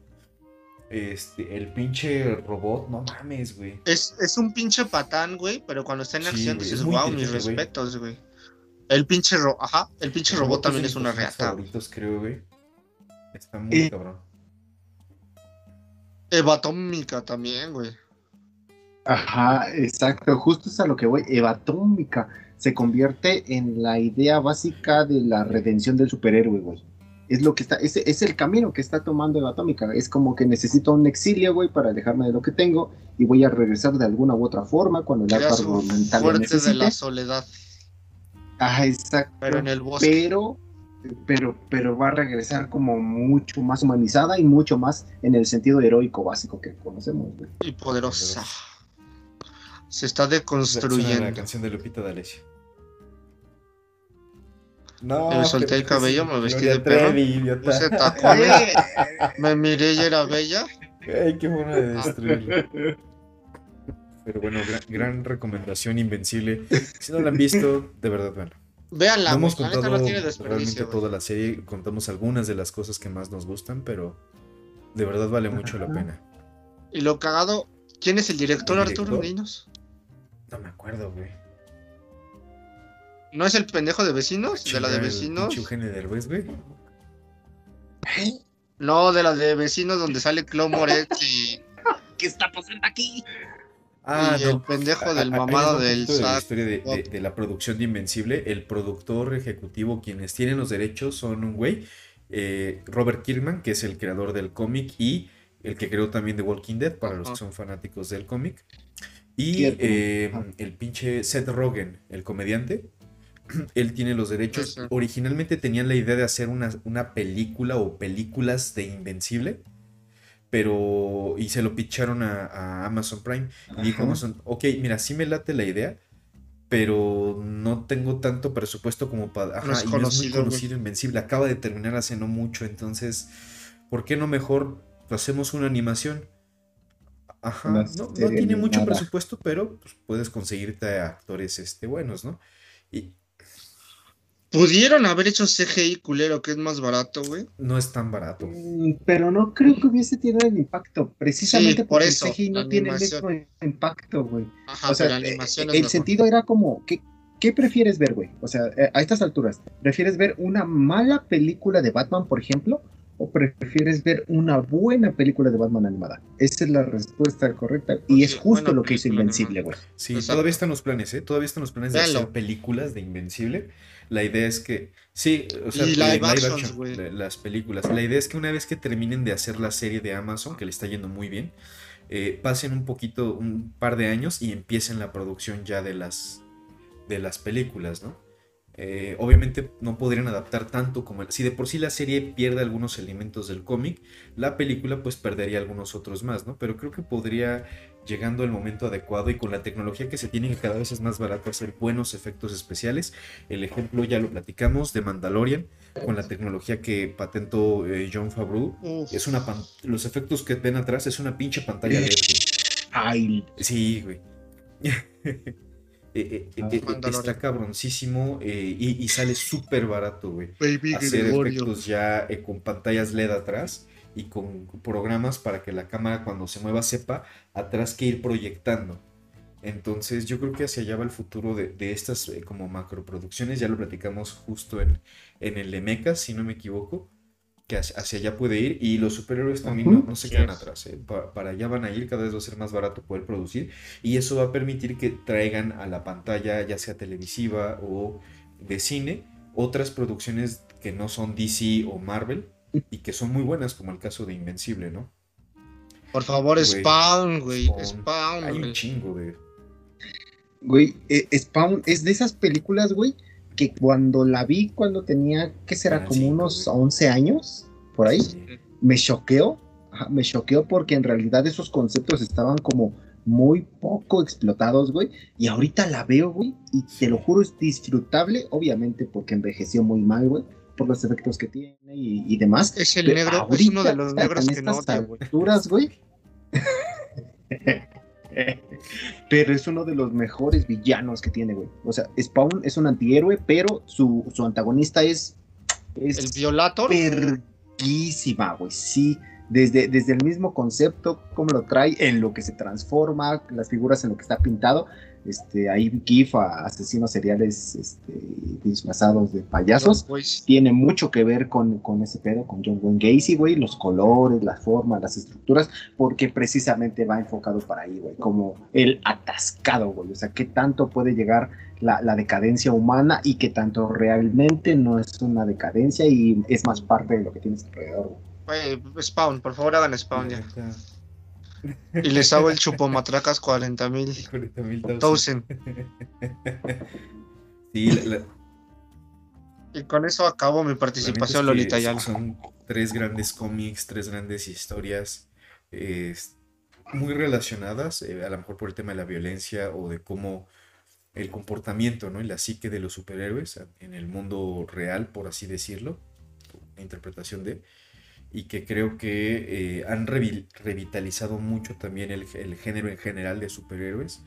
C: Este, el pinche robot, no mames, güey.
B: Es, es un pinche patán, güey, pero cuando está en
C: Sí,
B: acción
C: güey,
B: dices,
C: es muy
B: wow, mis respetos, güey. El pinche robot, ajá, el pinche
C: El
B: robot también es una reata.
C: favoritos, creo, güey. Está muy
A: Eh,
C: cabrón.
B: Eva Atómica también, güey.
A: Ajá, exacto, justo es a lo que voy. Eva Atómica se convierte en la idea básica de la redención del superhéroe, güey. Es lo que está, es, es el camino que está tomando Eva Atómica. Es como que necesito un exilio, güey, para alejarme de lo que tengo y voy a regresar de alguna u otra forma cuando el argumental lo
B: fuerte de la soledad,
A: Ajá, exacto.
B: pero en el bosque.
A: pero, pero, pero va a regresar como mucho más humanizada y mucho más en el sentido heroico básico que conocemos, güey.
B: y poderosa. Se está
C: Suena la
B: deconstruyendo.
C: canción de Lupita D'Alessio. No,
B: Me solté el cabello, me vestí
C: Gloria
B: de perro. Puse <laughs> tacones, me miré y era bella.
C: Ay, qué forma de destruirlo. Pero bueno, gran, gran recomendación, Invencible. Si no la han visto, de verdad, bueno.
B: Véanla,
C: No hemos contado
B: no tiene
C: realmente toda la serie, contamos algunas de las cosas que más nos gustan, pero de verdad vale mucho la pena.
B: Y lo cagado, ¿quién es el director,
C: ¿El
B: Arturo
C: director?
B: Niños?
C: No me acuerdo, güey.
B: ¿No es el pendejo de vecinos? ¿De la de vecinos?
C: Eugenio Derbez, güey.
B: No, de la de vecinos donde sale Clo Moretz y, <laughs>
A: ¿Qué está pasando aquí?
C: Ah,
B: y el pendejo del mamado del
C: de la historia de, de- de la producción de Invencible. El productor ejecutivo, quienes tienen los derechos, son un güey, eh, Robert Kirkman, que es el creador del cómic y el que creó también The Walking Dead, para los que son fanáticos del cómic. Y eh, el pinche Seth Rogen, el comediante, <clears throat> él tiene los derechos. Originalmente tenían la idea de hacer una, una película o películas de Invencible. Pero, y se lo pitcharon a, a Amazon Prime. Y dijo. Amazon, ok, mira, sí me late la idea, pero no tengo tanto presupuesto como para... Ajá,
B: No es
C: y no es muy
B: conocido,
C: Invencible. Acaba de terminar hace no mucho, entonces, ¿por qué no mejor hacemos una animación? Ajá, no, tiene mucho presupuesto, pero pues, puedes conseguirte a actores este, buenos, ¿no? Y
B: Pudieron haber hecho CGI culero, que es más barato, güey.
C: no es tan barato.
A: Mm, Pero no creo que hubiese tenido el impacto, precisamente
B: Sí, por
A: porque
B: eso,
A: el CGI no tiene el mismo impacto, güey.
B: Ajá,
A: O sea,
B: pero la
A: eh,
B: animación es
A: el
B: mejor.
A: sentido era como, ¿qué, ¿qué prefieres ver, güey? O sea, eh, a estas alturas, ¿prefieres ver una mala película de Batman, por ejemplo? ¿O prefieres ver una buena película de Batman animada? Esa es la respuesta correcta. Y
B: Pues
A: es justo lo que hizo Invencible, güey.
C: Sí,
B: Exacto.
C: todavía están los planes, ¿eh? Todavía están los planes de hacer películas de Invencible. La idea es que, sí, o sea,
B: live actions,
C: las películas. La idea es que una vez que terminen de hacer la serie de Amazon, que le está yendo muy bien, eh, pasen un poquito, un par de años y empiecen la producción ya de las, de las películas, ¿no? Eh, obviamente no podrían adaptar tanto como el- si de por sí la serie pierde algunos elementos del cómic, la película pues perdería algunos otros más, ¿no? Pero creo que podría llegando el momento adecuado y con la tecnología que se tiene que cada vez es más barato hacer buenos efectos especiales. El ejemplo ya lo platicamos de Mandalorian con la tecnología que patentó eh, John Favreau. Es una pan- los efectos que ven atrás es una pinche pantalla LED.
A: Ay,
C: Sí, güey. <laughs> Eh, eh,
B: Mandalorian.
C: está cabroncísimo y, y sale súper barato, güey. Hacer
B: Gregorio.
C: efectos ya con pantallas LED atrás y con programas para que la cámara cuando se mueva sepa atrás que ir proyectando. Entonces yo creo que hacia allá va el futuro de, de estas eh, como macroproducciones. Ya lo platicamos justo en, en el de Mecha, si no me equivoco. Que hacia, hacia allá puede ir. Y los superhéroes también no,
A: Ujú.
C: no se
B: Sí.
C: quedan atrás. eh. Pa- para allá van a ir, cada vez va a ser más barato poder producir. Y eso va a permitir que traigan a la pantalla, ya sea televisiva o de cine, otras producciones que no son DC o Marvel y que son muy buenas, como el caso de Invencible, ¿no?
B: Por favor. Spawn, güey.
C: Spawn.
B: Spawn,
C: Hay un
B: güey.
C: chingo de.
A: güey, eh, Spawn es de esas películas, güey, que cuando la vi, cuando tenía, ¿qué será?
C: Ah,
A: Como
C: sí,
A: unos
C: güey.
A: 11 años, por ahí.
C: Sí.
A: me choqueó, me choqueó porque en realidad esos conceptos estaban como muy poco explotados, güey, y ahorita la veo, güey, y te lo juro, es disfrutable, obviamente porque envejeció muy mal, güey, por los efectos que tiene y, y demás.
B: Es el
A: Pero
B: negro, es uno de los negros que no güey. <laughs>
A: pero es uno de los mejores villanos que tiene, güey. O sea, Spawn es un antihéroe, pero su, su antagonista es... es
B: El Violator.
A: verguísima, güey. Sí, desde, desde el mismo concepto, cómo lo trae, en lo que se transforma, las figuras en lo que está pintado. Este, ahí GIF a asesinos seriales este, disfrazados de payasos.
B: Pues,
A: Tiene mucho que ver con, con ese pedo, con John Wayne Gacy, güey, los colores, las formas, las estructuras, porque precisamente va enfocado para ahí, güey, como el atascado, güey, o sea, qué tanto puede llegar la, la decadencia humana y qué tanto realmente no es una decadencia y es más parte de lo que tienes alrededor, güey,
B: Spawn, por favor hagan Spawn ya. Y les hago el chupomatracas 40 mil.
C: 40,000
B: Thousand.
C: Sí, la- la-
B: Y con eso acabo mi participación, Lolita Ayala.
C: Son tres grandes cómics, tres grandes historias eh, muy relacionadas, eh, a lo mejor por el tema de la violencia o de cómo el comportamiento, ¿no? Y la psique de los superhéroes en el mundo real, por así decirlo, la interpretación de, y que creo que eh, han revi- revitalizado mucho también el, el género en general de superhéroes.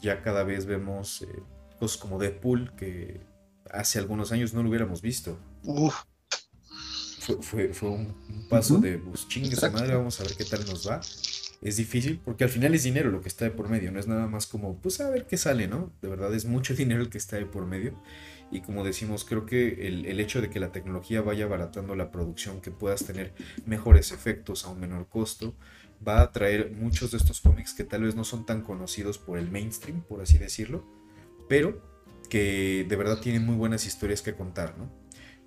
C: Ya cada vez vemos eh, cosas como Deadpool, que hace algunos años no lo hubiéramos visto
B: Uf,
C: fue, fue, fue un, un paso
A: Ujú.
C: de, pues chingue su madre, vamos a ver qué tal nos va. Es difícil porque al final es dinero lo que está de por medio, no es nada más como, pues a ver qué sale, ¿no? De verdad es mucho <laughs> dinero el que está de por medio. Y como decimos, creo que el, el hecho de que la tecnología vaya abaratando la producción, que puedas tener mejores efectos a un menor costo, va a traer muchos de estos cómics que tal vez no son tan conocidos por el mainstream, por así decirlo, pero que de verdad tienen muy buenas historias que contar, ¿no?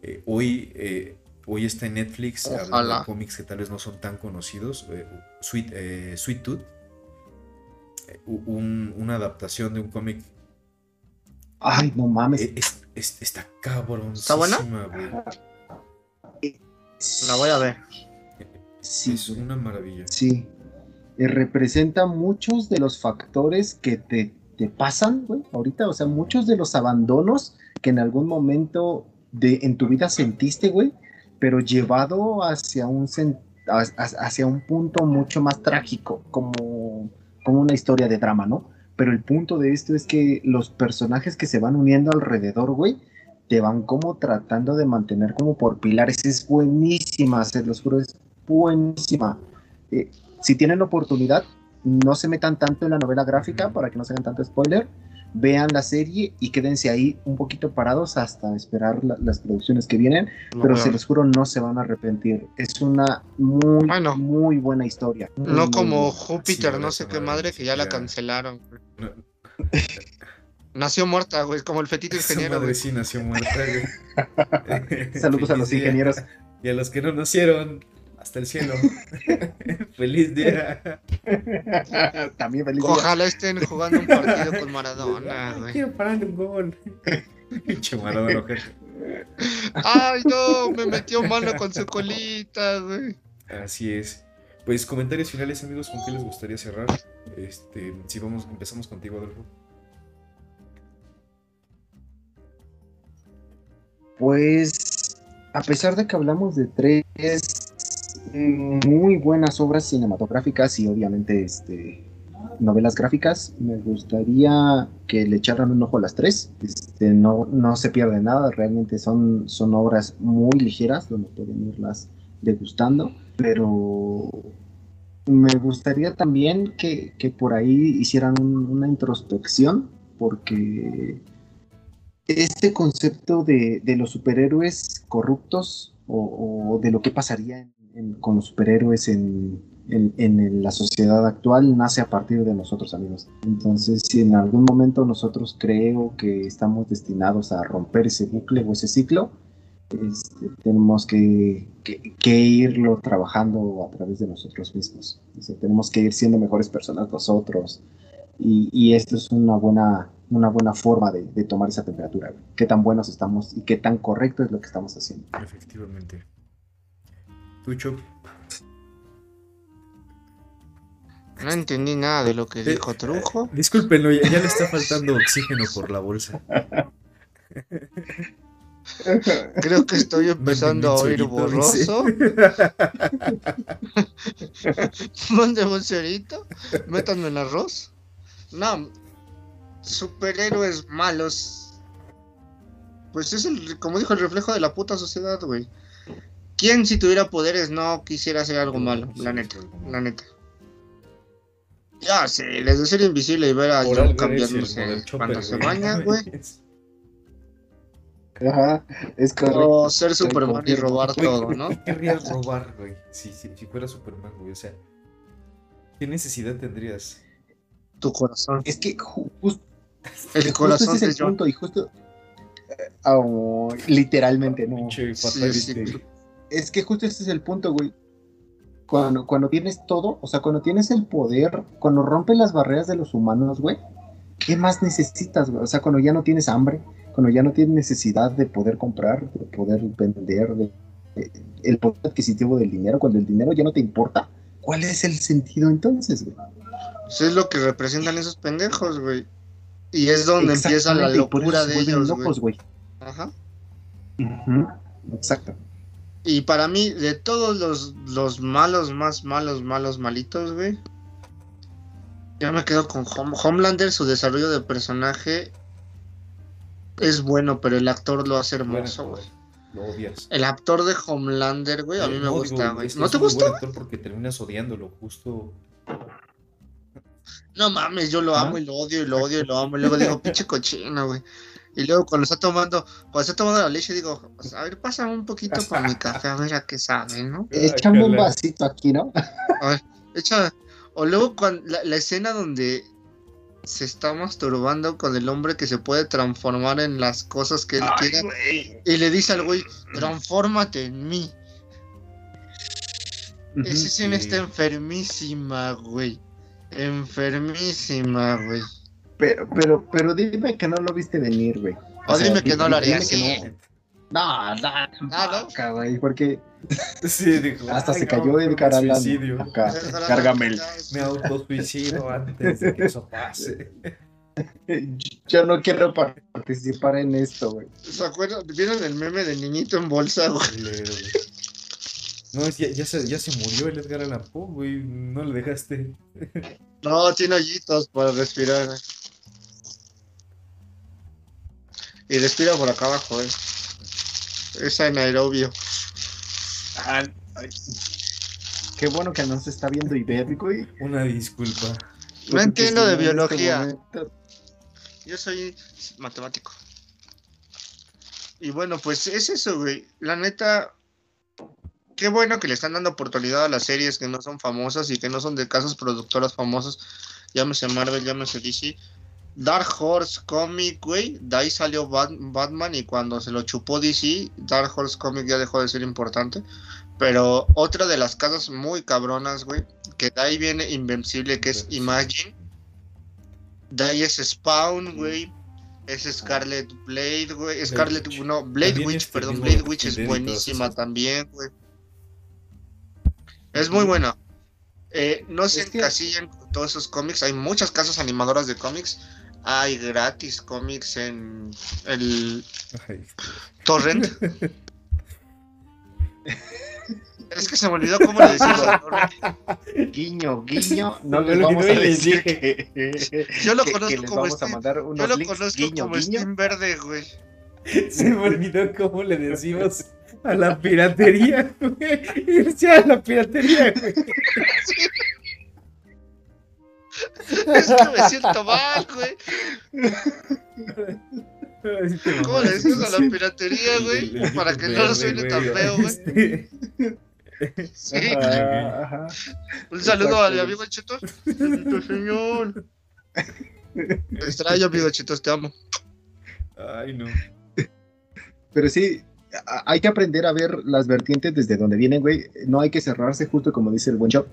C: Eh, hoy, eh, hoy está en Netflix hablando
B: Ojalá.
C: de cómics que tal vez no son tan conocidos, eh, Sweet, eh, Sweet Tooth, eh, un- una adaptación de un cómic
A: Ay, no mames.
C: eh, es- es- está cabrón.
B: ¿Está buena? la voy a ver.
A: Sí,
C: Es una maravilla.
A: Sí. Eh, representa muchos de los factores que te, te pasan, güey, ahorita. O sea, muchos de los abandonos que en algún momento de, en tu vida sentiste, güey, pero llevado hacia un, hacia un punto mucho más trágico, como, como una historia de drama, ¿no? Pero el punto de esto es que los personajes que se van uniendo alrededor, güey, te van como tratando de mantener como por pilares. Es buenísima, se los juro, es buenísima. Eh, si tienen oportunidad, no se metan tanto en la novela gráfica para que no se hagan tanto spoiler, vean la serie y quédense ahí un poquito parados hasta esperar la- las producciones que vienen,
B: No,
A: pero se los juro, no se van a arrepentir. Es una muy,
B: Bueno.
A: muy buena historia. Muy,
B: No como. Júpiter,
C: Sí,
B: no sé qué
C: madre
B: que ya la cancelaron.
C: No, <laughs>
B: Nació muerta, güey, como el fetito
C: esa
B: ingeniero,
C: madre sí nació muerta, güey. <laughs>
A: Saludos a los ingenieros.
C: Y a los que no nacieron, hasta el cielo. <laughs> Feliz día. <laughs>
A: También feliz día.
B: Ojalá estén jugando un partido con Maradona,
C: Ay,
B: güey.
C: quiero pararle un gol. <laughs> Pinche Maradona.
B: Ay, no, me metió mano con su colita, güey.
C: Así es. Pues comentarios finales, amigos, ¿con qué les gustaría cerrar? Este, si vamos, empezamos contigo, Adolfo.
A: Pues, a pesar de que hablamos de tres muy buenas obras cinematográficas y obviamente este, novelas gráficas, me gustaría que le echaran un ojo a las tres. Este, no, no se pierde nada, realmente son, son obras muy ligeras donde pueden irlas degustando, pero me gustaría también que, que por ahí hicieran un- una introspección, porque este concepto de, de los superhéroes corruptos o, o de lo que pasaría en- en- con los superhéroes en, la sociedad actual nace a partir de nosotros, amigos. Entonces, si en algún momento nosotros creo que estamos destinados a romper ese bucle o ese ciclo, este, tenemos que, irlo trabajando a través de nosotros mismos. Tenemos que ir siendo mejores personas nosotros. Y, y esto es una buena, una buena forma de, de tomar esa temperatura. Qué tan buenos estamos y qué tan correcto es lo que estamos haciendo.
C: Efectivamente. Tucho.
B: No entendí nada de lo que dijo Trujo.
C: Discúlpenlo, ya, ya le está faltando oxígeno por la bolsa.
B: Creo que estoy empezando a oír borroso. <laughs> Mándenme un cerito. Métanme en arroz. No. Superhéroes malos. Pues es el, como dijo, el reflejo de la puta sociedad, güey. ¿Quién si tuviera poderes no quisiera hacer algo malo? La neta, la neta. Ya sé, desde ser invisible y ver a
C: Por
B: John cambiándose cuando se baña, <laughs> güey.
A: Ajá, es correcto.
B: O ser Superman y robar todo, ¿no?
C: ¿Qué querrías robar, güey? Si, si, si fuera Superman, güey. O sea, ¿qué necesidad tendrías?
B: Tu corazón.
A: Es que ju- jus-
B: El
A: justo
B: corazón
A: es el
B: John.
A: punto y justo... eh, oh, literalmente, no.
C: Pinche
B: Sí, sí.
A: Es que justo ese es el punto, güey. Cuando, cuando tienes todo, o sea, cuando tienes el poder, cuando rompes las barreras de los humanos, güey, ¿qué más necesitas, güey? O sea, cuando ya no tienes hambre, cuando ya no tienes necesidad de poder comprar, de poder vender, de, de- el poder adquisitivo del dinero, cuando el dinero ya no te importa, ¿cuál es el sentido entonces, güey?
B: Eso es lo que representan esos pendejos, güey. Y es donde empieza la locura de ellos,
A: locos,
B: güey. Ajá.
A: Exacto.
B: Y para mí, de todos los, los malos, más malos, malos, malitos, güey. Ya me quedo con Hom- Homelander, su desarrollo de personaje es bueno, pero el actor lo hace hermoso, güey.
C: Lo odias.
B: El actor de Homelander, güey, a mí me gusta, güey. ¿No te gusta?
C: actor porque terminas odiándolo, justo.
B: No mames, yo lo
A: ¿Ah?
B: amo y lo odio y lo odio y lo amo. Y luego digo, pinche cochino, güey. Y luego cuando está tomando, cuando está tomando la leche, digo, pues, a ver, pásame un poquito con mi café, a ver a qué sabe, ¿no? <laughs>
A: Échame un vasito aquí, ¿no?
B: A ver, echa. O luego cuando, la, la escena donde se está masturbando con el hombre que se puede transformar en las cosas que él quiera. Y le dice al güey, transfórmate en mí. Esa escena
C: sí.
B: está enfermísima, güey. Enfermísima, güey.
A: Pero, pero, pero dime que no lo viste venir, güey.
B: O dime que no lo haría
A: dime que
B: así.
A: No, no,
B: Ah, ¿no?
A: güey, porque
C: Sí, dijo.
A: hasta
C: "Ay,
A: se
C: no,
A: cayó el
C: que
A: cara
C: suicidio.
A: acá. Cárgamel.
C: Me autosuicido antes de que eso pase. <laughs>
A: Yo no quiero participar en esto, güey.
B: ¿Se acuerdan? ¿Vieron el meme del niñito en bolsa, güey?
C: No, es- ya, ya, se, ya se murió el Edgar Allan Poe, güey. No le dejaste.
B: No, tiene hoyitos para respirar. güey. Y respira por acá abajo, eh. Es anaerobio.
A: Ah. Qué bueno que nos está viendo Ibérico, güey.
C: Una disculpa.
B: No entiendo de
A: no, este
B: biología. Yo soy matemático. Y bueno, pues es eso, güey. La neta, qué bueno que le están dando oportunidad a las series que no son famosas y que no son de casas productoras famosas. Llámese Marvel, llámese DC. Dark Horse Comic, güey, de ahí salió Batman y cuando se lo chupó DC, Dark Horse Comic ya dejó de ser importante. Pero otra de las casas muy cabronas, güey, que de ahí viene Invencible, que es Imagine. De ahí es Spawn, güey. Es Scarlet Blade, güey. Scarlet, no, Blade Witch, este perdón, Blade Witch es buenísima también, güey. Es muy buena. Eh, no se encasillan todos esos cómics. Hay muchas casas animadoras de cómics. Hay gratis cómics en el torrent. <laughs> Es que se me olvidó cómo le decimos <laughs>
A: Guiño, guiño. No les vamos a decir que,
B: Yo lo conozco como Steam. Yo lo conozco como Steam verde, güey. <laughs>
C: Se me olvidó cómo le decimos a la piratería, güey. Irse a la piratería, güey. <laughs>
B: Es que me siento mal, güey. ¿Cómo le decimos a la piratería, güey? Para que no lo suene tan feo, güey. Este, Sí. Un saludo al amigo Chetos. señor. Te extraño, amigo Chetos, te amo.
C: Ay, no.
A: Pero sí, hay que aprender a ver las vertientes desde donde vienen, güey. No hay que cerrarse, justo como dice el buen shop.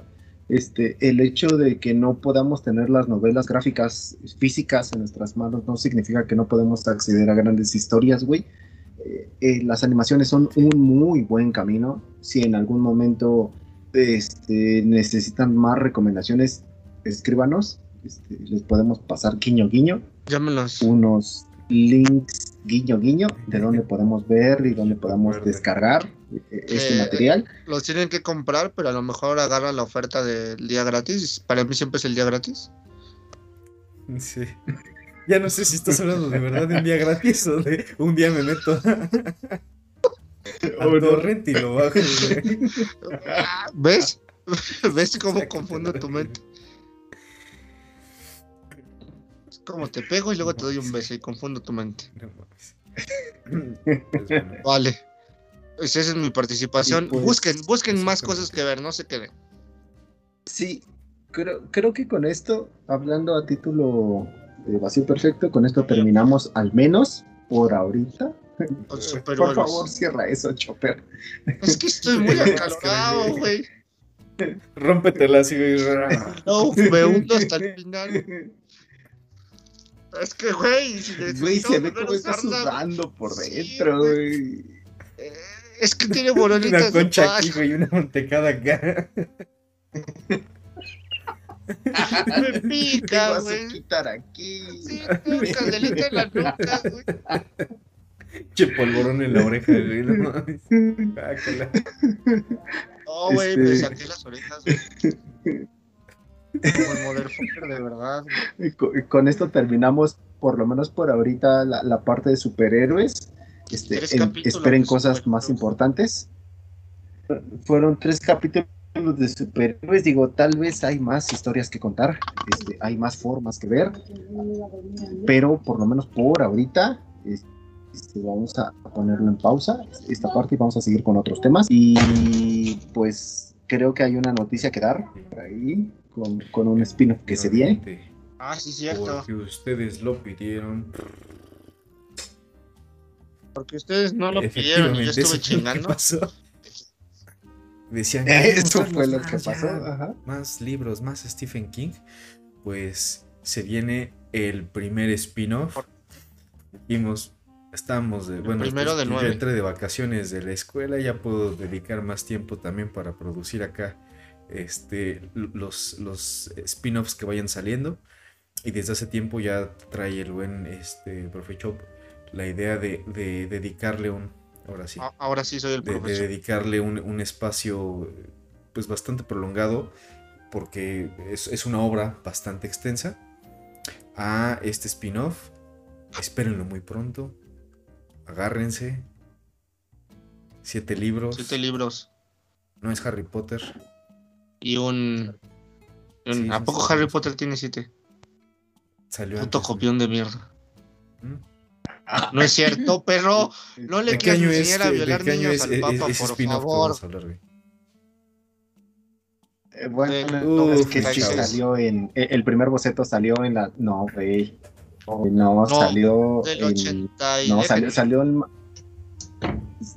A: Este, el hecho de que no podamos tener las novelas gráficas físicas en nuestras manos no significa que no podemos acceder a grandes historias, güey eh, las animaciones son un muy buen camino. Si en algún momento este, necesitan más recomendaciones, escríbanos. Este, les podemos pasar guiño guiño.
B: Llámenos.
A: Unos links guiño guiño de donde podemos ver y donde podemos descargar eh, este material.
B: Los tienen que comprar, pero a lo mejor agarran la oferta del día gratis. Para mí siempre es el día gratis.
C: Sí. <laughs> Ya no sé si estás hablando de verdad de un día gratis o de un día me meto <laughs> al torrent y lo bajo.
B: ¿Ves? <laughs> ¿Ves cómo confundo tu mente? Es como te pego y luego te doy un beso y confundo tu mente. Vale. Pues esa es mi participación. Pues, busquen, busquen más cosas que ver, no se queden.
A: Sí, creo, creo que con esto, hablando a título vacío perfecto. Con esto terminamos al menos por ahorita. <laughs> por favor, cierra eso, Chopper.
B: Es que estoy muy <laughs> acalorado, güey.
C: Rómpetela así, güey.
B: No, me hundo hasta el <laughs> final. Es que, güey, si
A: Güey, se ve como está sudando por dentro, güey.
B: Eh, es que tiene boronitas <laughs>
C: Una concha aquí, güey, una mantecada acá.
B: me pica, güey.
A: quitar aquí.
B: Sí, me candelita en la nuca, güey.
C: Che polvorón en la oreja, güey. No
B: No, güey, me este saqué las orejas, güey. Como el de verdad.
A: Con, con, esto terminamos, por lo menos por ahorita, la, la parte de superhéroes. Este, en, esperen cosas más importantes. Fueron tres capítulos de superhéroes, digo, tal vez hay más historias que contar, este, hay más formas que ver, pero por lo menos por ahorita este, vamos a ponerlo en pausa esta parte y vamos a seguir con otros temas. Y pues creo que hay una noticia que dar por ahí con, con un spin-off que se viene.
B: Ah, sí, cierto.
C: Porque ustedes lo pidieron.
B: Porque ustedes no lo pidieron y yo estuve chingando.
C: Decían
A: que esto fue lo que pasó.
C: Más libros, más Stephen King. Pues se viene el primer spin-off. Vimos, estamos de. bueno,
B: primero
C: pues,
B: de
C: entré de vacaciones de la escuela. Ya puedo dedicar más tiempo también para producir acá este, los, los spin-offs que vayan saliendo. Y desde hace tiempo ya trae el buen este, Profe Chop la idea de dedicarle un, ahora sí.
B: Ahora sí soy el
C: de, de dedicarle un, espacio pues bastante prolongado, porque es, una obra bastante extensa, a este spin-off. Espérenlo muy pronto. Agárrense. Siete libros.
B: Siete libros.
C: No es Harry Potter.
B: Y un... ¿A poco Harry Potter tiene siete?
C: Salió
B: Puto copión de mierda. <laughs> No es cierto, perro. No le
C: ¿De qué año
B: quieras
C: es,
B: enseñar a
C: de-
B: violar
C: de qué año
B: niños
C: es
B: al
C: e-
B: Papa,
C: ese
B: por favor.
C: a hablar?
A: Eh, bueno, es que salió en. eh, El primer boceto salió en la. No, güey. No, salió.
B: Del
A: en-
B: 80 y
A: No, salió, salió en.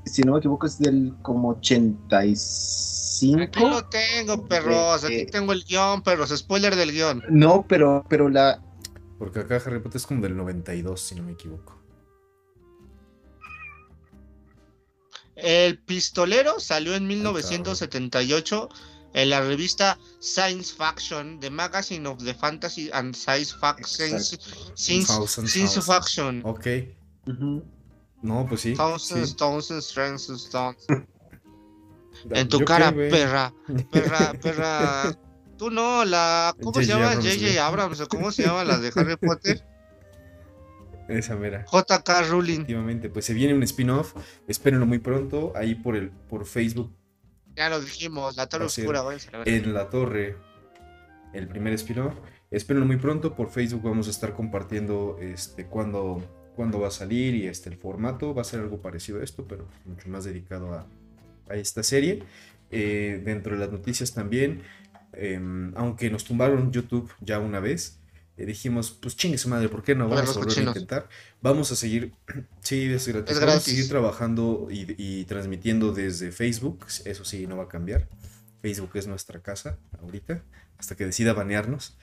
A: Si no me equivoco, es del como 85.
B: Aquí lo tengo, perros. Aquí
A: Eh, eh.
B: tengo el guion, perros. Spoiler del guion.
A: No, pero, pero la.
C: Porque acá Harry Potter es como del 92, si no me equivoco.
B: El pistolero salió en
C: cabrón.
B: 1978 en la revista Science Faction, The Magazine of the Fantasy and Science Faction. Science. Faction.
C: Ok. No, pues sí.
B: Thousands,
C: sí.
B: thousands, stones.
C: Da- <laughs>
B: En tu
C: ¿yo
B: cara, perra, perra, <laughs> perra. Tú no, la. ¿Cómo se llama? J.J. Abrams, ¿o ¿cómo se llama la de Harry Potter? <laughs>
C: Esa mera.
B: J.K. Rowling.
C: Efectivamente, pues se viene un spin-off. Espérenlo muy pronto. Ahí por el por Facebook
B: Ya lo dijimos, la Torre Oscura,
C: en la torre. El primer spin-off. Espérenlo muy pronto. Por Facebook vamos a estar compartiendo este cuándo, cuándo va a salir y este el formato. Va a ser algo parecido a esto, pero mucho más dedicado a, a esta serie. Eh, dentro de las noticias también, em, aunque nos tumbaron YouTube ya una vez, eh, dijimos, pues chingue su madre, ¿por qué no? Vamos a volver a intentar. Vamos a seguir, <clears throat> sí, es gratis.
B: Es
C: Vamos a seguir trabajando y, y transmitiendo desde Facebook, eso sí, no va a cambiar. Facebook es nuestra casa ahorita, hasta que decida banearnos.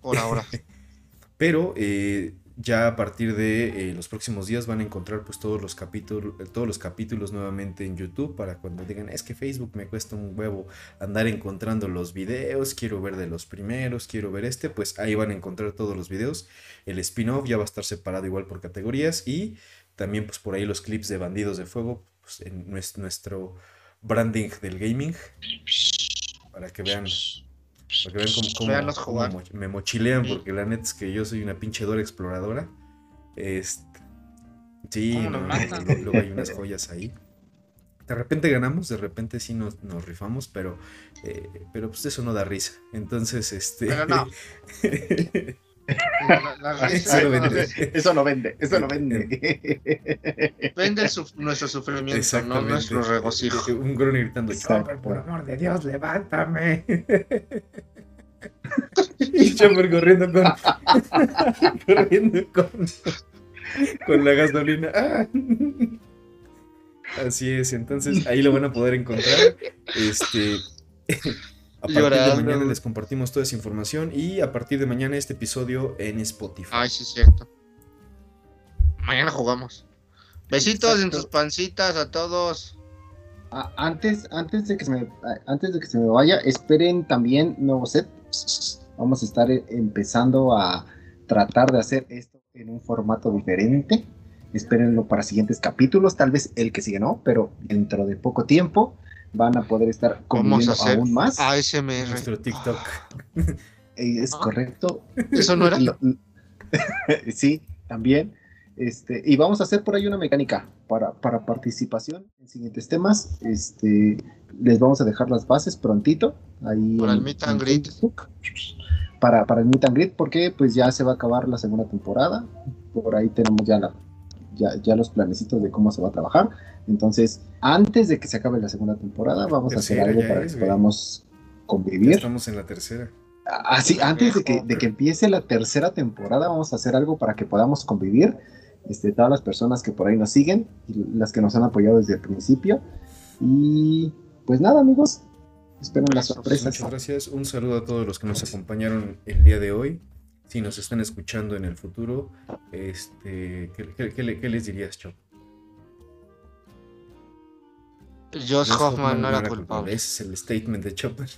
B: Por ahora. <laughs>
C: Pero eh, ya a partir de eh, los próximos días van a encontrar pues todos los capítulos, todos los capítulos nuevamente en YouTube para cuando digan es que Facebook me cuesta un huevo andar encontrando los videos, quiero ver de los primeros, quiero ver este, pues ahí van a encontrar todos los videos. El spin-off ya va a estar separado igual por categorías y también pues por ahí los clips de Bandidos de Fuego pues, en nues- nuestro branding del gaming para que vean para que vean cómo,
B: jugar.
C: me mochilean, porque la neta es que yo soy una pinche Dora exploradora. Este, sí,
B: ¿Cómo nos
C: no, luego hay unas joyas ahí. De repente ganamos, de repente sí nos, nos rifamos, pero, eh, pero pues eso no da risa. Entonces, este.
B: Pero no. <laughs> La- la risa
C: Eso
B: no-
C: vende. <laughs>
A: Eso no vende, eso no vende. <laughs>
B: Nuestro sufrimiento, no nuestro regocijo. <laughs>
C: Un grono gritando. Chopper, por amor de Dios, levántame. y Chopper corriendo con. corriendo con. con la gasolina. Ah. Así es, entonces ahí lo van a poder encontrar. Este. A partir
B: Llorando.
C: de mañana les compartimos toda esa información y a partir de mañana este episodio en Spotify.
B: Ay, sí, es cierto. Mañana jugamos. Besitos en sus pancitas a todos.
A: Ah, antes, antes, de que se me, antes de que se me vaya, esperen también nuevo set. Vamos a estar empezando a tratar de hacer esto en un formato diferente. Espérenlo para siguientes capítulos, tal vez el que sigue no, pero dentro de poco tiempo van a poder estar
B: Vamos a
A: conviviendo
B: hacer
A: aún más.
B: ASMR.
C: Nuestro TikTok. <laughs>
A: Eh, es correcto.
B: Eso no era. <laughs>
A: Sí, también. Este, y vamos a hacer por ahí una mecánica para, para participación en siguientes temas. Este, les vamos a dejar las bases prontito. Ahí
B: Para el meet and greet.
A: Para, para el meet and greet, porque pues ya se va a acabar la segunda temporada. Por ahí tenemos ya, la, ya, ya los planecitos de cómo se va a trabajar. Entonces, antes de que se acabe la segunda temporada, vamos a
C: Tercera
A: hacer algo
C: ya
A: para
C: es,
A: que
C: güey.
A: podamos
C: Ya
A: convivir.
C: estamos en la tercera.
A: Así, antes de que, de que empiece la tercera temporada, vamos a hacer algo para que podamos convivir. Este, todas las personas que por ahí nos siguen y las que nos han apoyado desde el principio. Y pues nada, amigos, esperen las sorpresas.
C: Muchas gracias. Un saludo a todos los que nos acompañaron el día de hoy. Si nos están escuchando en el futuro, este, ¿qué, qué- qué le- qué les dirías, Chop?
B: Josh Hoffman no era culpable.
C: Ese es el statement de Chopper.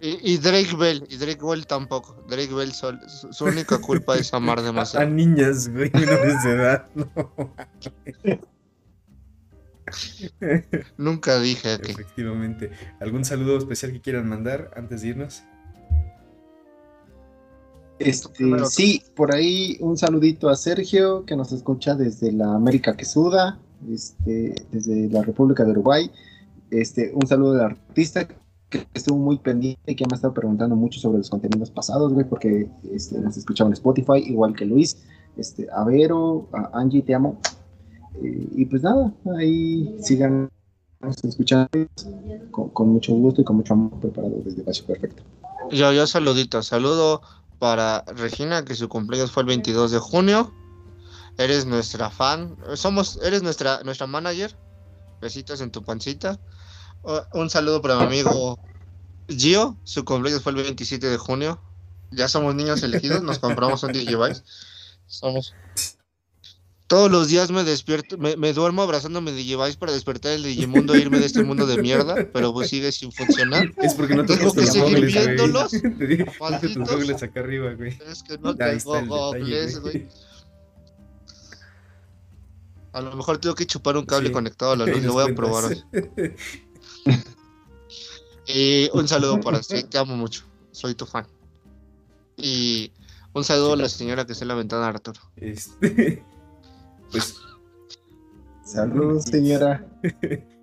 B: Y, y Drake Bell, y Drake Bell tampoco. Drake Bell, sol- su, su única culpa es amar <laughs>
C: A
B: demasiado.
C: niñas, güey, menores de edad. No.
B: Nunca dije que.
C: Efectivamente. ¿Algún saludo especial que quieran mandar antes de irnos?
A: Este, sí, por ahí un saludito a Sergio que nos escucha desde la América que suda, este, desde la República de Uruguay. Este, un saludo del artista que estuvo muy pendiente y que me ha estado preguntando mucho sobre los contenidos pasados, güey, porque este, nos escuchaba en Spotify, igual que Luis. este, a Vero, a Angie, te amo. Eh, y pues nada, ahí sigan escuchando con, con, mucho gusto y con mucho amor preparado desde Espacio Perfecto.
B: Yo, yo saludito, saludo para Regina, que su cumpleaños fue el 22 de junio. Eres nuestra fan, somos, eres nuestra, nuestra manager. Besitos en tu pancita. un saludo para mi amigo Gio, su cumpleaños fue el 27 de junio. Ya somos niños elegidos, nos compramos un Digivice. Somos. Todos los días me despierto, me, me duermo abrazándome Digivice para despertar el Digimundo e irme de este mundo de mierda, pero pues sigue sin funcionar. <laughs>
C: Es porque no
B: tengo que seguir viéndolos. <laughs>
C: Te dije, tus goggles acá arriba, güey.
B: Es que no tengo goggles, güey. A lo mejor tengo que chupar un cable sí. conectado a la <laughs> luz, lo voy a probar hoy. y un saludo para ti, te amo mucho, soy tu fan. Y un saludo a la señora que está en la ventana, Arturo.
C: Este, pues.
A: Saludos, señora. <laughs>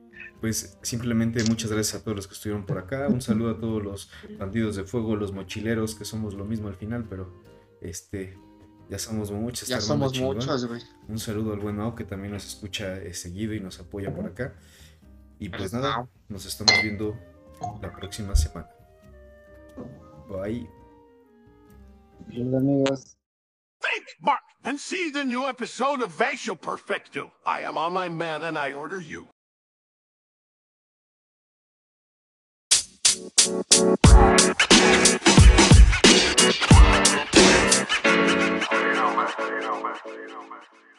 C: Pues simplemente muchas gracias a todos los que estuvieron por acá. Un saludo a todos los bandidos de fuego, los mochileros, que somos lo mismo al final, pero este. Ya somos muchos.
B: Ya somos muchos, güey.
C: Un saludo al buen Mao que también nos escucha eh, seguido y nos apoya por acá. Y pues nada, nos estamos viendo la próxima semana. Bye.
A: Hola amigos.
D: Think, Mark, and see the new episode of Vacio Perfecto. I am on my man and I order you. You. You. You.